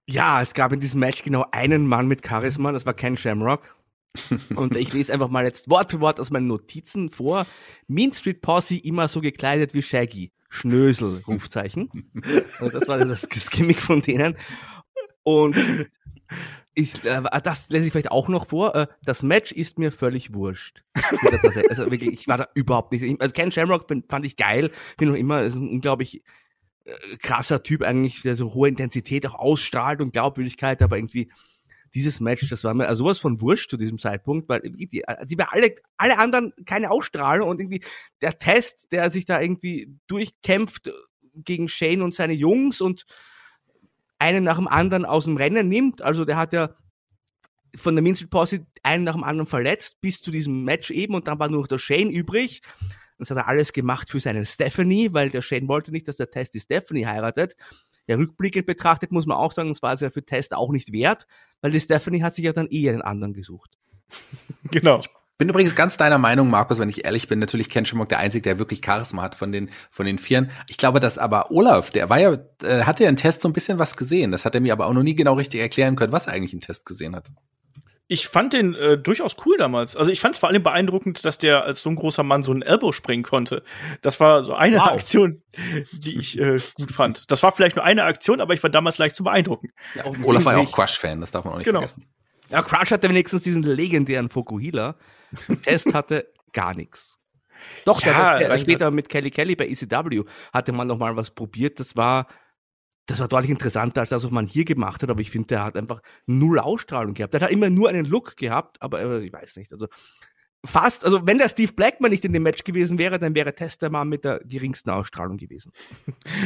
Ja, es gab in diesem Match genau einen Mann mit Charisma, das war Ken Shamrock. <laughs> Und ich lese einfach mal jetzt Wort für Wort aus meinen Notizen vor. Mean Street Posse immer so gekleidet wie Shaggy. Schnösel, <laughs> Rufzeichen. Und das war das, das Gimmick von denen. Und ich, äh, das lese ich vielleicht auch noch vor. Äh, das Match ist mir völlig wurscht. Also wirklich, ich war da überhaupt nicht. Also Ken Shamrock fand ich geil. Bin noch immer, ist ein unglaublich krasser Typ eigentlich, der so hohe Intensität auch ausstrahlt und Glaubwürdigkeit, aber irgendwie dieses Match, das war mir also sowas von wurscht zu diesem Zeitpunkt, weil die, die wir alle, alle anderen keine Ausstrahlung und irgendwie der Test, der sich da irgendwie durchkämpft gegen Shane und seine Jungs und einen nach dem anderen aus dem Rennen nimmt. Also der hat ja von der Minstrel Posse einen nach dem anderen verletzt bis zu diesem Match eben und dann war nur noch der Shane übrig. Das hat er alles gemacht für seinen Stephanie, weil der Shane wollte nicht, dass der Test die Stephanie heiratet. Ja, rückblickend betrachtet muss man auch sagen, das war es ja für Test auch nicht wert, weil die Stephanie hat sich ja dann eh einen anderen gesucht. <laughs> Genau. Bin übrigens ganz deiner Meinung, Markus, wenn ich ehrlich bin. Natürlich Ken Shamrock der Einzige, der wirklich Charisma hat von den, von den Vieren. Ich glaube, dass aber Olaf, der war ja, äh, hatte ja im Test so ein bisschen was gesehen. Das hat er mir aber auch noch nie genau richtig erklären können, was er eigentlich im Test gesehen hat. Ich fand den äh, durchaus cool damals. Also ich fand es vor allem beeindruckend, dass der als so ein großer Mann so einen Elbow springen konnte. Das war so eine Wow. Aktion, die ich äh, gut fand. Das war vielleicht nur eine Aktion, aber ich war damals leicht zu beeindrucken. Ja, auch Olaf war ja auch Crush-Fan, das darf man auch nicht Genau. vergessen. Ja, Crush hatte wenigstens diesen legendären Fokuhila. Test <laughs> hatte gar nichts. Doch, der Ja, hat sp- rein später mit Kelly Kelly bei ECW hatte man noch mal was probiert. Das war, das war deutlich interessanter als das, was man hier gemacht hat. Aber ich finde, der hat einfach null Ausstrahlung gehabt. Der hat immer nur einen Look gehabt, aber äh, ich weiß nicht. Also fast, also wenn der Steve Blackman nicht in dem Match gewesen wäre, dann wäre Test der Mann mit der geringsten Ausstrahlung gewesen. <laughs>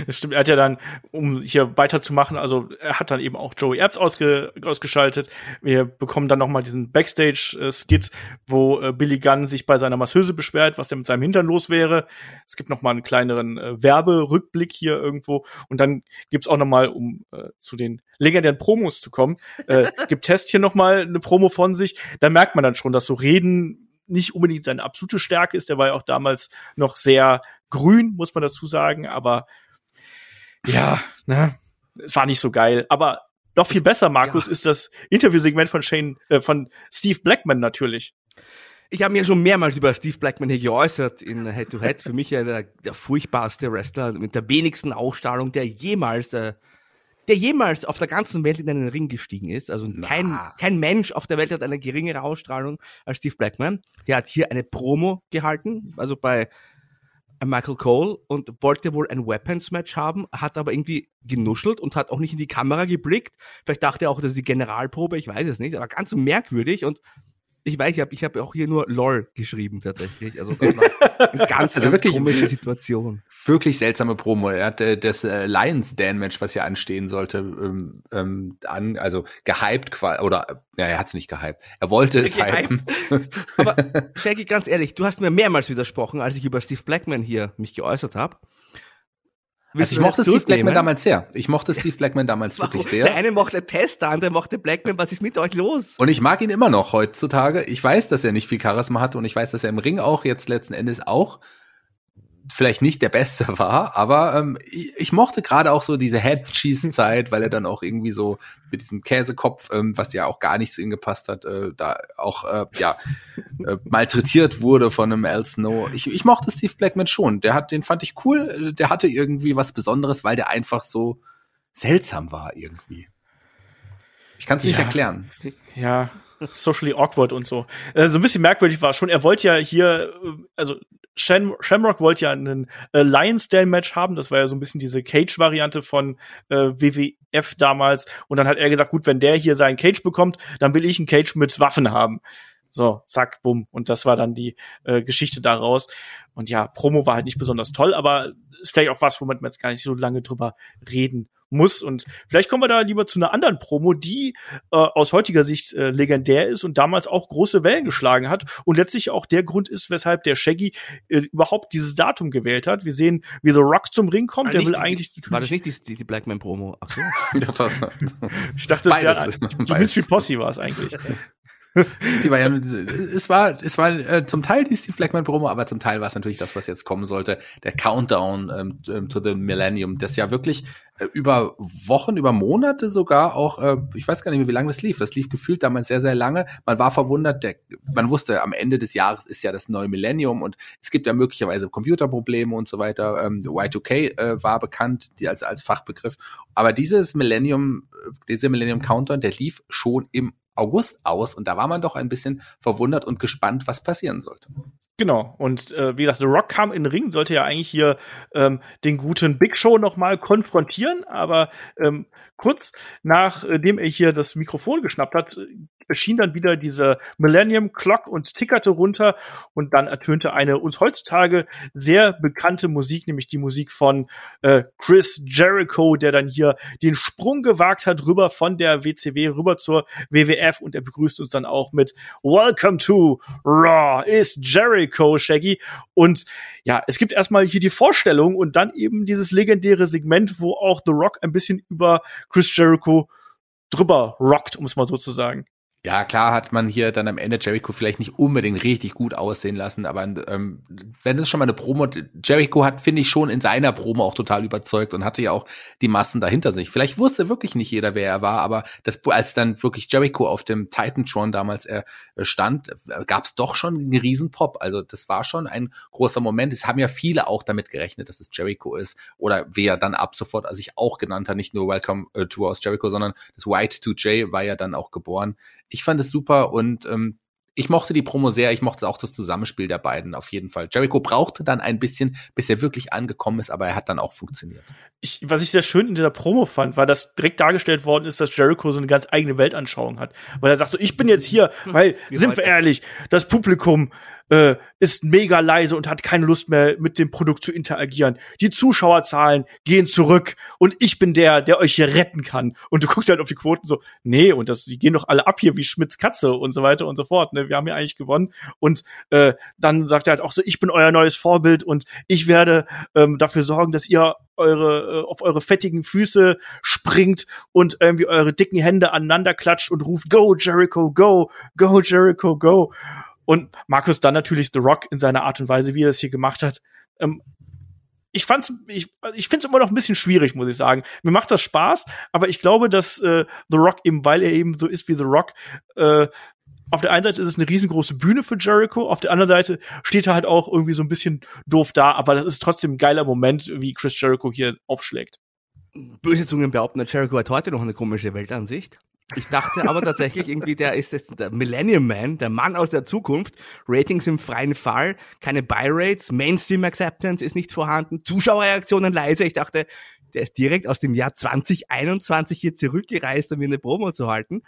Das stimmt, er hat ja dann, um hier weiterzumachen, also er hat dann eben auch Joey Erbs ausge, ausgeschaltet. Wir bekommen dann noch mal diesen Backstage-Skit, wo äh, Billy Gunn sich bei seiner Masseuse beschwert, was denn mit seinem Hintern los wäre. Es gibt noch mal einen kleineren äh, Werberückblick hier irgendwo. Und dann gibt's auch noch mal, um äh, zu den legendären Promos zu kommen, äh, <laughs> gibt Test hier noch mal eine Promo von sich. Da merkt man dann schon, dass so Reden nicht unbedingt seine absolute Stärke ist. Der war ja auch damals noch sehr grün, muss man dazu sagen, aber ja, ne, es war nicht so geil. Aber noch viel besser, Markus, Ja. ist das Interviewsegment von Shane, äh, von Steve Blackman natürlich. Ich habe mir schon mehrmals über Steve Blackman hier geäußert in Head to Head. Für mich ja der, der furchtbarste Wrestler mit der wenigsten Ausstrahlung, der jemals, äh, der jemals auf der ganzen Welt in einen Ring gestiegen ist. Also kein, Na. kein Mensch auf der Welt hat eine geringere Ausstrahlung als Steve Blackman. Der hat hier eine Promo gehalten, also bei Michael Cole und wollte wohl ein Weapons-Match haben, hat aber irgendwie genuschelt und hat auch nicht in die Kamera geblickt. Vielleicht dachte er auch, das ist die Generalprobe, ich weiß es nicht, aber ganz merkwürdig und Ich weiß, ich habe ich hab auch hier nur LOL geschrieben tatsächlich. Also das war eine <laughs> ganz, Also ganz wirklich- komische Situation. Wirklich seltsame Promo. Er hat äh, das äh, Lions Dan Match, was ja anstehen sollte, ähm, ähm, an, also gehypt quasi oder ja, er hat es nicht gehypt. Er wollte es hypen. <laughs> Aber <laughs> Shaggy, ganz ehrlich, du hast mir mehrmals widersprochen, als ich über Steve Blackman hier mich geäußert habe. Also ich mochte Steve Blackman damals sehr. Ich mochte <laughs> Steve Blackman damals wirklich Der sehr. eine mochte Test, der andere mochte Blackman. Was ist mit euch los? Und ich mag ihn immer noch heutzutage. Ich weiß, dass er nicht viel Charisma hat und ich weiß, dass er im Ring auch jetzt letzten Endes auch vielleicht nicht der Beste <laughs> war, aber ähm, ich, ich mochte gerade auch so diese Head Cheese Zeit, weil er dann auch irgendwie so mit diesem Käsekopf, ähm, was ja auch gar nicht zu ihm gepasst hat, äh, da auch äh, ja äh, malträtiert wurde von einem Al Snow. Ich, ich mochte Steve Blackman schon. Der hat, den fand ich cool. Der hatte irgendwie was Besonderes, weil der einfach so seltsam war irgendwie. Ich kann es nicht Ja. erklären. Ja, socially awkward und so. Äh, so ein bisschen merkwürdig war schon. Er wollte ja hier, äh, also Sham Shamrock wollte ja einen äh, Lionsdale-Match haben. Das war ja so ein bisschen diese Cage-Variante von äh, WWF damals. Und dann hat er gesagt, gut, wenn der hier seinen Cage bekommt, dann will ich einen Cage mit Waffen haben. So, zack, bumm. Und das war dann die äh, Geschichte daraus. Und ja, Promo war halt nicht besonders toll, aber ist vielleicht auch was, womit man jetzt gar nicht so lange drüber reden muss. Und vielleicht kommen wir da lieber zu einer anderen Promo, die äh, aus heutiger Sicht äh, legendär ist und damals auch große Wellen geschlagen hat und letztlich auch der Grund ist, weshalb der Shaggy äh, überhaupt dieses Datum gewählt hat. Wir sehen, wie The Rock zum Ring kommt. der Ah, will nicht- eigentlich War das nicht die, die, die Blackman-Promo? Ach so. <laughs> Ja, das, <laughs> Ich dachte, Beides. das wäre- die Beides. Mystery Posse war es eigentlich. <laughs> Die war ja, es war, es war äh, zum Teil die Steve Blackman Promo, aber zum Teil war es natürlich das, was jetzt kommen sollte, der Countdown ähm, ähm, to the Millennium, das ja wirklich äh, über Wochen, über Monate sogar auch, äh, ich weiß gar nicht mehr, wie lange das lief. Das lief gefühlt damals sehr, sehr lange. Man war verwundert, der, man wusste, am Ende des Jahres ist ja das neue Millennium und es gibt ja möglicherweise Computerprobleme und so weiter. Ähm, Y2K äh, war bekannt, die als als Fachbegriff, aber dieses Millennium, äh, dieser Millennium Countdown, der lief schon im August aus und da war man doch ein bisschen verwundert und gespannt, was passieren sollte. Genau. Und äh, wie gesagt, The Rock kam in den Ring, sollte ja eigentlich hier ähm, den guten Big Show noch mal konfrontieren, aber ähm, kurz nachdem er hier das Mikrofon geschnappt hat, erschien dann wieder diese Millennium Clock und tickerte runter und dann ertönte eine uns heutzutage sehr bekannte Musik, nämlich die Musik von äh, Chris Jericho, der dann hier den Sprung gewagt hat rüber von der WCW rüber zur WWF und er begrüßt uns dann auch mit Welcome to Raw is Jericho, Shaggy. Und ja, es gibt erstmal hier die Vorstellung und dann eben dieses legendäre Segment, wo auch The Rock ein bisschen über Chris Jericho drüber rockt, um es mal so zu sagen. Ja, klar hat man hier dann am Ende Jericho vielleicht nicht unbedingt richtig gut aussehen lassen, aber ähm, wenn es schon mal eine Promo, Jericho hat, finde ich, schon in seiner Promo auch total überzeugt und hatte ja auch die Massen dahinter sich. Vielleicht wusste wirklich nicht jeder, wer er war, aber das, als dann wirklich Jericho auf dem Titantron damals äh, stand, gab es doch schon einen Riesenpop. Also das war schon ein großer Moment. Es haben ja viele auch damit gerechnet, dass es Jericho ist oder wie er dann ab sofort sich auch genannt hat, nicht nur Welcome äh, to aus Jericho, sondern das White 2J war ja dann auch geboren. Ich fand es super und ähm, ich mochte die Promo sehr, ich mochte auch das Zusammenspiel der beiden auf jeden Fall. Jericho brauchte dann ein bisschen, bis er wirklich angekommen ist, aber er hat dann auch funktioniert. Ich, was ich sehr schön in dieser Promo fand, war, dass direkt dargestellt worden ist, dass Jericho so eine ganz eigene Weltanschauung hat. Weil er sagt so, ich bin jetzt hier, weil, Wie sind wir ehrlich, das Publikum äh, ist mega leise und hat keine Lust mehr mit dem Produkt zu interagieren. Die Zuschauerzahlen gehen zurück und ich bin der, der euch hier retten kann. Und du guckst halt auf die Quoten so, nee, und das, die gehen doch alle ab hier wie Schmitz Katze und so weiter und so fort. Ne? Wir haben ja eigentlich gewonnen. Und äh, dann sagt er halt auch so, ich bin euer neues Vorbild und ich werde ähm, dafür sorgen, dass ihr eure äh, auf eure fettigen Füße springt und irgendwie eure dicken Hände aneinander klatscht und ruft Go Jericho go Go Jericho go und Markus dann natürlich The Rock in seiner Art und Weise, wie er es hier gemacht hat. Ähm, ich fand's, ich, also ich finde es immer noch ein bisschen schwierig, muss ich sagen. Mir macht das Spaß, aber ich glaube, dass äh, The Rock eben, weil er eben so ist wie The Rock, äh, auf der einen Seite ist es eine riesengroße Bühne für Jericho, auf der anderen Seite steht er halt auch irgendwie so ein bisschen doof da, aber das ist trotzdem ein geiler Moment, wie Chris Jericho hier aufschlägt. Böse Zungen behaupten, Jericho hat heute noch eine komische Weltansicht. Ich dachte aber tatsächlich irgendwie, der ist jetzt der Millennium Man, der Mann aus der Zukunft. Ratings im freien Fall, keine Buy-Rates, Mainstream Acceptance ist nicht vorhanden, Zuschauerreaktionen leise. Ich dachte, der ist direkt aus dem Jahr 2021 hier zurückgereist, um mir eine Promo zu halten.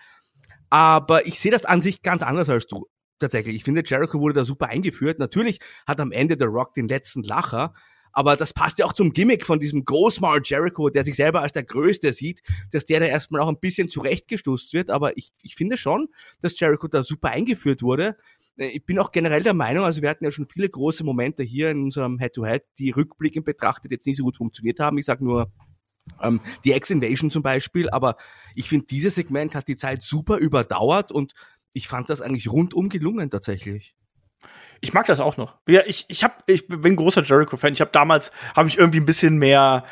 Aber ich sehe das an sich ganz anders als du. tatsächlich. Ich finde, Jericho wurde da super eingeführt. Natürlich hat am Ende der Rock den letzten Lacher, aber das passt ja auch zum Gimmick von diesem Großmaul Jericho, der sich selber als der Größte sieht, dass der da erstmal auch ein bisschen zurechtgestoßt wird. Aber ich, ich finde schon, dass Jericho da super eingeführt wurde. Äh, ich bin auch generell der Meinung, also wir hatten ja schon viele große Momente hier in unserem Head-to-Head, -Head, die rückblickend betrachtet jetzt nicht so gut funktioniert haben. Ich sage nur ähm, die X-Invasion zum Beispiel, aber ich finde, dieses Segment hat die Zeit super überdauert und ich fand das eigentlich rundum gelungen tatsächlich. Ich mag das auch noch. Ja, ich, ich, hab, ich bin großer Jericho-Fan. Ich habe damals, habe ich irgendwie ein bisschen mehr,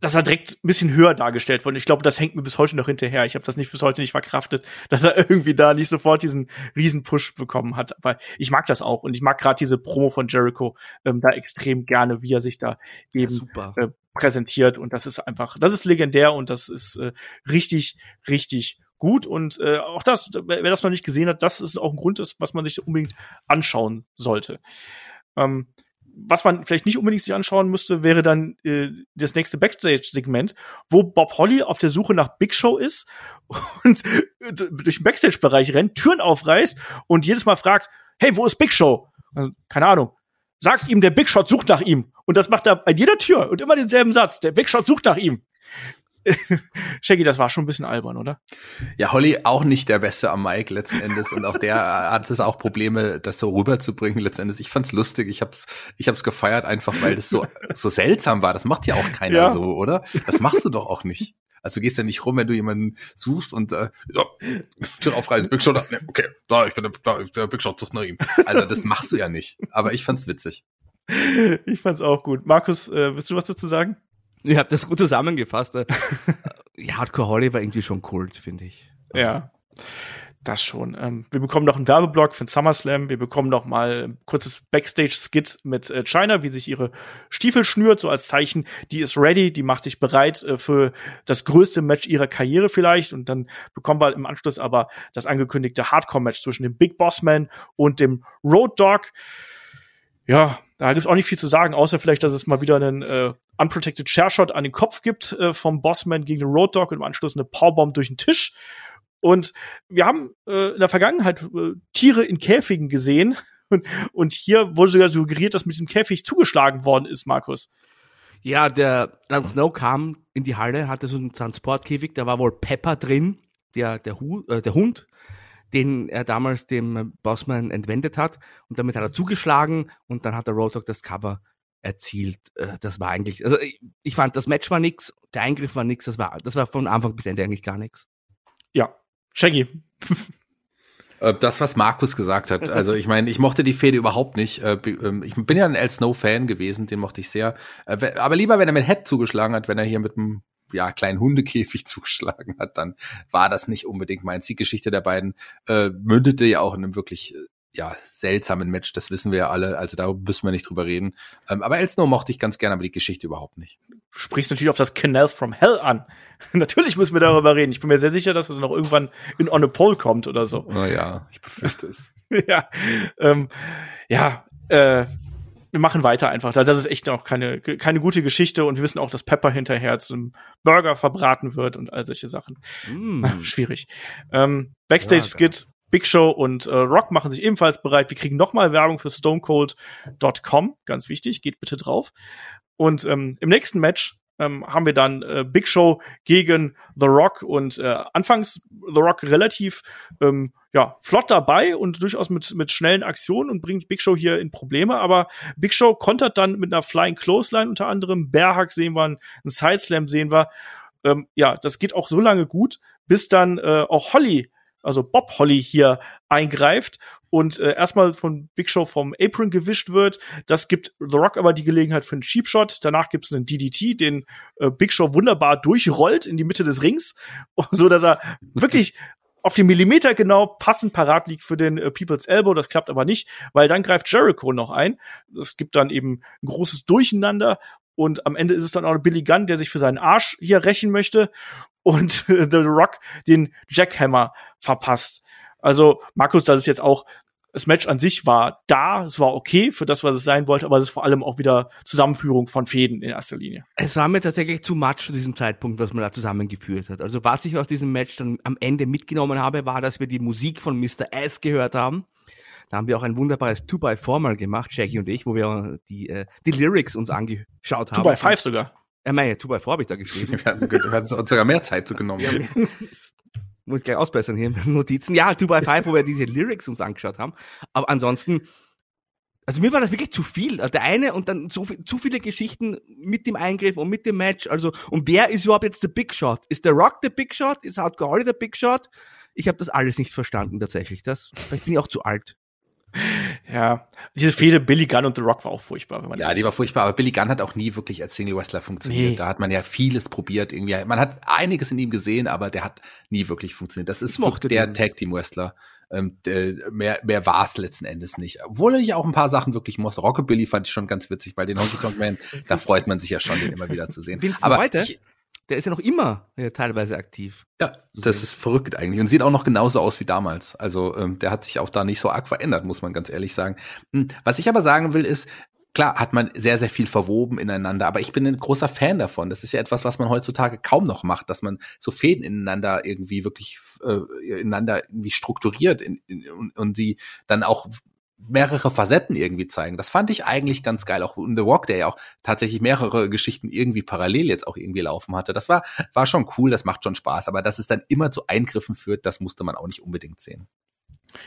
dass er direkt ein bisschen höher dargestellt wurde. Ich glaube, das hängt mir bis heute noch hinterher. Ich habe das nicht bis heute nicht verkraftet, <laughs> dass er irgendwie da nicht sofort diesen riesen Push bekommen hat. Aber ich mag das auch und ich mag gerade diese Promo von Jericho ähm, da extrem gerne, wie er sich da eben ja, äh, präsentiert. Und das ist einfach, das ist legendär und das ist äh, richtig, richtig gut. Und äh, auch das, wer das noch nicht gesehen hat, das ist auch ein Grund, was man sich unbedingt anschauen sollte. Ähm, was man vielleicht nicht unbedingt sich anschauen müsste, wäre dann äh, das nächste Backstage-Segment, wo Bob Holly auf der Suche nach Big Show ist <laughs> und äh, durch den Backstage-Bereich rennt, Türen aufreißt und jedes Mal fragt, hey, wo ist Big Show? Also, keine Ahnung. Sagt ihm, der Big Shot sucht nach ihm. Und das macht er bei jeder Tür und immer denselben Satz. Der Big Shot sucht nach ihm. <laughs> Shaggy, das war schon ein bisschen albern, oder? Ja, Holly auch nicht der Beste am Mike letzten Endes und auch der <laughs> hat es auch Probleme, das so rüberzubringen letzten Endes. Ich fand's lustig, ich hab's, ich hab's gefeiert einfach, weil das so <laughs> so seltsam war. Das macht ja auch keiner ja. so, oder? Das machst du doch auch nicht. Also du gehst ja nicht rum, wenn du jemanden suchst und äh, ja, Tür aufreißen, Big Shot, nee, okay, da, ich bin der, da, der Big Shot sucht nach ihm. Also das machst du ja nicht. Aber ich fand's witzig. Ich fand's auch gut. Markus, äh, willst du was dazu sagen? <laughs> Ihr habt das gut zusammengefasst. <laughs> ja, Hardcore Holly war irgendwie schon Kult, finde ich. Ja, das schon. Ähm, wir bekommen noch einen Werbeblock für den SummerSlam. Wir bekommen noch mal ein kurzes Backstage-Skit mit äh, China, wie sich ihre Stiefel schnürt, so als Zeichen, die ist ready, die macht sich bereit äh, für das größte Match ihrer Karriere vielleicht. Und dann bekommen wir im Anschluss aber das angekündigte Hardcore-Match zwischen dem Big Boss Man und dem Road Dog. Ja, da gibt's auch nicht viel zu sagen, außer vielleicht, dass es mal wieder einen äh, Unprotected Share an den Kopf gibt äh, vom Bossman gegen den Road Dog und im Anschluss eine Powerbomb durch den Tisch. Und wir haben äh, in der Vergangenheit äh, Tiere in Käfigen gesehen. <laughs> Und, und hier wurde sogar suggeriert, dass mit diesem Käfig zugeschlagen worden ist, Markus. Ja, der Jon Snow kam in die Halle, hatte so einen Transportkäfig, da war wohl Pepper drin, der, der, Hu, äh, der Hund, den er damals dem Bossman entwendet hat. Und damit hat er zugeschlagen und dann hat der Road Dog das Cover erzielt. Äh, das war eigentlich, also ich fand, das Match war nix, der Eingriff war nix, das war, das war von Anfang bis Ende eigentlich gar nichts. Ja, Shaggy. Äh, das, was Markus gesagt hat. Also ich meine, ich mochte die Fehde überhaupt nicht. Äh, ähm, ich bin ja ein El Snow-Fan gewesen, den mochte ich sehr. Aber lieber, wenn er mit Head zugeschlagen hat, wenn er hier mit einem ja, kleinen Hundekäfig <laughs> zugeschlagen hat, dann war das nicht unbedingt meins. Die Geschichte der beiden äh, mündete ja auch in einem wirklich ja, seltsamen Match, das wissen wir ja alle, also da müssen wir nicht drüber reden. Ähm, aber Elsno mochte ich ganz gerne, aber die Geschichte überhaupt nicht. Du sprichst natürlich auf das Canal from Hell an. <laughs> natürlich müssen wir darüber reden. Ich bin mir sehr sicher, dass es noch irgendwann in On a Pole kommt oder so. Naja, ich befürchte es. <laughs> ja, ähm, ja, äh, wir machen weiter einfach. Das ist echt noch keine, keine gute Geschichte und wir wissen auch, dass Pepper hinterher zum Burger verbraten wird und all solche Sachen. Mm. <laughs> Schwierig. Ähm, Backstage-Skit Big Show und äh, Rock machen sich ebenfalls bereit. Wir kriegen nochmal Werbung für stonecold.com. Ganz wichtig, geht bitte drauf. Und ähm, im nächsten Match ähm, haben wir dann äh, Big Show gegen The Rock und äh, anfangs The Rock relativ ähm, ja, flott dabei und durchaus mit, mit schnellen Aktionen und bringt Big Show hier in Probleme, aber Big Show kontert dann mit einer Flying Clothesline unter anderem, Bearhack sehen wir, einen Sideslam sehen wir. Ähm, ja, das geht auch so lange gut, bis dann äh, auch Holly also Bob Holly hier eingreift und äh, erstmal von Big Show vom Apron gewischt wird. Das gibt The Rock aber die Gelegenheit für einen Cheap Shot. Danach gibt es einen DDT, den äh, Big Show wunderbar durchrollt in die Mitte des Rings, <laughs> so dass er wirklich auf den Millimeter genau passend parat liegt für den äh, People's Elbow. Das klappt aber nicht, weil dann greift Jericho noch ein. Es gibt dann eben ein großes Durcheinander und am Ende ist es dann auch Billy Gunn, der sich für seinen Arsch hier rächen möchte und <laughs> The Rock den Jackhammer verpasst. Also, Markus, das ist jetzt auch, das Match an sich war da, es war okay für das, was es sein wollte, aber es ist vor allem auch wieder Zusammenführung von Fäden in erster Linie. Es war mir tatsächlich zu much zu diesem Zeitpunkt, was man da zusammengeführt hat. Also was ich aus diesem Match dann am Ende mitgenommen habe, war, dass wir die Musik von Mr. S gehört haben. Da haben wir auch ein wunderbares 2x4 mal gemacht, Jackie und ich, wo wir die, äh, die Lyrics uns angeschaut haben. 2x5 sogar. Äh, meine, 2x4 habe ich da geschrieben. Wir hatten, wir hatten sogar mehr Zeit genommen. Ja, <laughs> muss ich gleich ausbessern hier mit Notizen. Ja, 2x5, wo wir diese Lyrics uns angeschaut haben. Aber ansonsten, also mir war das wirklich zu viel. Der eine und dann so viel, zu viele Geschichten mit dem Eingriff und mit dem Match. Also, und wer ist überhaupt jetzt der Big Shot? Ist der Rock der Big Shot? Ist Hardcore Holly der Big Shot? Ich habe das alles nicht verstanden tatsächlich. Das, vielleicht bin ich auch zu alt. <laughs> Ja, diese Fehde Billy Gunn und The Rock war auch furchtbar. Wenn man ja, die war furchtbar, aber Billy Gunn hat auch nie wirklich als Single Wrestler funktioniert. Nee. Da hat man ja vieles probiert irgendwie. Man hat einiges in ihm gesehen, aber der hat nie wirklich funktioniert. Das ist der Tag Team Wrestler. Ähm, der, mehr mehr war es letzten Endes nicht. Obwohl ich auch ein paar Sachen wirklich mochte. Rockabilly fand ich schon ganz witzig, weil den Honky Tonk Man, da freut man sich ja schon, den immer wieder zu sehen. Vincent aber heute? Ich, der ist ja noch immer ja, teilweise aktiv. Ja, das ist verrückt eigentlich und sieht auch noch genauso aus wie damals. Also ähm, der hat sich auch da nicht so arg verändert, muss man ganz ehrlich sagen. Hm, was ich aber sagen will, ist, klar hat man sehr, sehr viel verwoben ineinander, aber ich bin ein großer Fan davon. Das ist ja etwas, was man heutzutage kaum noch macht, dass man so Fäden ineinander irgendwie wirklich äh, ineinander irgendwie strukturiert in, in, und die dann auch mehrere Facetten irgendwie zeigen. Das fand ich eigentlich ganz geil. Auch in The Walk, der ja auch tatsächlich mehrere Geschichten irgendwie parallel jetzt auch irgendwie laufen hatte. Das war, war schon cool, das macht schon Spaß. Aber dass es dann immer zu Eingriffen führt, das musste man auch nicht unbedingt sehen.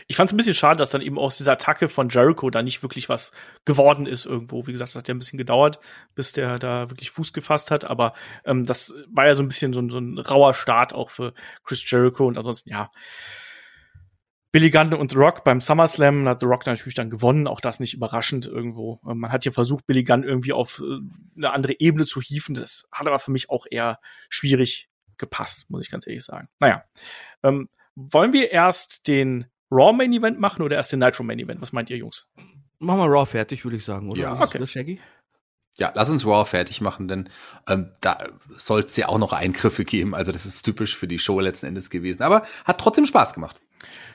Ich fand es ein bisschen schade, dass dann eben aus dieser Attacke von Jericho da nicht wirklich was geworden ist irgendwo. Wie gesagt, das hat ja ein bisschen gedauert, bis der da wirklich Fuß gefasst hat. Aber ähm, das war ja so ein bisschen so, so ein rauer Start auch für Chris Jericho. Und ansonsten, ja, Billy Gunn und The Rock beim SummerSlam hat The Rock natürlich dann gewonnen, auch das nicht überraschend irgendwo. Ähm, man hat hier versucht, Billy Gunn irgendwie auf äh, eine andere Ebene zu hieven. Das hat aber für mich auch eher schwierig gepasst, muss ich ganz ehrlich sagen. Naja, ähm, wollen wir erst den Raw Main Event machen oder erst den Nitro Main Event? Was meint ihr, Jungs? Machen wir Raw fertig, würde ich sagen, oder? Ja, okay. Shaggy? Ja, lass uns Raw fertig machen, denn ähm, da soll es ja auch noch Eingriffe geben. Also das ist typisch für die Show letzten Endes gewesen. Aber hat trotzdem Spaß gemacht.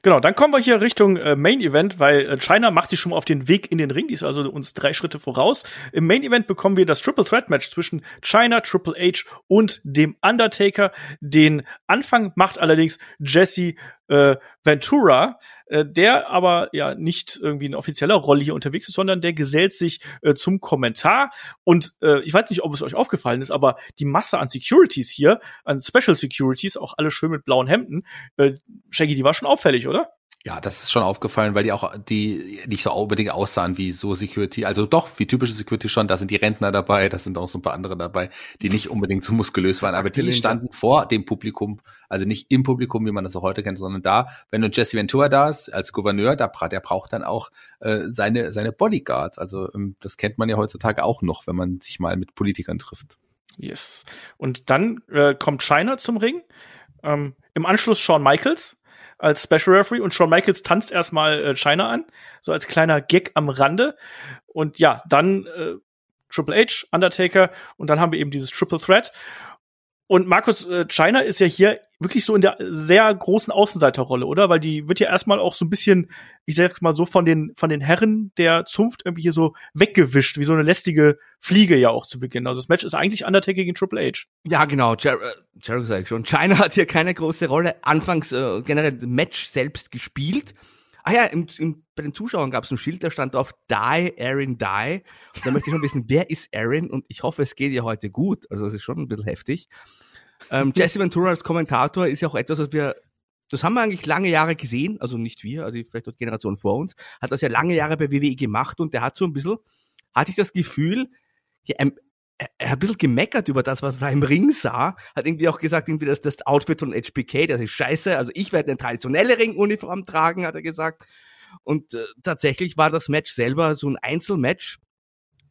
Genau, dann kommen wir hier Richtung äh, Main Event, weil äh, China macht sich schon mal auf den Weg in den Ring. Die ist also uns drei Schritte voraus. Im Main Event bekommen wir das Triple Threat Match zwischen China, Triple H und dem Undertaker. Den Anfang macht allerdings Jesse äh, Ventura, äh, der aber ja nicht irgendwie in offizieller Rolle hier unterwegs ist, sondern der gesellt sich äh, zum Kommentar. Und äh, ich weiß nicht, ob es euch aufgefallen ist, aber die Masse an Securities hier, an Special Securities, auch alle schön mit blauen Hemden, äh, Shaggy, die war schon auffällig, oder? Ja, das ist schon aufgefallen, weil die auch die nicht so unbedingt aussahen wie so Security. Also doch, wie typische Security schon, da sind die Rentner dabei, da sind auch so ein paar andere dabei, die nicht unbedingt so muskulös waren, aber die standen vor dem Publikum, also nicht im Publikum, wie man das so heute kennt, sondern da, wenn du Jesse Ventura da ist, als Gouverneur, da, der braucht dann auch äh, seine, seine Bodyguards. Also ähm, das kennt man ja heutzutage auch noch, wenn man sich mal mit Politikern trifft. Yes. Und dann äh, kommt China zum Ring. Ähm, Im Anschluss Shawn Michaels als Special Referee und Shawn Michaels tanzt erstmal äh, China an, so als kleiner Gag am Rande. Und ja, dann äh, Triple H, Undertaker und dann haben wir eben dieses Triple Threat. Und Markus äh, China ist ja hier wirklich so in der sehr großen Außenseiterrolle, oder? Weil die wird ja erstmal auch so ein bisschen, ich sag's mal so, von den, von den Herren der Zunft irgendwie hier so weggewischt, wie so eine lästige Fliege ja auch zu Beginn. Also das Match ist eigentlich Undertaker gegen Triple H. Ja, genau. Jer äh, Jericho sag ich schon. China hat hier keine große Rolle. Anfangs äh, generell Match selbst gespielt. Ah ja, im, im, bei den Zuschauern gab es ein Schild, da stand auf Die, Aaron, Die. Und da möchte ich schon wissen, <laughs> wer ist Aaron? Und ich hoffe, es geht ihr heute gut. Also das ist schon ein bisschen heftig. Ähm, <laughs> Jesse Ventura als Kommentator ist ja auch etwas, was wir, das haben wir eigentlich lange Jahre gesehen, also nicht wir, also vielleicht die Generation vor uns, hat das ja lange Jahre bei WWE gemacht und der hat so ein bisschen, hatte ich das Gefühl, ja, er, er hat ein bisschen gemeckert über das, was er im Ring sah, hat irgendwie auch gesagt, irgendwie, dass das Outfit von HBK, das ist scheiße, also ich werde eine traditionelle Ringuniform tragen, hat er gesagt. Und äh, tatsächlich war das Match selber so ein Einzelmatch,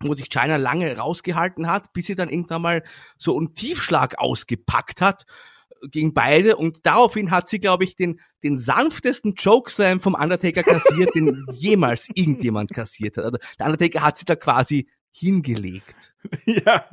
wo sich China lange rausgehalten hat, bis sie dann irgendwann mal so einen Tiefschlag ausgepackt hat gegen beide und daraufhin hat sie, glaube ich, den, den sanftesten Chokeslam vom Undertaker kassiert, den <laughs> jemals irgendjemand kassiert hat. Also der Undertaker hat sie da quasi hingelegt. <laughs> Ja,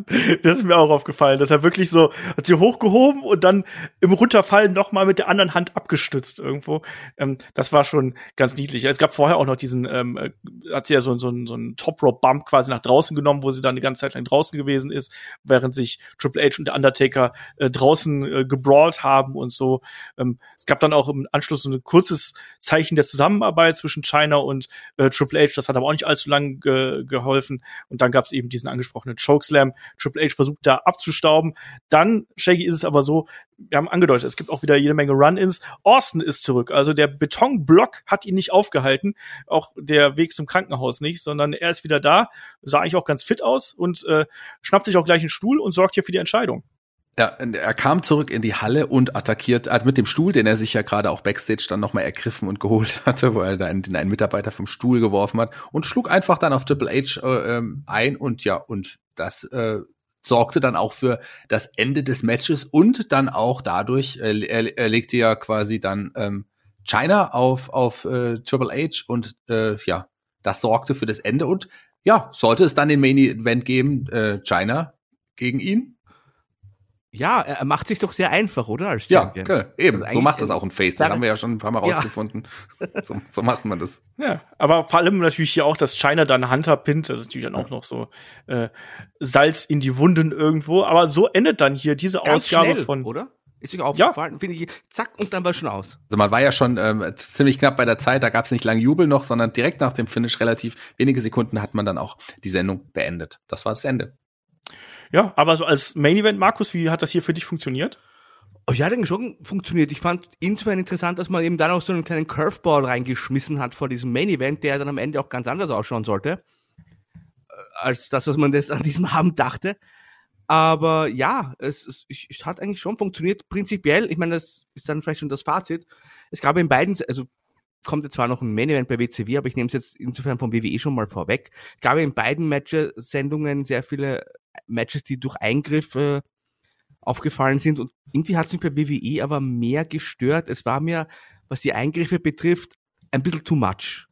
das ist mir auch aufgefallen, dass er wirklich so hat sie hochgehoben und dann im Runterfallen noch mal mit der anderen Hand abgestützt irgendwo. Ähm, das war schon ganz niedlich. Es gab vorher auch noch diesen, ähm, äh, hat sie ja so, so, so einen Top Rope Bump quasi nach draußen genommen, wo sie dann die ganze Zeit lang draußen gewesen ist, während sich Triple H und der Undertaker äh, draußen äh, gebrawlt haben und so. Ähm, es gab dann auch im Anschluss so ein kurzes Zeichen der Zusammenarbeit zwischen China und äh, Triple H. Das hat aber auch nicht allzu lange ge geholfen. Und dann gab es eben diesen angesprochenen Chokeslam. Triple H versucht da abzustauben. Dann, Shaggy, ist es aber so, wir haben angedeutet, es gibt auch wieder jede Menge Run-Ins. Austin ist zurück. Also der Betonblock hat ihn nicht aufgehalten. Auch der Weg zum Krankenhaus nicht, sondern er ist wieder da. Sah eigentlich auch ganz fit aus und äh, schnappt sich auch gleich einen Stuhl und sorgt hier für die Entscheidung. Ja, er kam zurück in die Halle und attackiert hat mit dem Stuhl, den er sich ja gerade auch backstage dann nochmal ergriffen und geholt <laughs> hatte, wo er dann den einen Mitarbeiter vom Stuhl geworfen hat und schlug einfach dann auf Triple H äh, ähm, ein und ja, und das äh, sorgte dann auch für das Ende des Matches und dann auch dadurch, äh, er, er legte ja quasi dann ähm, China auf, auf äh, Triple H und äh, ja, das sorgte für das Ende und ja, sollte es dann den Main Event geben, äh, China gegen ihn, ja, er macht sich doch sehr einfach, oder? Als Champion. Ja, okay. eben. Also so macht das auch ein Face. Das haben wir ja schon ein paar Mal ja. rausgefunden. <laughs> so, so macht man das. Ja, aber vor allem natürlich hier auch, dass China dann Hunter pinnt. Das ist natürlich dann auch noch so äh, Salz in die Wunden irgendwo. Aber so endet dann hier diese Ganz Ausgabe schnell, von. Oder? Ist euch aufgefallen? Ja. Finde ich, zack, und dann war schon aus. Also man war ja schon ähm, ziemlich knapp bei der Zeit, da gab es nicht lang Jubel noch, sondern direkt nach dem Finish relativ wenige Sekunden hat man dann auch die Sendung beendet. Das war das Ende. Ja, aber so als Main Event, Markus, wie hat das hier für dich funktioniert? Oh, ja, denke schon funktioniert. Ich fand insofern interessant, dass man eben dann auch so einen kleinen Curveball reingeschmissen hat vor diesem Main Event, der dann am Ende auch ganz anders ausschauen sollte, äh, als das, was man <laughs> das an diesem Abend dachte. Aber ja, es, es, es hat eigentlich schon funktioniert. Prinzipiell, ich meine, das ist dann vielleicht schon das Fazit. Es gab in beiden, also kommt jetzt zwar noch ein Main Event bei WCW, aber ich nehme es jetzt insofern vom WWE schon mal vorweg. Gab in beiden Matches-Sendungen sehr viele Matches, die durch Eingriffe aufgefallen sind. Und irgendwie hat es mich bei WWE aber mehr gestört. Es war mir, was die Eingriffe betrifft, ein bisschen too much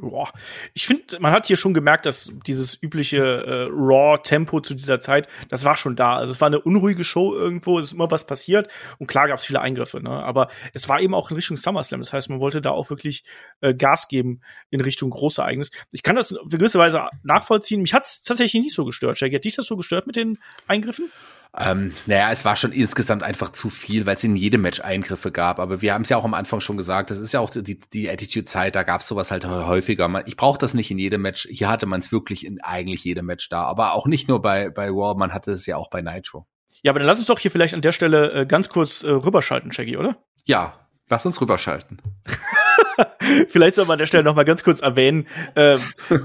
boah, ich finde, man hat hier schon gemerkt, dass dieses übliche äh, Raw-Tempo zu dieser Zeit, das war schon da. Also es war eine unruhige Show irgendwo, es ist immer was passiert und klar gab es viele Eingriffe, ne? aber es war eben auch in Richtung SummerSlam. Das heißt, man wollte da auch wirklich äh, Gas geben in Richtung Großereignis. Ich kann das für gewisse Weise nachvollziehen. Mich hat es tatsächlich nicht so gestört. Jackie, hat dich das so gestört mit den Eingriffen? Ähm, naja, es war schon insgesamt einfach zu viel, weil es in jedem Match Eingriffe gab. Aber wir haben es ja auch am Anfang schon gesagt, das ist ja auch die, die Attitude-Zeit, da gab es sowas halt häufiger. Ich brauche das nicht in jedem Match. Hier hatte man es wirklich in eigentlich jedem Match da. Aber auch nicht nur bei, bei Raw, man hatte es ja auch bei Nitro. Ja, aber dann lass uns doch hier vielleicht an der Stelle äh, ganz kurz äh, rüberschalten, Shaggy, oder? Ja, lass uns rüberschalten. <laughs> Vielleicht soll man an der Stelle noch mal ganz kurz erwähnen, äh,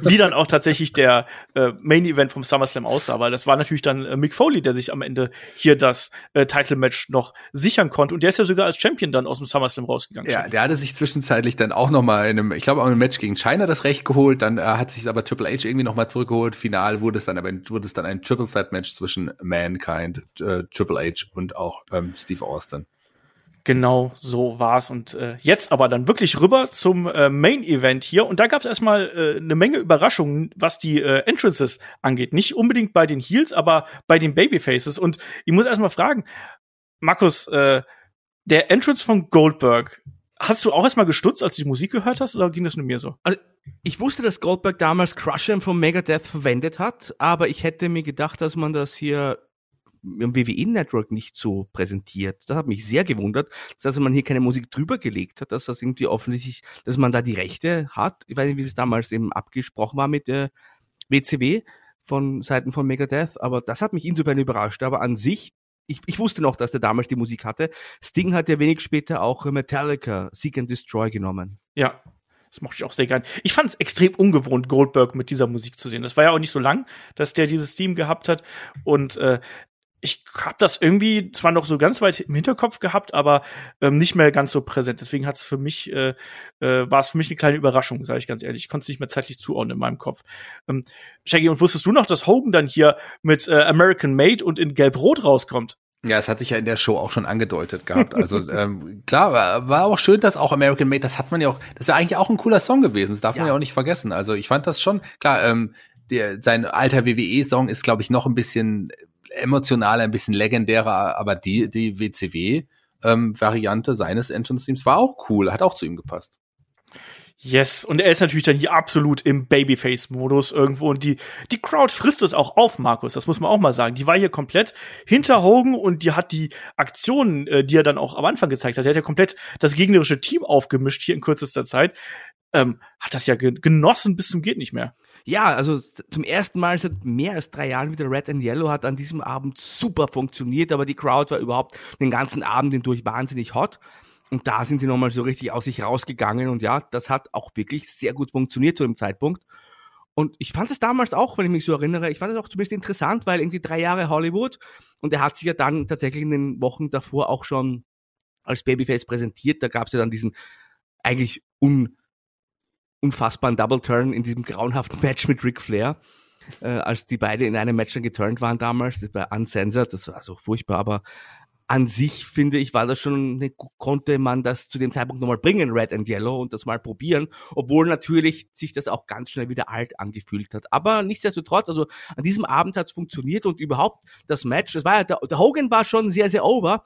wie dann auch tatsächlich der äh, Main Event vom SummerSlam aussah, weil das war natürlich dann äh, Mick Foley, der sich am Ende hier das äh, Title Match noch sichern konnte und der ist ja sogar als Champion dann aus dem SummerSlam rausgegangen. Ja, der hatte sich zwischenzeitlich dann auch noch mal in einem, ich glaube auch in einem Match gegen China das Recht geholt, dann äh, hat sich aber Triple H irgendwie noch mal zurückgeholt. Final wurde es dann aber wurde es dann ein Triple Threat Match zwischen Mankind, äh, Triple H und auch ähm, Steve Austin. Genau so war's und äh, jetzt aber dann wirklich rüber zum äh, Main Event hier und da gab es erstmal äh, eine Menge Überraschungen, was die äh, Entrances angeht. Nicht unbedingt bei den Heels, aber bei den Babyfaces und ich muss erstmal fragen, Markus, äh, der Entrance von Goldberg, hast du auch erstmal gestutzt, als du die Musik gehört hast oder ging das nur mir so? Also, ich wusste, dass Goldberg damals Crusher von Megadeth verwendet hat, aber ich hätte mir gedacht, dass man das hier im WWE-Network nicht so präsentiert. Das hat mich sehr gewundert, dass man hier keine Musik drüber gelegt hat, dass das irgendwie offensichtlich, dass man da die Rechte hat. Ich weiß nicht, wie das damals eben abgesprochen war mit der WCW von Seiten von Megadeth, aber das hat mich insofern überrascht. Aber an sich, ich, ich wusste noch, dass der damals die Musik hatte. Sting hat ja wenig später auch Metallica Seek and Destroy genommen. Ja, das mochte ich auch sehr gern. Ich fand es extrem ungewohnt, Goldberg mit dieser Musik zu sehen. Das war ja auch nicht so lang, dass der dieses Theme gehabt hat. Und äh, ich habe das irgendwie zwar noch so ganz weit im Hinterkopf gehabt, aber ähm, nicht mehr ganz so präsent. Deswegen hat es für mich äh, äh, war es für mich eine kleine Überraschung, sage ich ganz ehrlich. Ich konnte es nicht mehr zeitlich zuordnen in meinem Kopf. Ähm, Shaggy, und wusstest du noch, dass Hogan dann hier mit äh, American Made und in Gelb-Rot rauskommt? Ja, es hat sich ja in der Show auch schon angedeutet gehabt. Also <laughs> ähm, klar, war, war auch schön, dass auch American Made, das hat man ja auch, das wäre eigentlich auch ein cooler Song gewesen, das darf ja. man ja auch nicht vergessen. Also ich fand das schon, klar, ähm, der, sein alter WWE-Song ist, glaube ich, noch ein bisschen emotionaler, ein bisschen legendärer, aber die, die WCW-Variante ähm, seines Entrance-Teams war auch cool, hat auch zu ihm gepasst. Yes, und er ist natürlich dann hier absolut im Babyface-Modus irgendwo und die, die Crowd frisst es auch auf, Markus, das muss man auch mal sagen. Die war hier komplett hinter Hogan und die hat die Aktionen, äh, die er dann auch am Anfang gezeigt hat, der hat ja komplett das gegnerische Team aufgemischt hier in kürzester Zeit, ähm, hat das ja genossen bis zum geht nicht mehr. Ja, also zum ersten Mal seit mehr als drei Jahren wieder Red and Yellow hat an diesem Abend super funktioniert, aber die Crowd war überhaupt den ganzen Abend hindurch wahnsinnig hot. Und da sind sie nochmal so richtig aus sich rausgegangen und ja, das hat auch wirklich sehr gut funktioniert zu dem Zeitpunkt. Und ich fand es damals auch, wenn ich mich so erinnere, ich fand es auch zumindest interessant, weil irgendwie drei Jahre Hollywood und er hat sich ja dann tatsächlich in den Wochen davor auch schon als Babyface präsentiert. Da gab es ja dann diesen eigentlich un, unfassbaren Double Turn in diesem grauenhaften <laughs> Match mit Ric Flair, äh, als die beide in einem Match dann geturnt waren damals, war uncensored, das war so furchtbar, aber an sich finde ich, war das schon, ne, konnte man das zu dem Zeitpunkt nochmal bringen, Red and Yellow, und das mal probieren, obwohl natürlich sich das auch ganz schnell wieder alt angefühlt hat. Aber nichtsdestotrotz, also an diesem Abend hat es funktioniert und überhaupt das Match, das war ja, der, der Hogan war schon sehr, sehr over.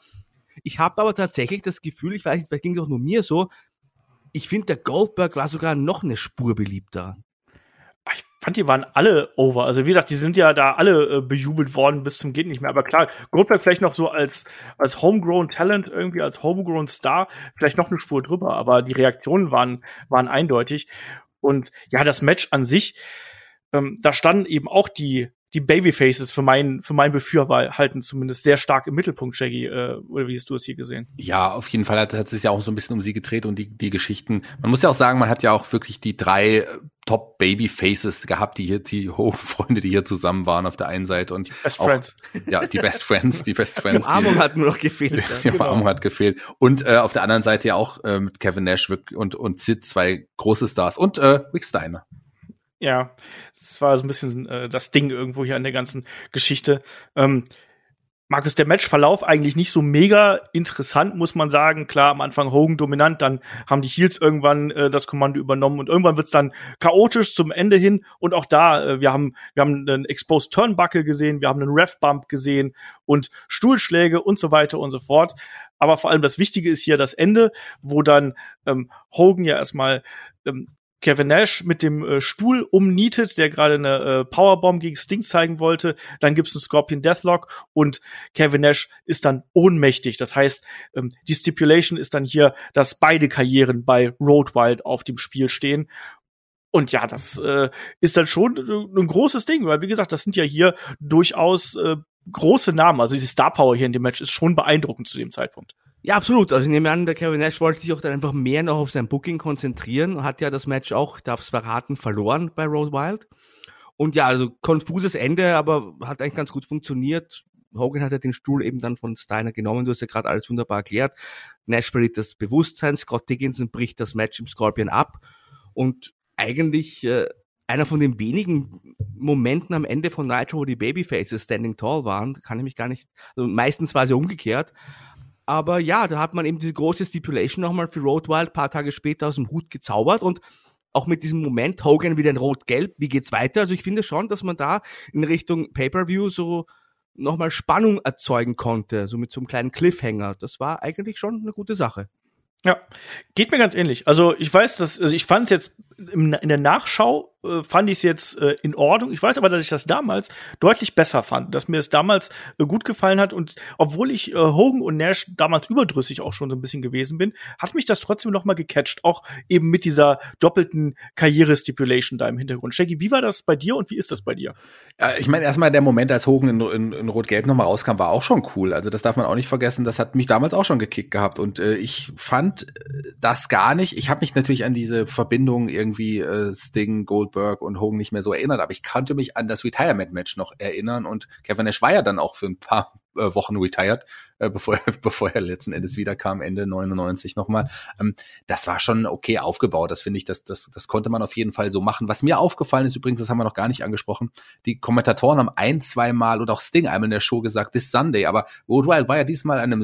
Ich habe aber tatsächlich das Gefühl, ich weiß nicht, vielleicht ging es auch nur mir so, ich finde, der Goldberg war sogar noch eine Spur beliebter ich fand, die waren alle over. Also wie gesagt, die sind ja da alle äh, bejubelt worden bis zum geht nicht mehr. Aber klar, Goldberg vielleicht noch so als als homegrown Talent irgendwie als homegrown Star vielleicht noch eine Spur drüber. Aber die Reaktionen waren waren eindeutig. Und ja, das Match an sich, ähm, da standen eben auch die die Babyfaces für mein, für mein Befürhalten zumindest sehr stark im Mittelpunkt, Shaggy. Äh, oder wie hast du es hier gesehen? Ja, auf jeden Fall hat, hat es sich ja auch so ein bisschen um sie gedreht und die, die Geschichten. Man muss ja auch sagen, man hat ja auch wirklich die drei äh, Top Babyfaces gehabt, die hier, die <laughs> Freunde, die hier zusammen waren auf der einen Seite und Best auch, Friends. Ja, die Best <laughs> Friends, die Best Friends. Die Umarmung hat nur noch gefehlt. <laughs> Die, die Umarmung hat gefehlt. Und äh, auf der anderen Seite ja auch äh, mit Kevin Nash und, und Sid zwei große Stars und äh, Rick Steiner. Ja, es war so ein bisschen äh, das Ding irgendwo hier an der ganzen Geschichte. Ähm, Markus, der Matchverlauf eigentlich nicht so mega interessant, muss man sagen. Klar, am Anfang Hogan dominant, dann haben die Heels irgendwann äh, das Kommando übernommen und irgendwann wird's dann chaotisch zum Ende hin. Und auch da, äh, wir haben wir haben einen Exposed Turnbuckle gesehen, wir haben einen Ref Bump gesehen und Stuhlschläge und so weiter und so fort. Aber vor allem das Wichtige ist hier das Ende, wo dann ähm, Hogan ja erstmal ähm, Kevin Nash mit dem äh, Stuhl umnietet, der gerade eine äh, Powerbomb gegen Sting zeigen wollte. Dann gibt's einen Scorpion Deathlock und Kevin Nash ist dann ohnmächtig. Das heißt, ähm, die Stipulation ist dann hier, dass beide Karrieren bei Road Wild auf dem Spiel stehen. Und ja, das äh, ist dann schon äh, ein großes Ding, weil wie gesagt, das sind ja hier durchaus äh, große Namen. Also diese Star Power hier in dem Match ist schon beeindruckend zu dem Zeitpunkt. Ja, absolut. Also ich nehme an, der Kevin Nash wollte sich auch dann einfach mehr noch auf sein Booking konzentrieren und hat ja das Match auch, darf es verraten, verloren bei Road Wild. Und ja, also konfuses Ende, aber hat eigentlich ganz gut funktioniert. Hogan hat ja den Stuhl eben dann von Steiner genommen, du hast ja gerade alles wunderbar erklärt. Nash verliert das Bewusstsein, Scott Dickinson bricht das Match im Scorpion ab und eigentlich äh, einer von den wenigen Momenten am Ende von Nitro, wo die Babyfaces standing tall waren, kann ich mich gar nicht, also meistens war ja umgekehrt, aber ja, da hat man eben diese große Stipulation nochmal für Road Wild paar Tage später aus dem Hut gezaubert und auch mit diesem Moment Hogan wieder in Rot-Gelb, wie geht's weiter? Also ich finde schon, dass man da in Richtung Pay-Per-View so nochmal Spannung erzeugen konnte, so mit so einem kleinen Cliffhanger. Das war eigentlich schon eine gute Sache. Ja, geht mir ganz ähnlich. Also ich weiß, dass also ich fand es jetzt in der Nachschau äh, fand ich es jetzt äh, in Ordnung. Ich weiß aber, dass ich das damals deutlich besser fand, dass mir es damals äh, gut gefallen hat und obwohl ich äh, Hogan und Nash damals überdrüssig auch schon so ein bisschen gewesen bin, hat mich das trotzdem noch mal gecatcht, auch eben mit dieser doppelten Karriere-Stipulation da im Hintergrund. Shaggy, wie war das bei dir und wie ist das bei dir? Ja, ich meine, erstmal der Moment, als Hogan in, in, in Rot-Gelb nochmal rauskam, war auch schon cool. Also das darf man auch nicht vergessen. Das hat mich damals auch schon gekickt gehabt und äh, ich fand äh, das gar nicht. Ich habe mich natürlich an diese Verbindung irgendwie äh, Sting, Goldberg und Hogan nicht mehr so erinnert, aber ich konnte mich an das Retirement-Match noch erinnern und Kevin Nash war ja dann auch für ein paar äh, Wochen retired äh, bevor, <laughs> bevor er letzten Endes wiederkam, Ende 99 nochmal. Ähm, das war schon okay aufgebaut. Das finde ich, das, das, das konnte man auf jeden Fall so machen. Was mir aufgefallen ist übrigens, das haben wir noch gar nicht angesprochen, die Kommentatoren haben ein, zwei Mal und auch Sting einmal in der Show gesagt, this Sunday, aber Worldwide war ja diesmal an einem,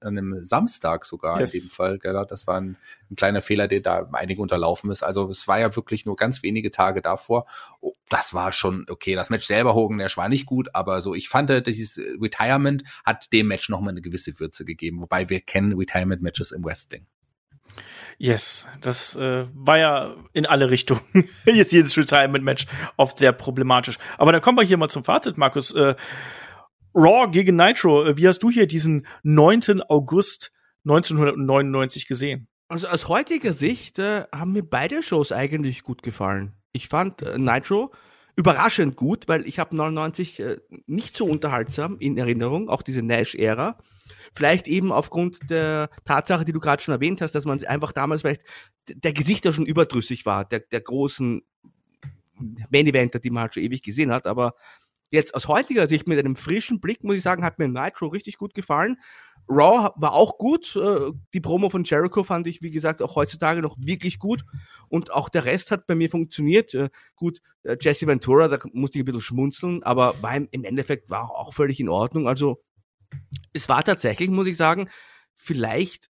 an einem Samstag sogar yes. in dem Fall. Genau, das war ein, ein kleiner Fehler, der da einige unterlaufen ist. Also es war ja wirklich nur ganz wenige Tage davor. Oh, das war schon okay. Das Match selber, Hogan Nash, war nicht gut, aber so, ich fand, dieses Retirement hat dem Match nochmal eine gewisse Würze gegeben, wobei wir kennen Retirement-Matches im Wrestling. Yes, das äh, war ja in alle Richtungen. <laughs> Jetzt jedes Retirement-Match oft sehr problematisch. Aber dann kommen wir hier mal zum Fazit, Markus. Äh, Raw gegen Nitro, äh, wie hast du hier diesen 9. August 1999 gesehen? Also aus heutiger Sicht äh, haben mir beide Shows eigentlich gut gefallen. Ich fand äh, Nitro überraschend gut, weil ich habe 99 äh, nicht so unterhaltsam in Erinnerung, auch diese Nash-Ära. Vielleicht eben aufgrund der Tatsache, die du gerade schon erwähnt hast, dass man einfach damals vielleicht der Gesichter schon überdrüssig war, der, der großen Main-Eventer, die man halt schon ewig gesehen hat. Aber jetzt aus heutiger Sicht mit einem frischen Blick, muss ich sagen, hat mir Nitro richtig gut gefallen. Raw war auch gut. Äh, die Promo von Jericho fand ich, wie gesagt, auch heutzutage noch wirklich gut. Und auch der Rest hat bei mir funktioniert. Äh, gut, äh, Jesse Ventura, da musste ich ein bisschen schmunzeln, aber war im, Endeffekt war auch völlig in Ordnung. Also es war tatsächlich, muss ich sagen, vielleicht,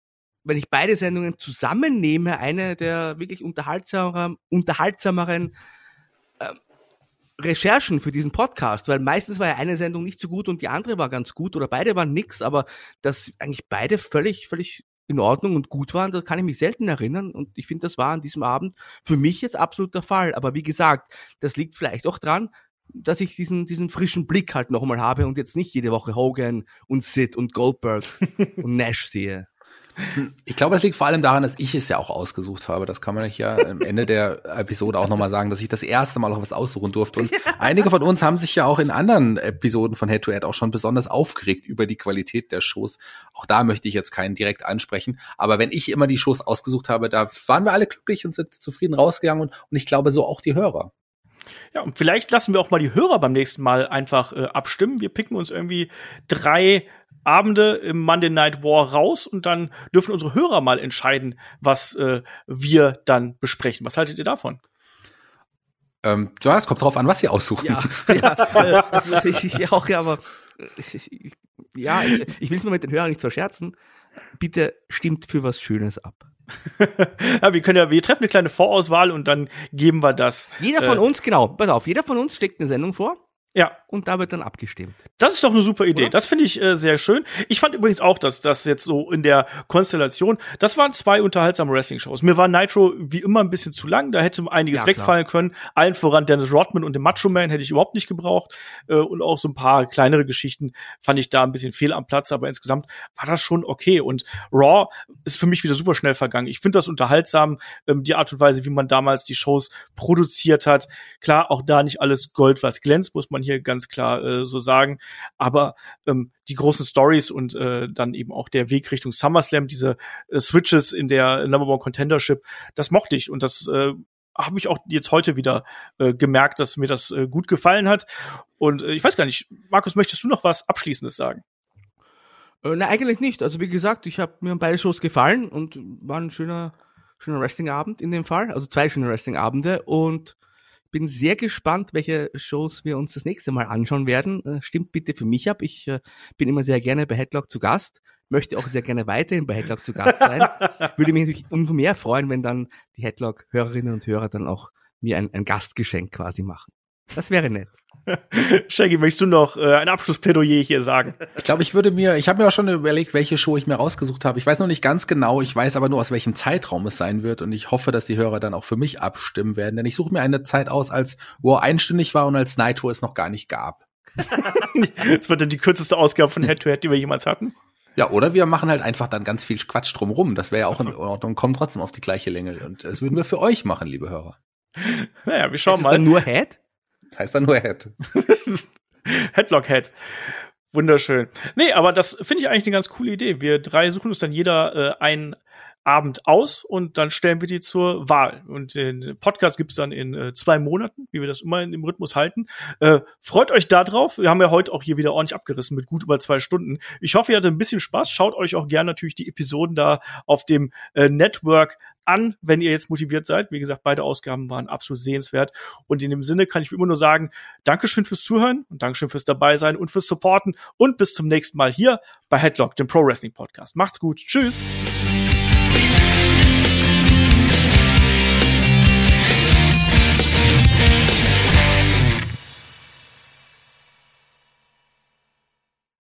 wenn ich beide Sendungen zusammennehme, eine der wirklich unterhaltsameren, unterhaltsameren Recherchen für diesen Podcast, weil meistens war ja eine Sendung nicht so gut und die andere war ganz gut oder beide waren nix, aber dass eigentlich beide völlig, völlig in Ordnung und gut waren, da kann ich mich selten erinnern und ich finde, das war an diesem Abend für mich jetzt absolut der Fall. Aber wie gesagt, das liegt vielleicht auch dran, dass ich diesen, diesen frischen Blick halt nochmal habe und jetzt nicht jede Woche Hogan und Sid und Goldberg <laughs> und Nash sehe. Ich glaube, es liegt vor allem daran, dass ich es ja auch ausgesucht habe. Das kann man ja am Ende der Episode auch nochmal sagen, dass ich das erste Mal auch was aussuchen durfte. Und einige von uns haben sich ja auch in anderen Episoden von Head to Head auch schon besonders aufgeregt über die Qualität der Shows. Auch da möchte ich jetzt keinen direkt ansprechen. Aber wenn ich immer die Shows ausgesucht habe, da waren wir alle glücklich und sind zufrieden rausgegangen. Und, und ich glaube, so auch die Hörer. Ja, und vielleicht lassen wir auch mal die Hörer beim nächsten Mal einfach äh, abstimmen. Wir picken uns irgendwie drei Abende im Monday Night War raus und dann dürfen unsere Hörer mal entscheiden, was äh, wir dann besprechen. Was haltet ihr davon? Ähm, ja, es kommt drauf an, was ihr aussuchen. Ja, <laughs> ja äh, ich auch, ja, aber ich, ja, ich, ich will es mal mit den Hörern nicht verscherzen. Bitte stimmt für was Schönes ab. <laughs> ja, wir können ja, wir treffen eine kleine Vorauswahl und dann geben wir das. Jeder von äh, uns, genau, pass auf, jeder von uns steckt eine Sendung vor ja. Und da wird dann abgestimmt. Das ist doch eine super Idee. Oder? Das finde ich äh, sehr schön. Ich fand übrigens auch, dass das jetzt so in der Konstellation, das waren zwei unterhaltsame Wrestling-Shows. Mir war Nitro wie immer ein bisschen zu lang, da hätte einiges ja, wegfallen können. Allen voran Dennis Rodman und den Macho Man hätte ich überhaupt nicht gebraucht. Äh, und auch so ein paar kleinere Geschichten fand ich da ein bisschen fehl am Platz, aber insgesamt war das schon okay. Und Raw ist für mich wieder super schnell vergangen. Ich finde das unterhaltsam, ähm, die Art und Weise, wie man damals die Shows produziert hat. Klar, auch da nicht alles Gold, was glänzt, muss man hier ganz klar äh, so sagen. Aber ähm, die großen Stories und äh, dann eben auch der Weg Richtung SummerSlam, diese äh, Switches in der Number One Contendership, das mochte ich und das äh, habe ich auch jetzt heute wieder äh, gemerkt, dass mir das äh, gut gefallen hat. Und äh, ich weiß gar nicht, Markus, möchtest du noch was Abschließendes sagen? Äh, na, eigentlich nicht. Also wie gesagt, ich habe mir beide Shows gefallen und war ein schöner, schöner Wrestling-Abend in dem Fall. Also zwei schöne Wrestling-Abende und bin sehr gespannt, welche Shows wir uns das nächste Mal anschauen werden. Äh, stimmt bitte für mich ab. Ich äh, bin immer sehr gerne bei Headlock zu Gast, möchte auch sehr gerne weiterhin bei Headlock zu Gast sein. <laughs> Würde mich natürlich umso mehr freuen, wenn dann die Headlock-Hörerinnen und Hörer dann auch mir ein, ein Gastgeschenk quasi machen. Das wäre nett. <laughs> Shaggy, möchtest du noch äh, ein Abschlussplädoyer hier sagen? Ich glaube, ich würde mir, ich habe mir auch schon überlegt, welche Show ich mir rausgesucht habe. Ich weiß noch nicht ganz genau, ich weiß aber nur, aus welchem Zeitraum es sein wird und ich hoffe, dass die Hörer dann auch für mich abstimmen werden, denn ich suche mir eine Zeit aus, als wo er einstündig war und als Night, wo es noch gar nicht gab. <laughs> das wird dann die kürzeste Ausgabe von Head to Head, die wir jemals hatten. Ja, oder wir machen halt einfach dann ganz viel Quatsch drumrum. Das wäre ja auch so. in Ordnung, kommen trotzdem auf die gleiche Länge. Und das würden wir für euch machen, liebe Hörer. Naja, wir schauen ist mal. Dann nur Head? Das heißt dann nur Head. <laughs> Headlock Head. Wunderschön. Nee, aber das finde ich eigentlich eine ganz coole Idee. Wir drei suchen uns dann jeder äh, ein Abend aus und dann stellen wir die zur Wahl. Und den Podcast gibt's dann in äh, zwei Monaten, wie wir das immer in dem Rhythmus halten. Äh, freut euch da drauf. Wir haben ja heute auch hier wieder ordentlich abgerissen mit gut über zwei Stunden. Ich hoffe, ihr hattet ein bisschen Spaß. Schaut euch auch gerne natürlich die Episoden da auf dem äh, Network an, wenn ihr jetzt motiviert seid. Wie gesagt, beide Ausgaben waren absolut sehenswert. Und in dem Sinne kann ich immer nur sagen, Dankeschön fürs Zuhören und Dankeschön fürs dabei sein und fürs Supporten und bis zum nächsten Mal hier bei Headlock, dem Pro Wrestling Podcast. Macht's gut. Tschüss.